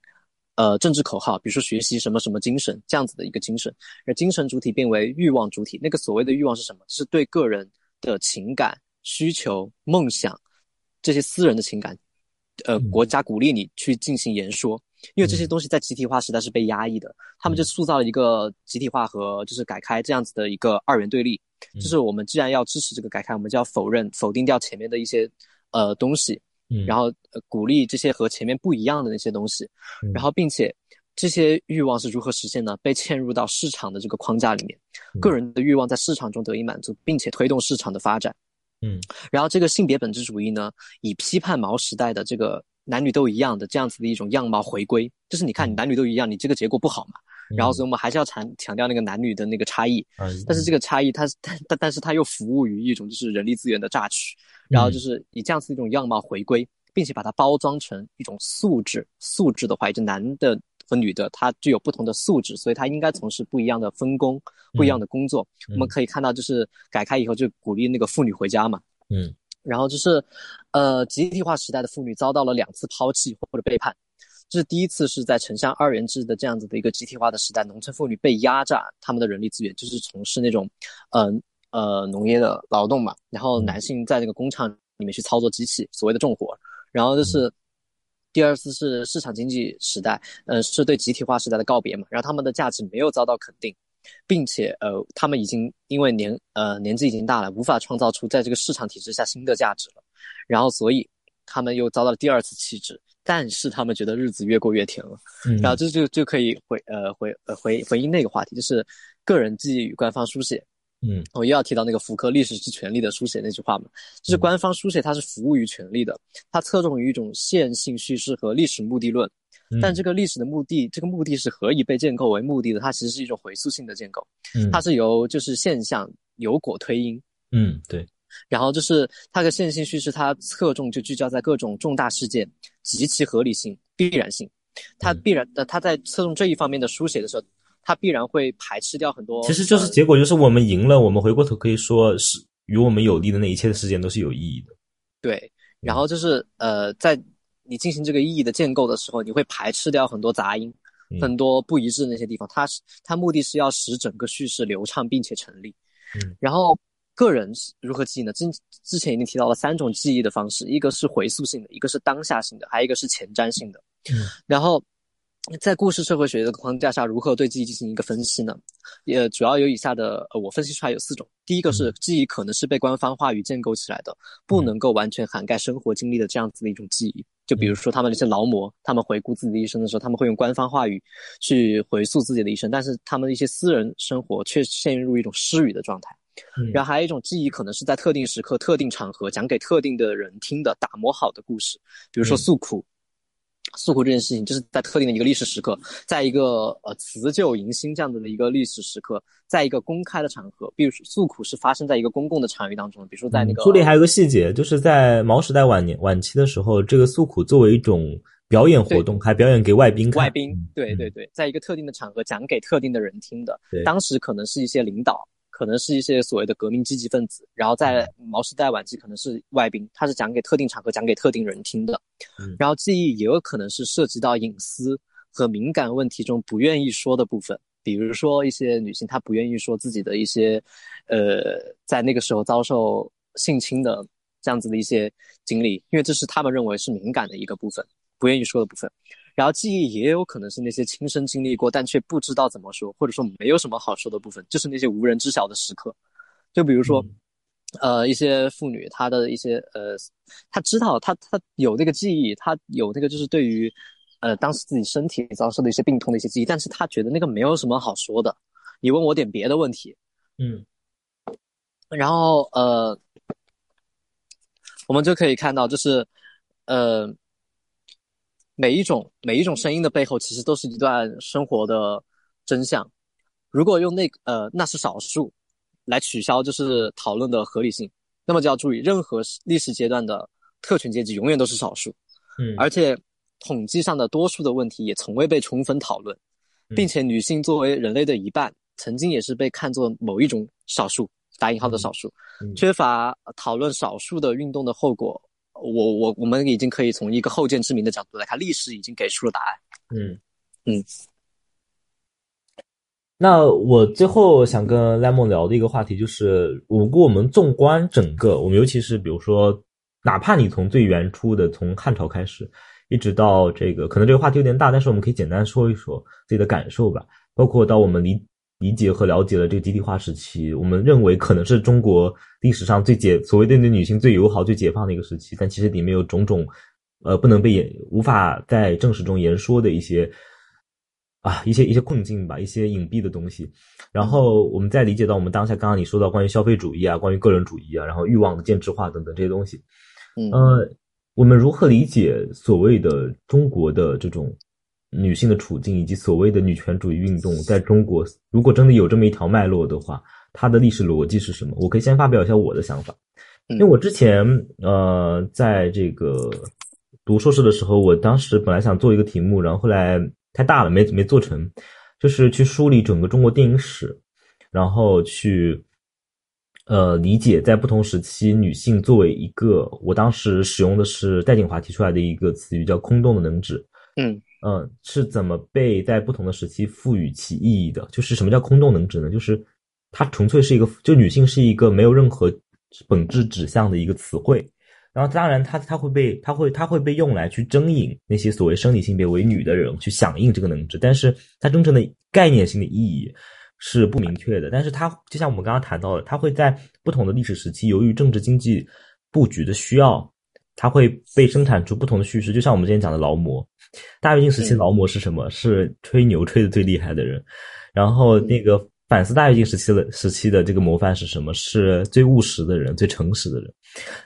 Speaker 2: 呃政治口号，比如说学习什么什么精神这样子的一个精神，而精神主体变为欲望主体。那个所谓的欲望是什么？是对个人的情感需求、梦想。这些私人的情感，呃，国家鼓励你去进行言说，因为这些东西在集体化时代是被压抑的，他们就塑造了一个集体化和就是改开这样子的一个二元对立。就是我们既然要支持这个改开，我们就要否认、否定掉前面的一些呃东西，然后鼓励这些和前面不一样的那些东西，然后并且这些欲望是如何实现呢？被嵌入到市场的这个框架里面，个人的欲望在市场中得以满足，并且推动市场的发展。
Speaker 1: 嗯，
Speaker 2: 然后这个性别本质主义呢，以批判毛时代的这个男女都一样的这样子的一种样貌回归，就是你看你男女都一样，你这个结果不好嘛。然后所以我们还是要强强调那个男女的那个差异，但是这个差异它但但但是它又服务于一种就是人力资源的榨取，然后就是以这样子一种样貌回归，并且把它包装成一种素质，素质的话，就男的和女的他具有不同的素质，所以他应该从事不一样的分工。不一样的工作，我们可以看到，就是改开以后就鼓励那个妇女回家嘛，
Speaker 1: 嗯，
Speaker 2: 然后就是，呃，集体化时代的妇女遭到了两次抛弃或者背叛，这是第一次是在城乡二元制的这样子的一个集体化的时代，农村妇女被压榨他们的人力资源，就是从事那种，呃呃农业的劳动嘛，然后男性在那个工厂里面去操作机器，所谓的重活，然后就是第二次是市场经济时代，呃，是对集体化时代的告别嘛，然后他们的价值没有遭到肯定。并且，呃，他们已经因为年呃年纪已经大了，无法创造出在这个市场体制下新的价值了，然后所以他们又遭到了第二次弃置，但是他们觉得日子越过越甜了，然后这就就可以回呃回呃回回应那个话题，就是个人记忆与官方书写，
Speaker 1: 嗯，
Speaker 2: 我又要提到那个福柯历史是权力的书写那句话嘛，就是官方书写它是服务于权力的，它侧重于一种线性叙事和历史目的论。但这个历史的目的，这个目的是何以被建构为目的的？它其实是一种回溯性的建构，它是由就是现象由果推因。
Speaker 1: 嗯，对。
Speaker 2: 然后就是它的线性叙事，它侧重就聚焦在各种重大事件及其合理性、必然性。它必然的，它在侧重这一方面的书写的时候，它必然会排斥掉很多。
Speaker 1: 其实就是结果，就是我们赢了，我们回过头可以说是与我们有利的那一切的事件都是有意义的。
Speaker 2: 对，然后就是呃，在你进行这个意义的建构的时候，你会排斥掉很多杂音、很多不一致的那些地方。它是它目的是要使整个叙事流畅并且成立。
Speaker 1: 嗯，
Speaker 2: 然后个人如何记忆呢？之之前已经提到了三种记忆的方式，一个是回溯性的，一个是当下性的，还有一个是前瞻性的。
Speaker 1: 嗯，
Speaker 2: 然后在故事社会学的框架下，如何对记忆进行一个分析呢？也主要有以下的，呃，我分析出来有四种。第一个是记忆可能是被官方话语建构起来的，不能够完全涵盖生活经历的这样子的一种记忆。就比如说他们那些劳模，他们回顾自己的一生的时候，他们会用官方话语去回溯自己的一生，但是他们的一些私人生活却陷入一种失语的状态。然后还有一种记忆，可能是在特定时刻、特定场合讲给特定的人听的打磨好的故事，比如说诉苦。诉苦这件事情，就是在特定的一个历史时刻，在一个呃辞旧迎新这样子的一个历史时刻，在一个公开的场合，比如说诉苦是发生在一个公共的场域当中，比如说在那个。
Speaker 1: 书里还有个细节，就是在毛时代晚年晚期的时候，这个诉苦作为一种表演活动，还表演给外宾看。
Speaker 2: 外宾，对对对，在一个特定的场合讲给特定的人听的，当时可能是一些领导。可能是一些所谓的革命积极分子，然后在毛时代晚期可能是外宾，他是讲给特定场合、讲给特定人听的。然后记忆也有可能是涉及到隐私和敏感问题中不愿意说的部分，比如说一些女性她不愿意说自己的一些，呃，在那个时候遭受性侵的这样子的一些经历，因为这是他们认为是敏感的一个部分，不愿意说的部分。然后记忆也有可能是那些亲身经历过但却不知道怎么说，或者说没有什么好说的部分，就是那些无人知晓的时刻。就比如说，呃，一些妇女她的一些呃，她知道她她有那个记忆，她有那个就是对于呃当时自己身体遭受的一些病痛的一些记忆，但是她觉得那个没有什么好说的。你问我点别的问题，
Speaker 1: 嗯，
Speaker 2: 然后呃，我们就可以看到就是呃。每一种每一种声音的背后，其实都是一段生活的真相。如果用那呃那是少数来取消就是讨论的合理性，那么就要注意，任何历史阶段的特权阶级永远都是少数。
Speaker 1: 嗯，
Speaker 2: 而且统计上的多数的问题也从未被充分讨论，并且女性作为人类的一半，曾经也是被看作某一种少数（打引号的少数），缺乏讨论少数的运动的后果。我我我们已经可以从一个后见之明的角度来看，历史已经给出了答案。
Speaker 1: 嗯
Speaker 2: 嗯。
Speaker 1: 那我最后想跟 Lemon 聊的一个话题就是，如果我们纵观整个，我们尤其是比如说，哪怕你从最原初的从汉朝开始，一直到这个，可能这个话题有点大，但是我们可以简单说一说自己的感受吧，包括到我们离。理解和了解了这个集体化时期，我们认为可能是中国历史上最解所谓对女性最友好、最解放的一个时期，但其实里面有种种，呃，不能被言无法在正史中言说的一些啊一些一些困境吧，一些隐蔽的东西。然后我们再理解到我们当下刚刚你说到关于消费主义啊、关于个人主义啊，然后欲望的建制化等等这些东西，
Speaker 2: 嗯，
Speaker 1: 呃，我们如何理解所谓的中国的这种？女性的处境以及所谓的女权主义运动，在中国，如果真的有这么一条脉络的话，它的历史逻辑是什么？我可以先发表一下我的想法，因为我之前呃，在这个读硕士的时候，我当时本来想做一个题目，然后后来太大了，没没做成，就是去梳理整个中国电影史，然后去呃理解在不同时期女性作为一个，我当时使用的是戴锦华提出来的一个词语，叫空洞的能指，
Speaker 2: 嗯。
Speaker 1: 嗯，是怎么被在不同的时期赋予其意义的？就是什么叫空洞能指呢？就是它纯粹是一个，就女性是一个没有任何本质指向的一个词汇。然后当然，它它会被它会它会被用来去征引那些所谓生理性别为女的人去响应这个能指，但是它真正的概念性的意义是不明确的。但是它就像我们刚刚谈到的，它会在不同的历史时期，由于政治经济布局的需要。它会被生产出不同的叙事，就像我们之前讲的劳模，大跃进时期劳模是什么？是吹牛吹的最厉害的人。然后那个反思大跃进时期的时期的这个模范是什么？是最务实的人，最诚实的人。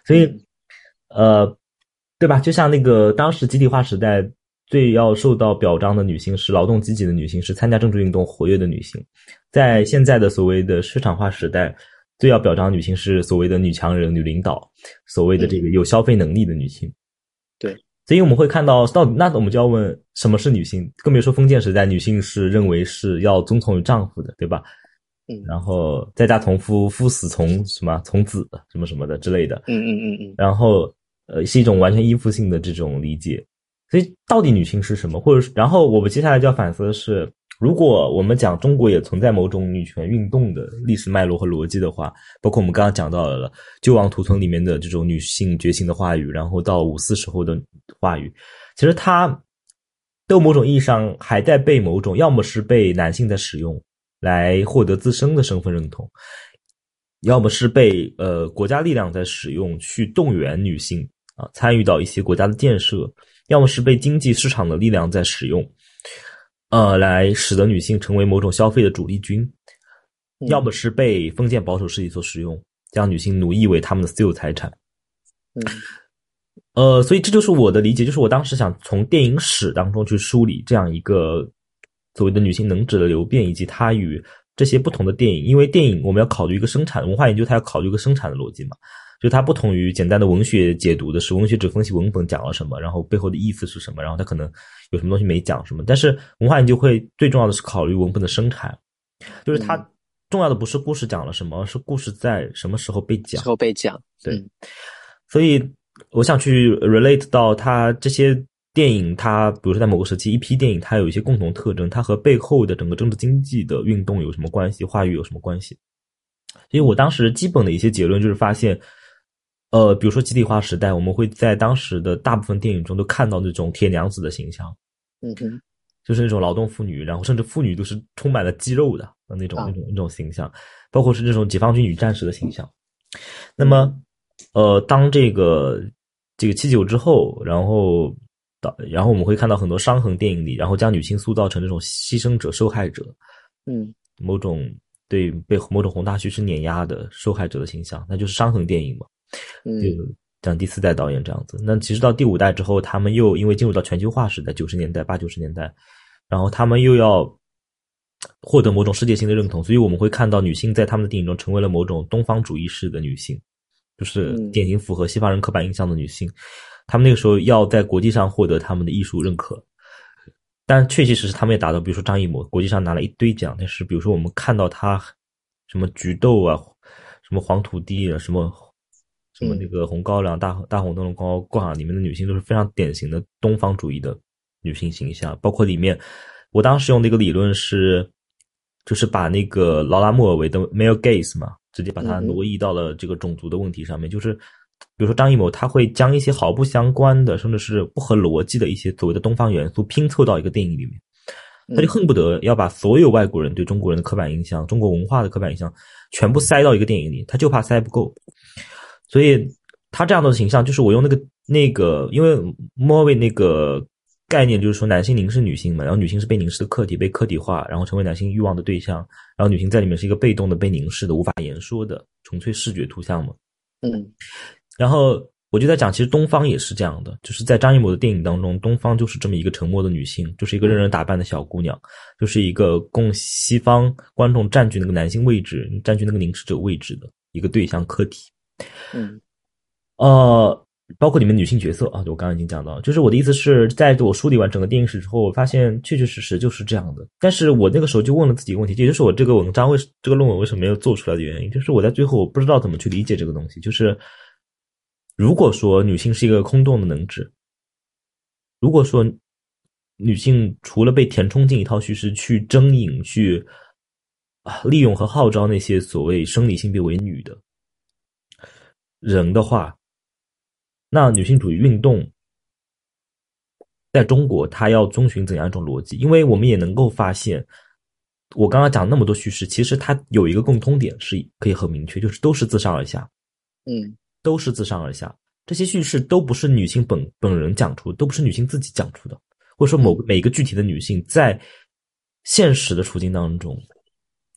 Speaker 1: 所以，呃，对吧？就像那个当时集体化时代最要受到表彰的女性是劳动积极的女性，是参加政治运动活跃的女性。在现在的所谓的市场化时代。最要表彰女性是所谓的女强人、女领导，所谓的这个有消费能力的女性。
Speaker 2: 对，
Speaker 1: 所以我们会看到，到那我们就要问，什么是女性？更别说封建时代，女性是认为是要遵从于丈夫的，对吧？
Speaker 2: 嗯，
Speaker 1: 然后在家从夫，夫死从什么？从子什么什么的之类的。
Speaker 2: 嗯嗯嗯嗯。
Speaker 1: 然后，呃，是一种完全依附性的这种理解。所以，到底女性是什么？或者，然后我们接下来就要反思的是，如果我们讲中国也存在某种女权运动的历史脉络和逻辑的话，包括我们刚刚讲到了《救亡图存》里面的这种女性觉醒的话语，然后到五四时候的话语，其实它都某种意义上还在被某种，要么是被男性在使用。来获得自身的身份认同，要么是被呃国家力量在使用去动员女性啊参与到一些国家的建设，要么是被经济市场的力量在使用，呃来使得女性成为某种消费的主力军，要么是被封建保守势力所使用，将女性奴役为他们的私有财产。
Speaker 2: 嗯，
Speaker 1: 呃，所以这就是我的理解，就是我当时想从电影史当中去梳理这样一个。所谓的女性能指的流变，以及它与这些不同的电影，因为电影我们要考虑一个生产文化研究，它要考虑一个生产的逻辑嘛，就它不同于简单的文学解读的是，文学只分析文本讲了什么，然后背后的意思是什么，然后它可能有什么东西没讲什么，但是文化研究会最重要的是考虑文本的生产，就是它重要的不是故事讲了什么，而是故事在什么时候被讲，
Speaker 2: 时候被讲，
Speaker 1: 对，所以我想去 relate 到它这些。电影它，比如说在某个时期，一批电影它有一些共同特征，它和背后的整个政治经济的运动有什么关系，话语有什么关系？因为我当时基本的一些结论就是发现，呃，比如说集体化时代，我们会在当时的大部分电影中都看到那种铁娘子的形象，
Speaker 2: 嗯哼，
Speaker 1: 就是那种劳动妇女，然后甚至妇女都是充满了肌肉的那种那种那种形象，包括是这种解放军女战士的形象。那么，呃，当这个这个七九之后，然后到。然后我们会看到很多伤痕电影里，然后将女性塑造成这种牺牲者、受害者，
Speaker 2: 嗯，
Speaker 1: 某种对被某种宏大叙事碾压的受害者的形象，那就是伤痕电影嘛。
Speaker 2: 嗯，
Speaker 1: 就像第四代导演这样子。那其实到第五代之后，他们又因为进入到全球化时代，九十年代、八九十年代，然后他们又要获得某种世界性的认同，所以我们会看到女性在他们的电影中成为了某种东方主义式的女性，就是典型符合西方人刻板印象的女性。他们那个时候要在国际上获得他们的艺术认可，但确确实实他们也达到，比如说张艺谋，国际上拿了一堆奖。但是比如说我们看到他什么菊豆啊，什么黄土地啊，什么什么那个红高粱、大大红灯笼高高挂，里面的女性都是非常典型的东方主义的女性形象。包括里面，我当时用的一个理论是，就是把那个劳拉·莫尔维的 male gaze 嘛，直接把它挪移到了这个种族的问题上面，就是。比如说张艺谋，他会将一些毫不相关的，甚至是不合逻辑的一些所谓的东方元素拼凑到一个电影里面，他就恨不得要把所有外国人对中国人的刻板印象、中国文化的刻板印象全部塞到一个电影里，他就怕塞不够。所以他这样的形象，就是我用那个那个，因为莫维那个概念就是说，男性凝视女性嘛，然后女性是被凝视的客体，被客体化，然后成为男性欲望的对象，然后女性在里面是一个被动的、被凝视的、无法言说的纯粹视觉图像嘛。
Speaker 2: 嗯。
Speaker 1: 然后我就在讲，其实东方也是这样的，就是在张艺谋的电影当中，东方就是这么一个沉默的女性，就是一个任人打扮的小姑娘，就是一个供西方观众占据那个男性位置、占据那个凝视者位置的一个对象客体。
Speaker 2: 嗯，
Speaker 1: 呃，包括里面女性角色啊，我刚刚已经讲到，就是我的意思是在我梳理完整个电影史之后，我发现确确实实就是这样的。但是我那个时候就问了自己一个问题，也就是我这个文章为这个论文为什么没有做出来的原因，就是我在最后我不知道怎么去理解这个东西，就是。如果说女性是一个空洞的能指，如果说女性除了被填充进一套叙事去征引、去啊利用和号召那些所谓生理性别为女的人的话，那女性主义运动在中国它要遵循怎样一种逻辑？因为我们也能够发现，我刚刚讲那么多叙事，其实它有一个共通点是可以很明确，就是都是自上而下。
Speaker 2: 嗯。
Speaker 1: 都是自上而下，这些叙事都不是女性本本人讲出，都不是女性自己讲出的，或者说某每个具体的女性在现实的处境当中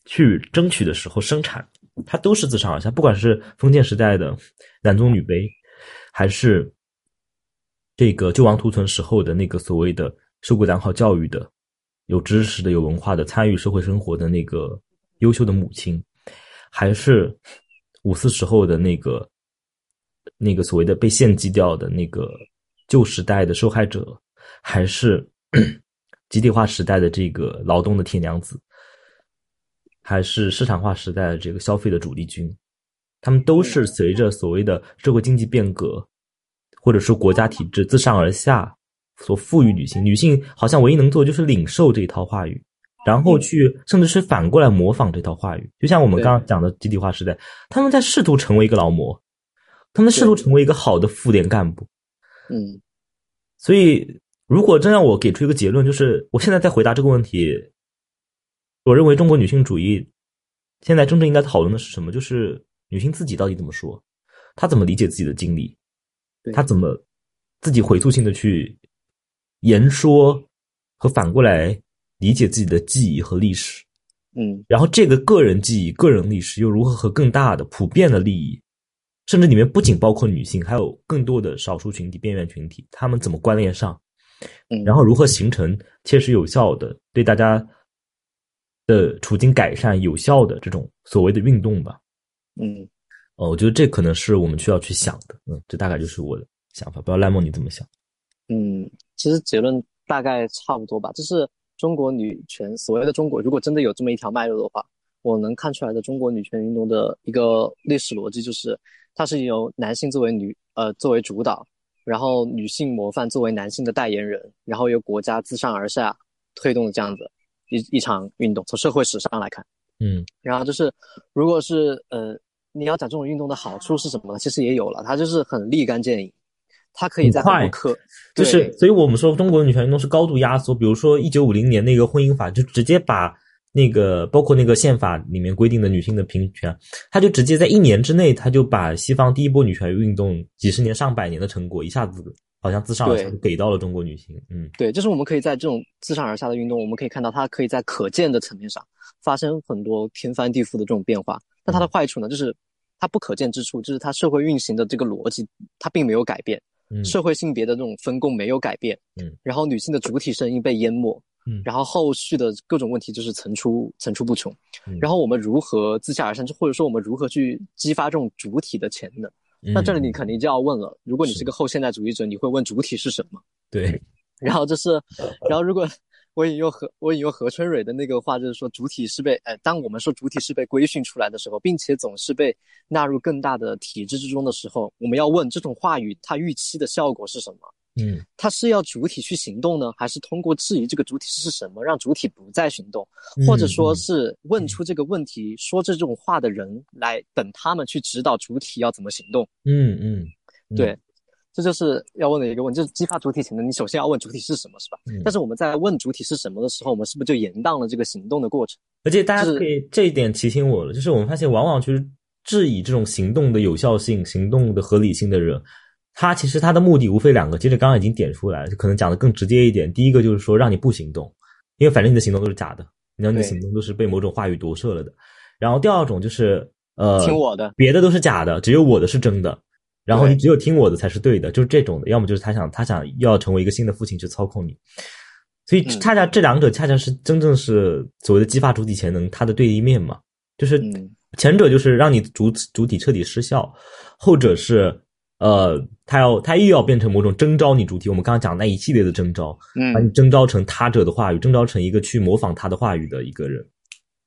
Speaker 1: 去争取的时候生产，它都是自上而下。不管是封建时代的男尊女卑，还是这个救亡图存时候的那个所谓的受过良好教育的、有知识的、有文化的、参与社会生活的那个优秀的母亲，还是。五四时候的那个那个所谓的被献祭掉的那个旧时代的受害者，还是 集体化时代的这个劳动的铁娘子，还是市场化时代的这个消费的主力军，他们都是随着所谓的社会经济变革，或者说国家体制自上而下所赋予女性，女性好像唯一能做就是领受这一套话语。然后去，甚至是反过来模仿这套话语，就像我们刚刚讲的集体化时代，他们在试图成为一个劳模，他们试图成为一个好的妇联干部。
Speaker 2: 嗯，
Speaker 1: 所以如果真让我给出一个结论，就是我现在在回答这个问题，我认为中国女性主义现在真正应该讨论的是什么？就是女性自己到底怎么说，她怎么理解自己的经历，她怎么自己回溯性的去言说和反过来。理解自己的记忆和历史，
Speaker 2: 嗯，
Speaker 1: 然后这个个人记忆、个人历史又如何和更大的、普遍的利益，甚至里面不仅包括女性，还有更多的少数群体、边缘群体，他们怎么关联上？
Speaker 2: 嗯，
Speaker 1: 然后如何形成切实有效的对大家的处境改善有效的这种所谓的运动吧？
Speaker 2: 嗯，
Speaker 1: 哦，我觉得这可能是我们需要去想的。嗯，这大概就是我的想法。不知道赖梦你怎么想？
Speaker 2: 嗯，其实结论大概差不多吧，就是。中国女权所谓的中国，如果真的有这么一条脉络的话，我能看出来的中国女权运动的一个历史逻辑就是，它是由男性作为女呃作为主导，然后女性模范作为男性的代言人，然后由国家自上而下推动的这样子一一场运动。从社会史上来看，
Speaker 1: 嗯，
Speaker 2: 然后就是如果是呃你要讲这种运动的好处是什么呢？其实也有了，它就是很立竿见影。它可以在
Speaker 1: 快，就是，所以我们说中国女权运动是高度压缩。比如说一九五零年那个婚姻法，就直接把那个包括那个宪法里面规定的女性的平权，他就直接在一年之内，他就把西方第一波女权运动几十年、上百年的成果一下子好像自上而下给到了中国女性。嗯，
Speaker 2: 对，就是我们可以在这种自上而下的运动，我们可以看到它可以在可见的层面上发生很多天翻地覆的这种变化。那它的坏处呢，就是它不可见之处，就是它社会运行的这个逻辑，它并没有改变。社会性别的这种分工没有改变，
Speaker 1: 嗯，
Speaker 2: 然后女性的主体声音被淹没，
Speaker 1: 嗯，
Speaker 2: 然后后续的各种问题就是层出层出不穷，
Speaker 1: 嗯，
Speaker 2: 然后我们如何自下而上，就或者说我们如何去激发这种主体的潜能？那这里你肯定就要问了，如果你是个后现代主义者，你会问主体是什么？
Speaker 1: 对，
Speaker 2: 然后就是，然后如果。我引用何我引用何春蕊的那个话，就是说主体是被呃，当我们说主体是被规训出来的时候，并且总是被纳入更大的体制之中的时候，我们要问这种话语它预期的效果是什么？
Speaker 1: 嗯，
Speaker 2: 它是要主体去行动呢，还是通过质疑这个主体是什么，让主体不再行动，或者说是问出这个问题说这种话的人来等他们去指导主体要怎么行动？
Speaker 1: 嗯嗯，
Speaker 2: 对。这就是要问的一个问，就是激发主体潜能。你首先要问主体是什么，是吧？
Speaker 1: 嗯。
Speaker 2: 但是我们在问主体是什么的时候，我们是不是就延宕了这个行动的过程？
Speaker 1: 而且大家可以这一点提醒我了，就是我们发现，往往就是质疑这种行动的有效性、行动的合理性的人，他其实他的目的无非两个。其实刚刚已经点出来，就可能讲的更直接一点。第一个就是说让你不行动，因为反正你的行动都是假的，你你的行动都是被某种话语夺舍了的。然后第二种就是呃，
Speaker 2: 听我的，
Speaker 1: 别的都是假的，只有我的是真的。然后你只有听我的才是对的，就是这种的。要么就是他想他想要成为一个新的父亲去操控你，所以恰恰这两者恰恰是真正是所谓的激发主体潜能它的对立面嘛。就是前者就是让你主主体彻底失效，后者是呃他要他又要变成某种征召你主体。我们刚刚讲那一系列的征召，把你征召成他者的话语，征召成一个去模仿他的话语的一个人。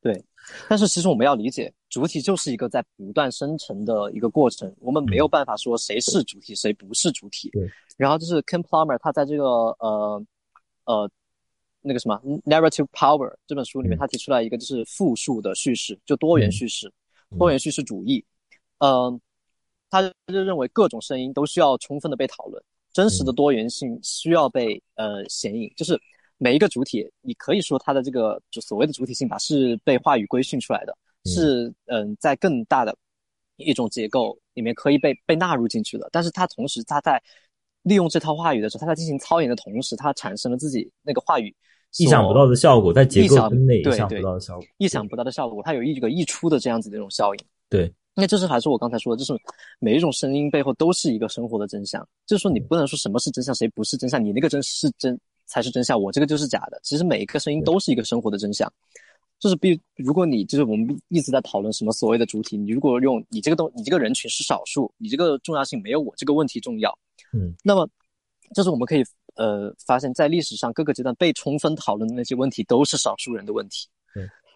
Speaker 2: 对。但是其实我们要理解，主体就是一个在不断生成的一个过程，我们没有办法说谁是主体，谁不是主体。
Speaker 1: 对。
Speaker 2: 然后就是 Ken Plummer 他在这个呃呃那个什么 Narrative Power 这本书里面，他提出来一个就是复数的叙事，就多元叙事、多元叙事主义。嗯，他就认为各种声音都需要充分的被讨论，真实的多元性需要被呃显影，就是。每一个主体，你可以说它的这个就所谓的主体性吧，是被话语规训出来的，是嗯，在更大的一种结构里面可以被被纳入进去的。但是它同时，它在利用这套话语的时候，它在进行操演的同时，它产生了自己那个话语
Speaker 1: 意想不到的效果，在结构之内意想不到的效果，
Speaker 2: 意想不到的效果，它有一个溢出的这样子的一种效应。
Speaker 1: 对，
Speaker 2: 那这是还是我刚才说的，就是每一种声音背后都是一个生活的真相，就是说你不能说什么是真相，谁不是真相，你那个真是真。才是真相，我这个就是假的。其实每一个声音都是一个生活的真相，就是比如果你就是我们一直在讨论什么所谓的主体，你如果用你这个东你这个人群是少数，你这个重要性没有我这个问题重要，
Speaker 1: 嗯，
Speaker 2: 那么就是我们可以呃发现，在历史上各个阶段被充分讨论的那些问题都是少数人的问题。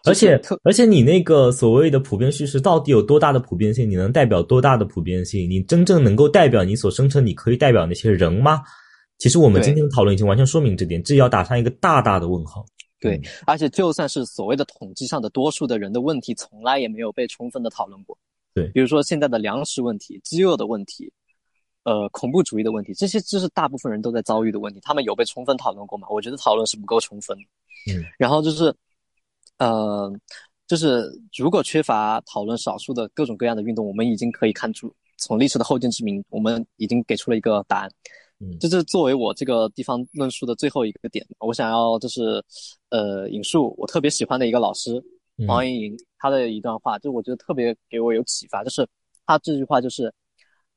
Speaker 1: 而且而且你那个所谓的普遍叙事到底有多大的普遍性？你能代表多大的普遍性？你真正能够代表你所声称你可以代表那些人吗？其实我们今天的讨论已经完全说明这点，这要打上一个大大的问号。
Speaker 2: 对，而且就算是所谓的统计上的多数的人的问题，从来也没有被充分的讨论过。
Speaker 1: 对，
Speaker 2: 比如说现在的粮食问题、饥饿的问题，呃，恐怖主义的问题，这些就是大部分人都在遭遇的问题，他们有被充分讨论过吗？我觉得讨论是不够充分
Speaker 1: 的。嗯，
Speaker 2: 然后就是。呃，就是如果缺乏讨论少数的各种各样的运动，我们已经可以看出，从历史的后见之明，我们已经给出了一个答案。
Speaker 1: 嗯，
Speaker 2: 这是作为我这个地方论述的最后一个点，我想要就是呃引述我特别喜欢的一个老师黄莹莹她的一段话，就我觉得特别给我有启发，就是他这句话就是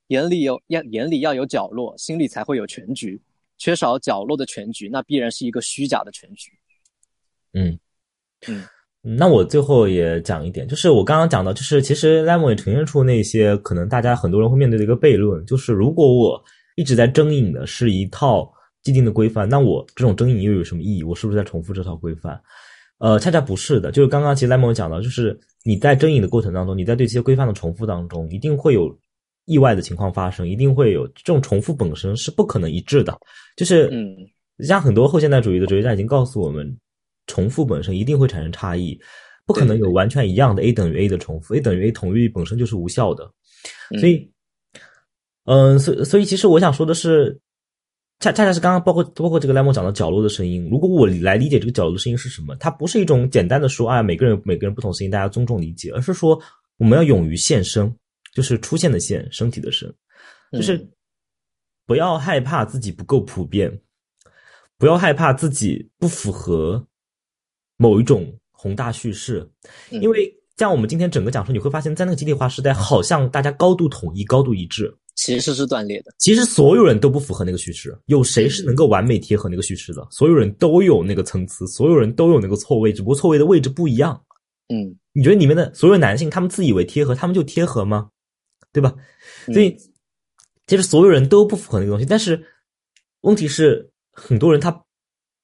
Speaker 2: 眼里有眼眼里要有角落，心里才会有全局，缺少角落的全局，那必然是一个虚假的全局。
Speaker 1: 嗯。
Speaker 2: 嗯，
Speaker 1: 那我最后也讲一点，就是我刚刚讲的，就是其实 Lemon 也呈现出那些可能大家很多人会面对的一个悖论，就是如果我一直在争议的是一套既定的规范，那我这种争议又有什么意义？我是不是在重复这套规范？呃，恰恰不是的，就是刚刚其实 Lemon 讲到，就是你在争议的过程当中，你在对这些规范的重复当中，一定会有意外的情况发生，一定会有这种重复本身是不可能一致的，就是
Speaker 2: 嗯，
Speaker 1: 像很多后现代主义的哲学家已经告诉我们。重复本身一定会产生差异，不可能有完全一样的 a 等于 a 的重复，a 等于 a 统一本身就是无效的。所以，嗯，所所以其实我想说的是，恰恰恰是刚刚包括包括这个莱莫讲的角落的声音。如果我来理解这个角落的声音是什么，它不是一种简单的说啊，每个人每个人不同声音，大家尊重理解，而是说我们要勇于现身，就是出现的现，身体的身，就是不要害怕自己不够普遍，不要害怕自己不符合。某一种宏大叙事，因为像我们今天整个讲述，你会发现在那个集体化时代，好像大家高度统一、高度一致，
Speaker 2: 其实是断裂的。
Speaker 1: 其实所有人都不符合那个叙事，有谁是能够完美贴合那个叙事的？所有人都有那个层次，所有人都有那个错位，只不过错位的位置不一样。
Speaker 2: 嗯，
Speaker 1: 你觉得里面的所有男性，他们自以为贴合，他们就贴合吗？对吧？所以其实所有人都不符合那个东西，但是问题是，很多人他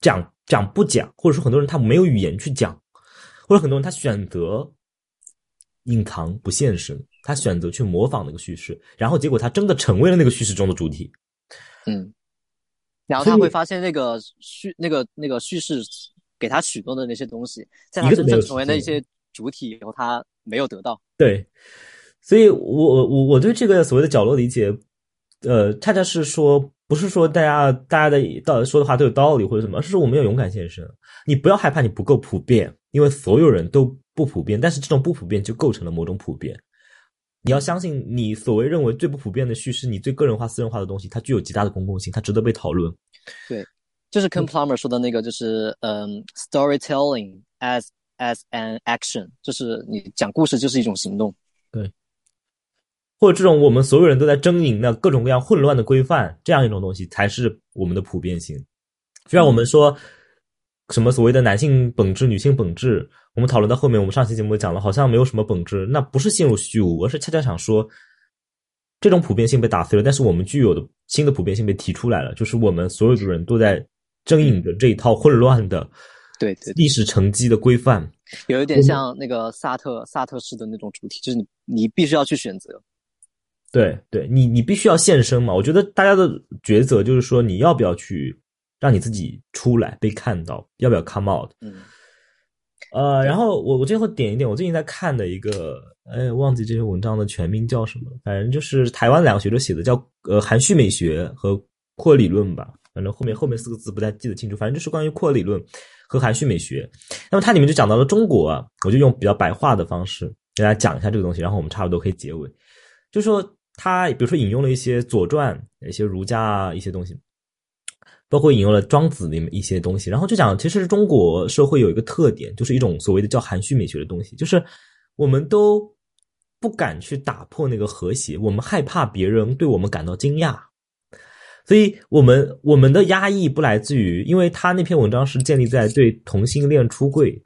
Speaker 1: 讲。讲不讲，或者说很多人他没有语言去讲，或者很多人他选择隐藏不现身，他选择去模仿那个叙事，然后结果他真的成为了那个叙事中的主体。
Speaker 2: 嗯，然后他会发现那个叙那个那个叙事给他许诺的那些东西，在他真正成为那些主体以后，他没有得到。
Speaker 1: 对，所以我我我对这个所谓的角落理解，呃，恰恰是说。不是说大家大家的道说的话都有道理或者什么，而是说我们要勇敢现身。你不要害怕你不够普遍，因为所有人都不普遍，但是这种不普遍就构成了某种普遍。你要相信，你所谓认为最不普遍的叙事，你最个人化、私人化的东西，它具有极大的公共性，它值得被讨论。
Speaker 2: 对，就是 Ken Plummer 说的那个，就是嗯，storytelling as as an action，就是你讲故事就是一种行动。
Speaker 1: 对。或者这种我们所有人都在争赢的各种各样混乱的规范，这样一种东西才是我们的普遍性。就像我们说什么所谓的男性本质、女性本质，我们讨论到后面，我们上期节目讲了，好像没有什么本质，那不是陷入虚无，而是恰恰想说，这种普遍性被打碎了，但是我们具有的新的普遍性被提出来了，就是我们所有的人都在争赢着这一套混乱的
Speaker 2: 对对
Speaker 1: 历史沉积的规范，
Speaker 2: 有一点像那个萨特萨特式的那种主题，就是你你必须要去选择。
Speaker 1: 对，对你，你必须要现身嘛。我觉得大家的抉择就是说，你要不要去让你自己出来被看到，要不要 come out？
Speaker 2: 嗯，
Speaker 1: 呃，然后我我最后点一点，我最近在看的一个，哎，忘记这篇文章的全名叫什么了，反正就是台湾两个学者写的，叫呃含蓄美学和扩理论吧。反正后面后面四个字不太记得清楚，反正就是关于扩理论和含蓄美学。那么它里面就讲到了中国啊，我就用比较白话的方式给大家讲一下这个东西，然后我们差不多可以结尾，就说。他比如说引用了一些《左传》、一些儒家啊一些东西，包括引用了《庄子》里面一些东西，然后就讲，其实中国社会有一个特点，就是一种所谓的叫含蓄美学的东西，就是我们都不敢去打破那个和谐，我们害怕别人对我们感到惊讶，所以我们我们的压抑不来自于，因为他那篇文章是建立在对同性恋出柜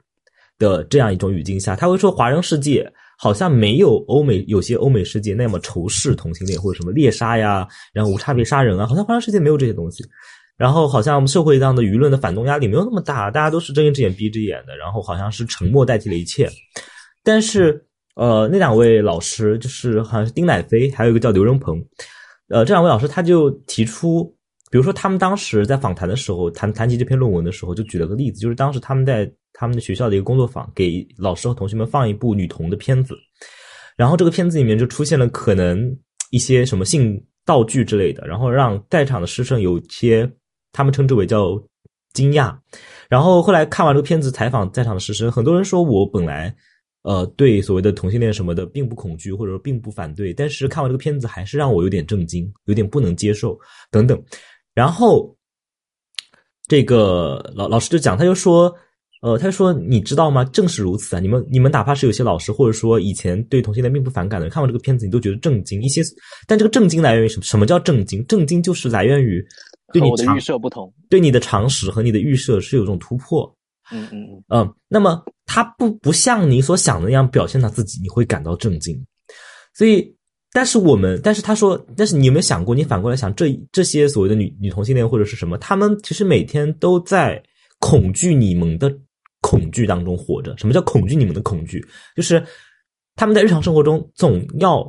Speaker 1: 的这样一种语境下，他会说华人世界好像没有欧美有些欧美世界那么仇视同性恋或者什么猎杀呀，然后无差别杀人啊，好像华人世界没有这些东西。然后好像我们社会上的舆论的反动压力没有那么大，大家都是睁一只眼闭一只眼的，然后好像是沉默代替了一切。但是呃，那两位老师就是好像是丁乃飞，还有一个叫刘仁鹏，呃，这两位老师他就提出，比如说他们当时在访谈的时候谈谈及这篇论文的时候，就举了个例子，就是当时他们在他们的学校的一个工作坊，给老师和同学们放一部女童的片子，然后这个片子里面就出现了可能一些什么性道具之类的，然后让在场的师生有些他们称之为叫惊讶，然后后来看完这个片子，采访在场的师生，很多人说我本来。呃，对所谓的同性恋什么的，并不恐惧，或者说并不反对，但是看完这个片子，还是让我有点震惊，有点不能接受，等等。然后，这个老老师就讲，他就说，呃，他说，你知道吗？正是如此啊！你们你们哪怕是有些老师，或者说以前对同性恋并不反感的，看完这个片子，你都觉得震惊一些。但这个震惊来源于什么？什么叫震惊？震惊就是来源于对你
Speaker 2: 的预设不同，
Speaker 1: 对你的常识和你的预设是有一种突破。
Speaker 2: 嗯嗯嗯，
Speaker 1: 嗯，那么他不不像你所想的那样表现他自己，你会感到震惊。所以，但是我们，但是他说，但是你有没有想过，你反过来想，这这些所谓的女女同性恋或者是什么，他们其实每天都在恐惧你们的恐惧当中活着。什么叫恐惧你们的恐惧？就是他们在日常生活中总要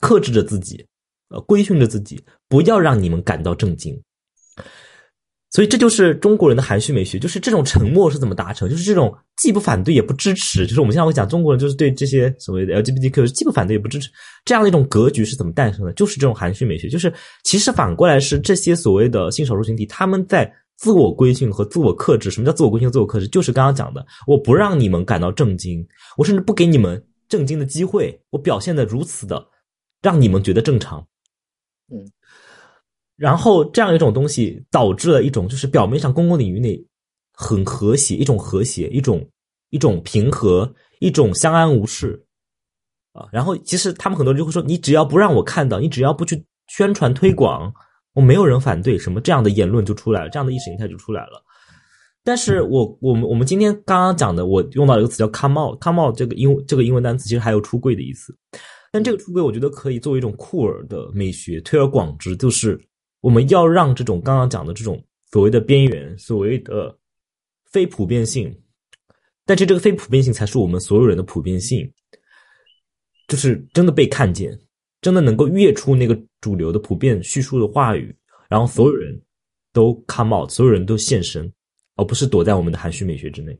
Speaker 1: 克制着自己，呃，规训着自己，不要让你们感到震惊。所以这就是中国人的含蓄美学，就是这种沉默是怎么达成？就是这种既不反对也不支持，就是我们现在会讲中国人就是对这些所谓的 LGBTQ 既不反对也不支持这样的一种格局是怎么诞生的？就是这种含蓄美学，就是其实反过来是这些所谓的性少数群体他们在自我规训和自我克制。什么叫自我规训、自我克制？就是刚刚讲的，我不让你们感到震惊，我甚至不给你们震惊的机会，我表现的如此的让你们觉得正常，
Speaker 2: 嗯。
Speaker 1: 然后这样一种东西导致了一种，就是表面上公共领域内很和谐，一种和谐，一种一种平和，一种相安无事啊。然后其实他们很多人就会说，你只要不让我看到，你只要不去宣传推广，我没有人反对什么这样的言论就出来了，这样的意识形态就出来了。但是我我们我们今天刚刚讲的，我用到一个词叫 “come out”，“come out” 这个英这个英文单词其实还有出柜的意思。但这个出柜，我觉得可以作为一种酷儿的美学推而广之，就是。我们要让这种刚刚讲的这种所谓的边缘、所谓的非普遍性，但是这个非普遍性才是我们所有人的普遍性，就是真的被看见，真的能够跃出那个主流的普遍叙述的话语，然后所有人都 come out，所有人都现身，而不是躲在我们的含蓄美学之内。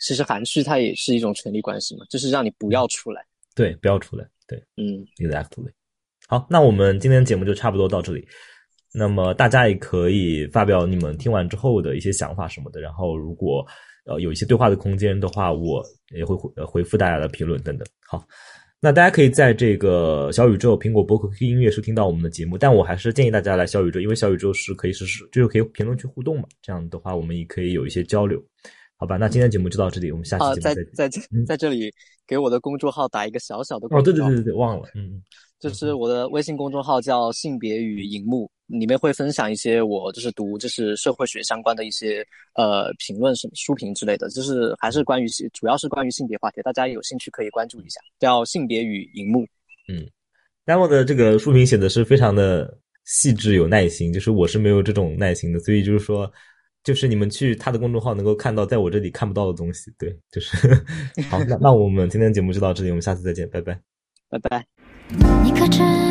Speaker 2: 其实含蓄它也是一种权力关系嘛，就是让你不要出来，
Speaker 1: 对，不要出来，对，
Speaker 2: 嗯
Speaker 1: ，exactly。好，那我们今天节目就差不多到这里。那么大家也可以发表你们听完之后的一些想法什么的，然后如果呃有一些对话的空间的话，我也会回回复大家的评论等等。好，那大家可以在这个小宇宙、苹果播客、QQ 音乐收听到我们的节目，但我还是建议大家来小宇宙，因为小宇宙是可以实时就是可以评论区互动嘛，这样的话我们也可以有一些交流。好吧，那今天节目就到这里，我们下期节目再
Speaker 2: 见。在在在这里给我的公众号打一个小小的
Speaker 1: 哦，对对对对对，忘了，嗯，
Speaker 2: 就是我的微信公众号叫性别与荧幕。里面会分享一些我就是读就是社会学相关的一些呃评论什么书评之类的，就是还是关于主要是关于性别话题，大家有兴趣可以关注一下，叫性别与荧幕。
Speaker 1: 嗯 d a m o 的这个书评写的是非常的细致有耐心，就是我是没有这种耐心的，所以就是说，就是你们去他的公众号能够看到在我这里看不到的东西。对，就是 好，那那我们今天节目就到这里，我们下次再见，拜拜，
Speaker 2: 拜拜。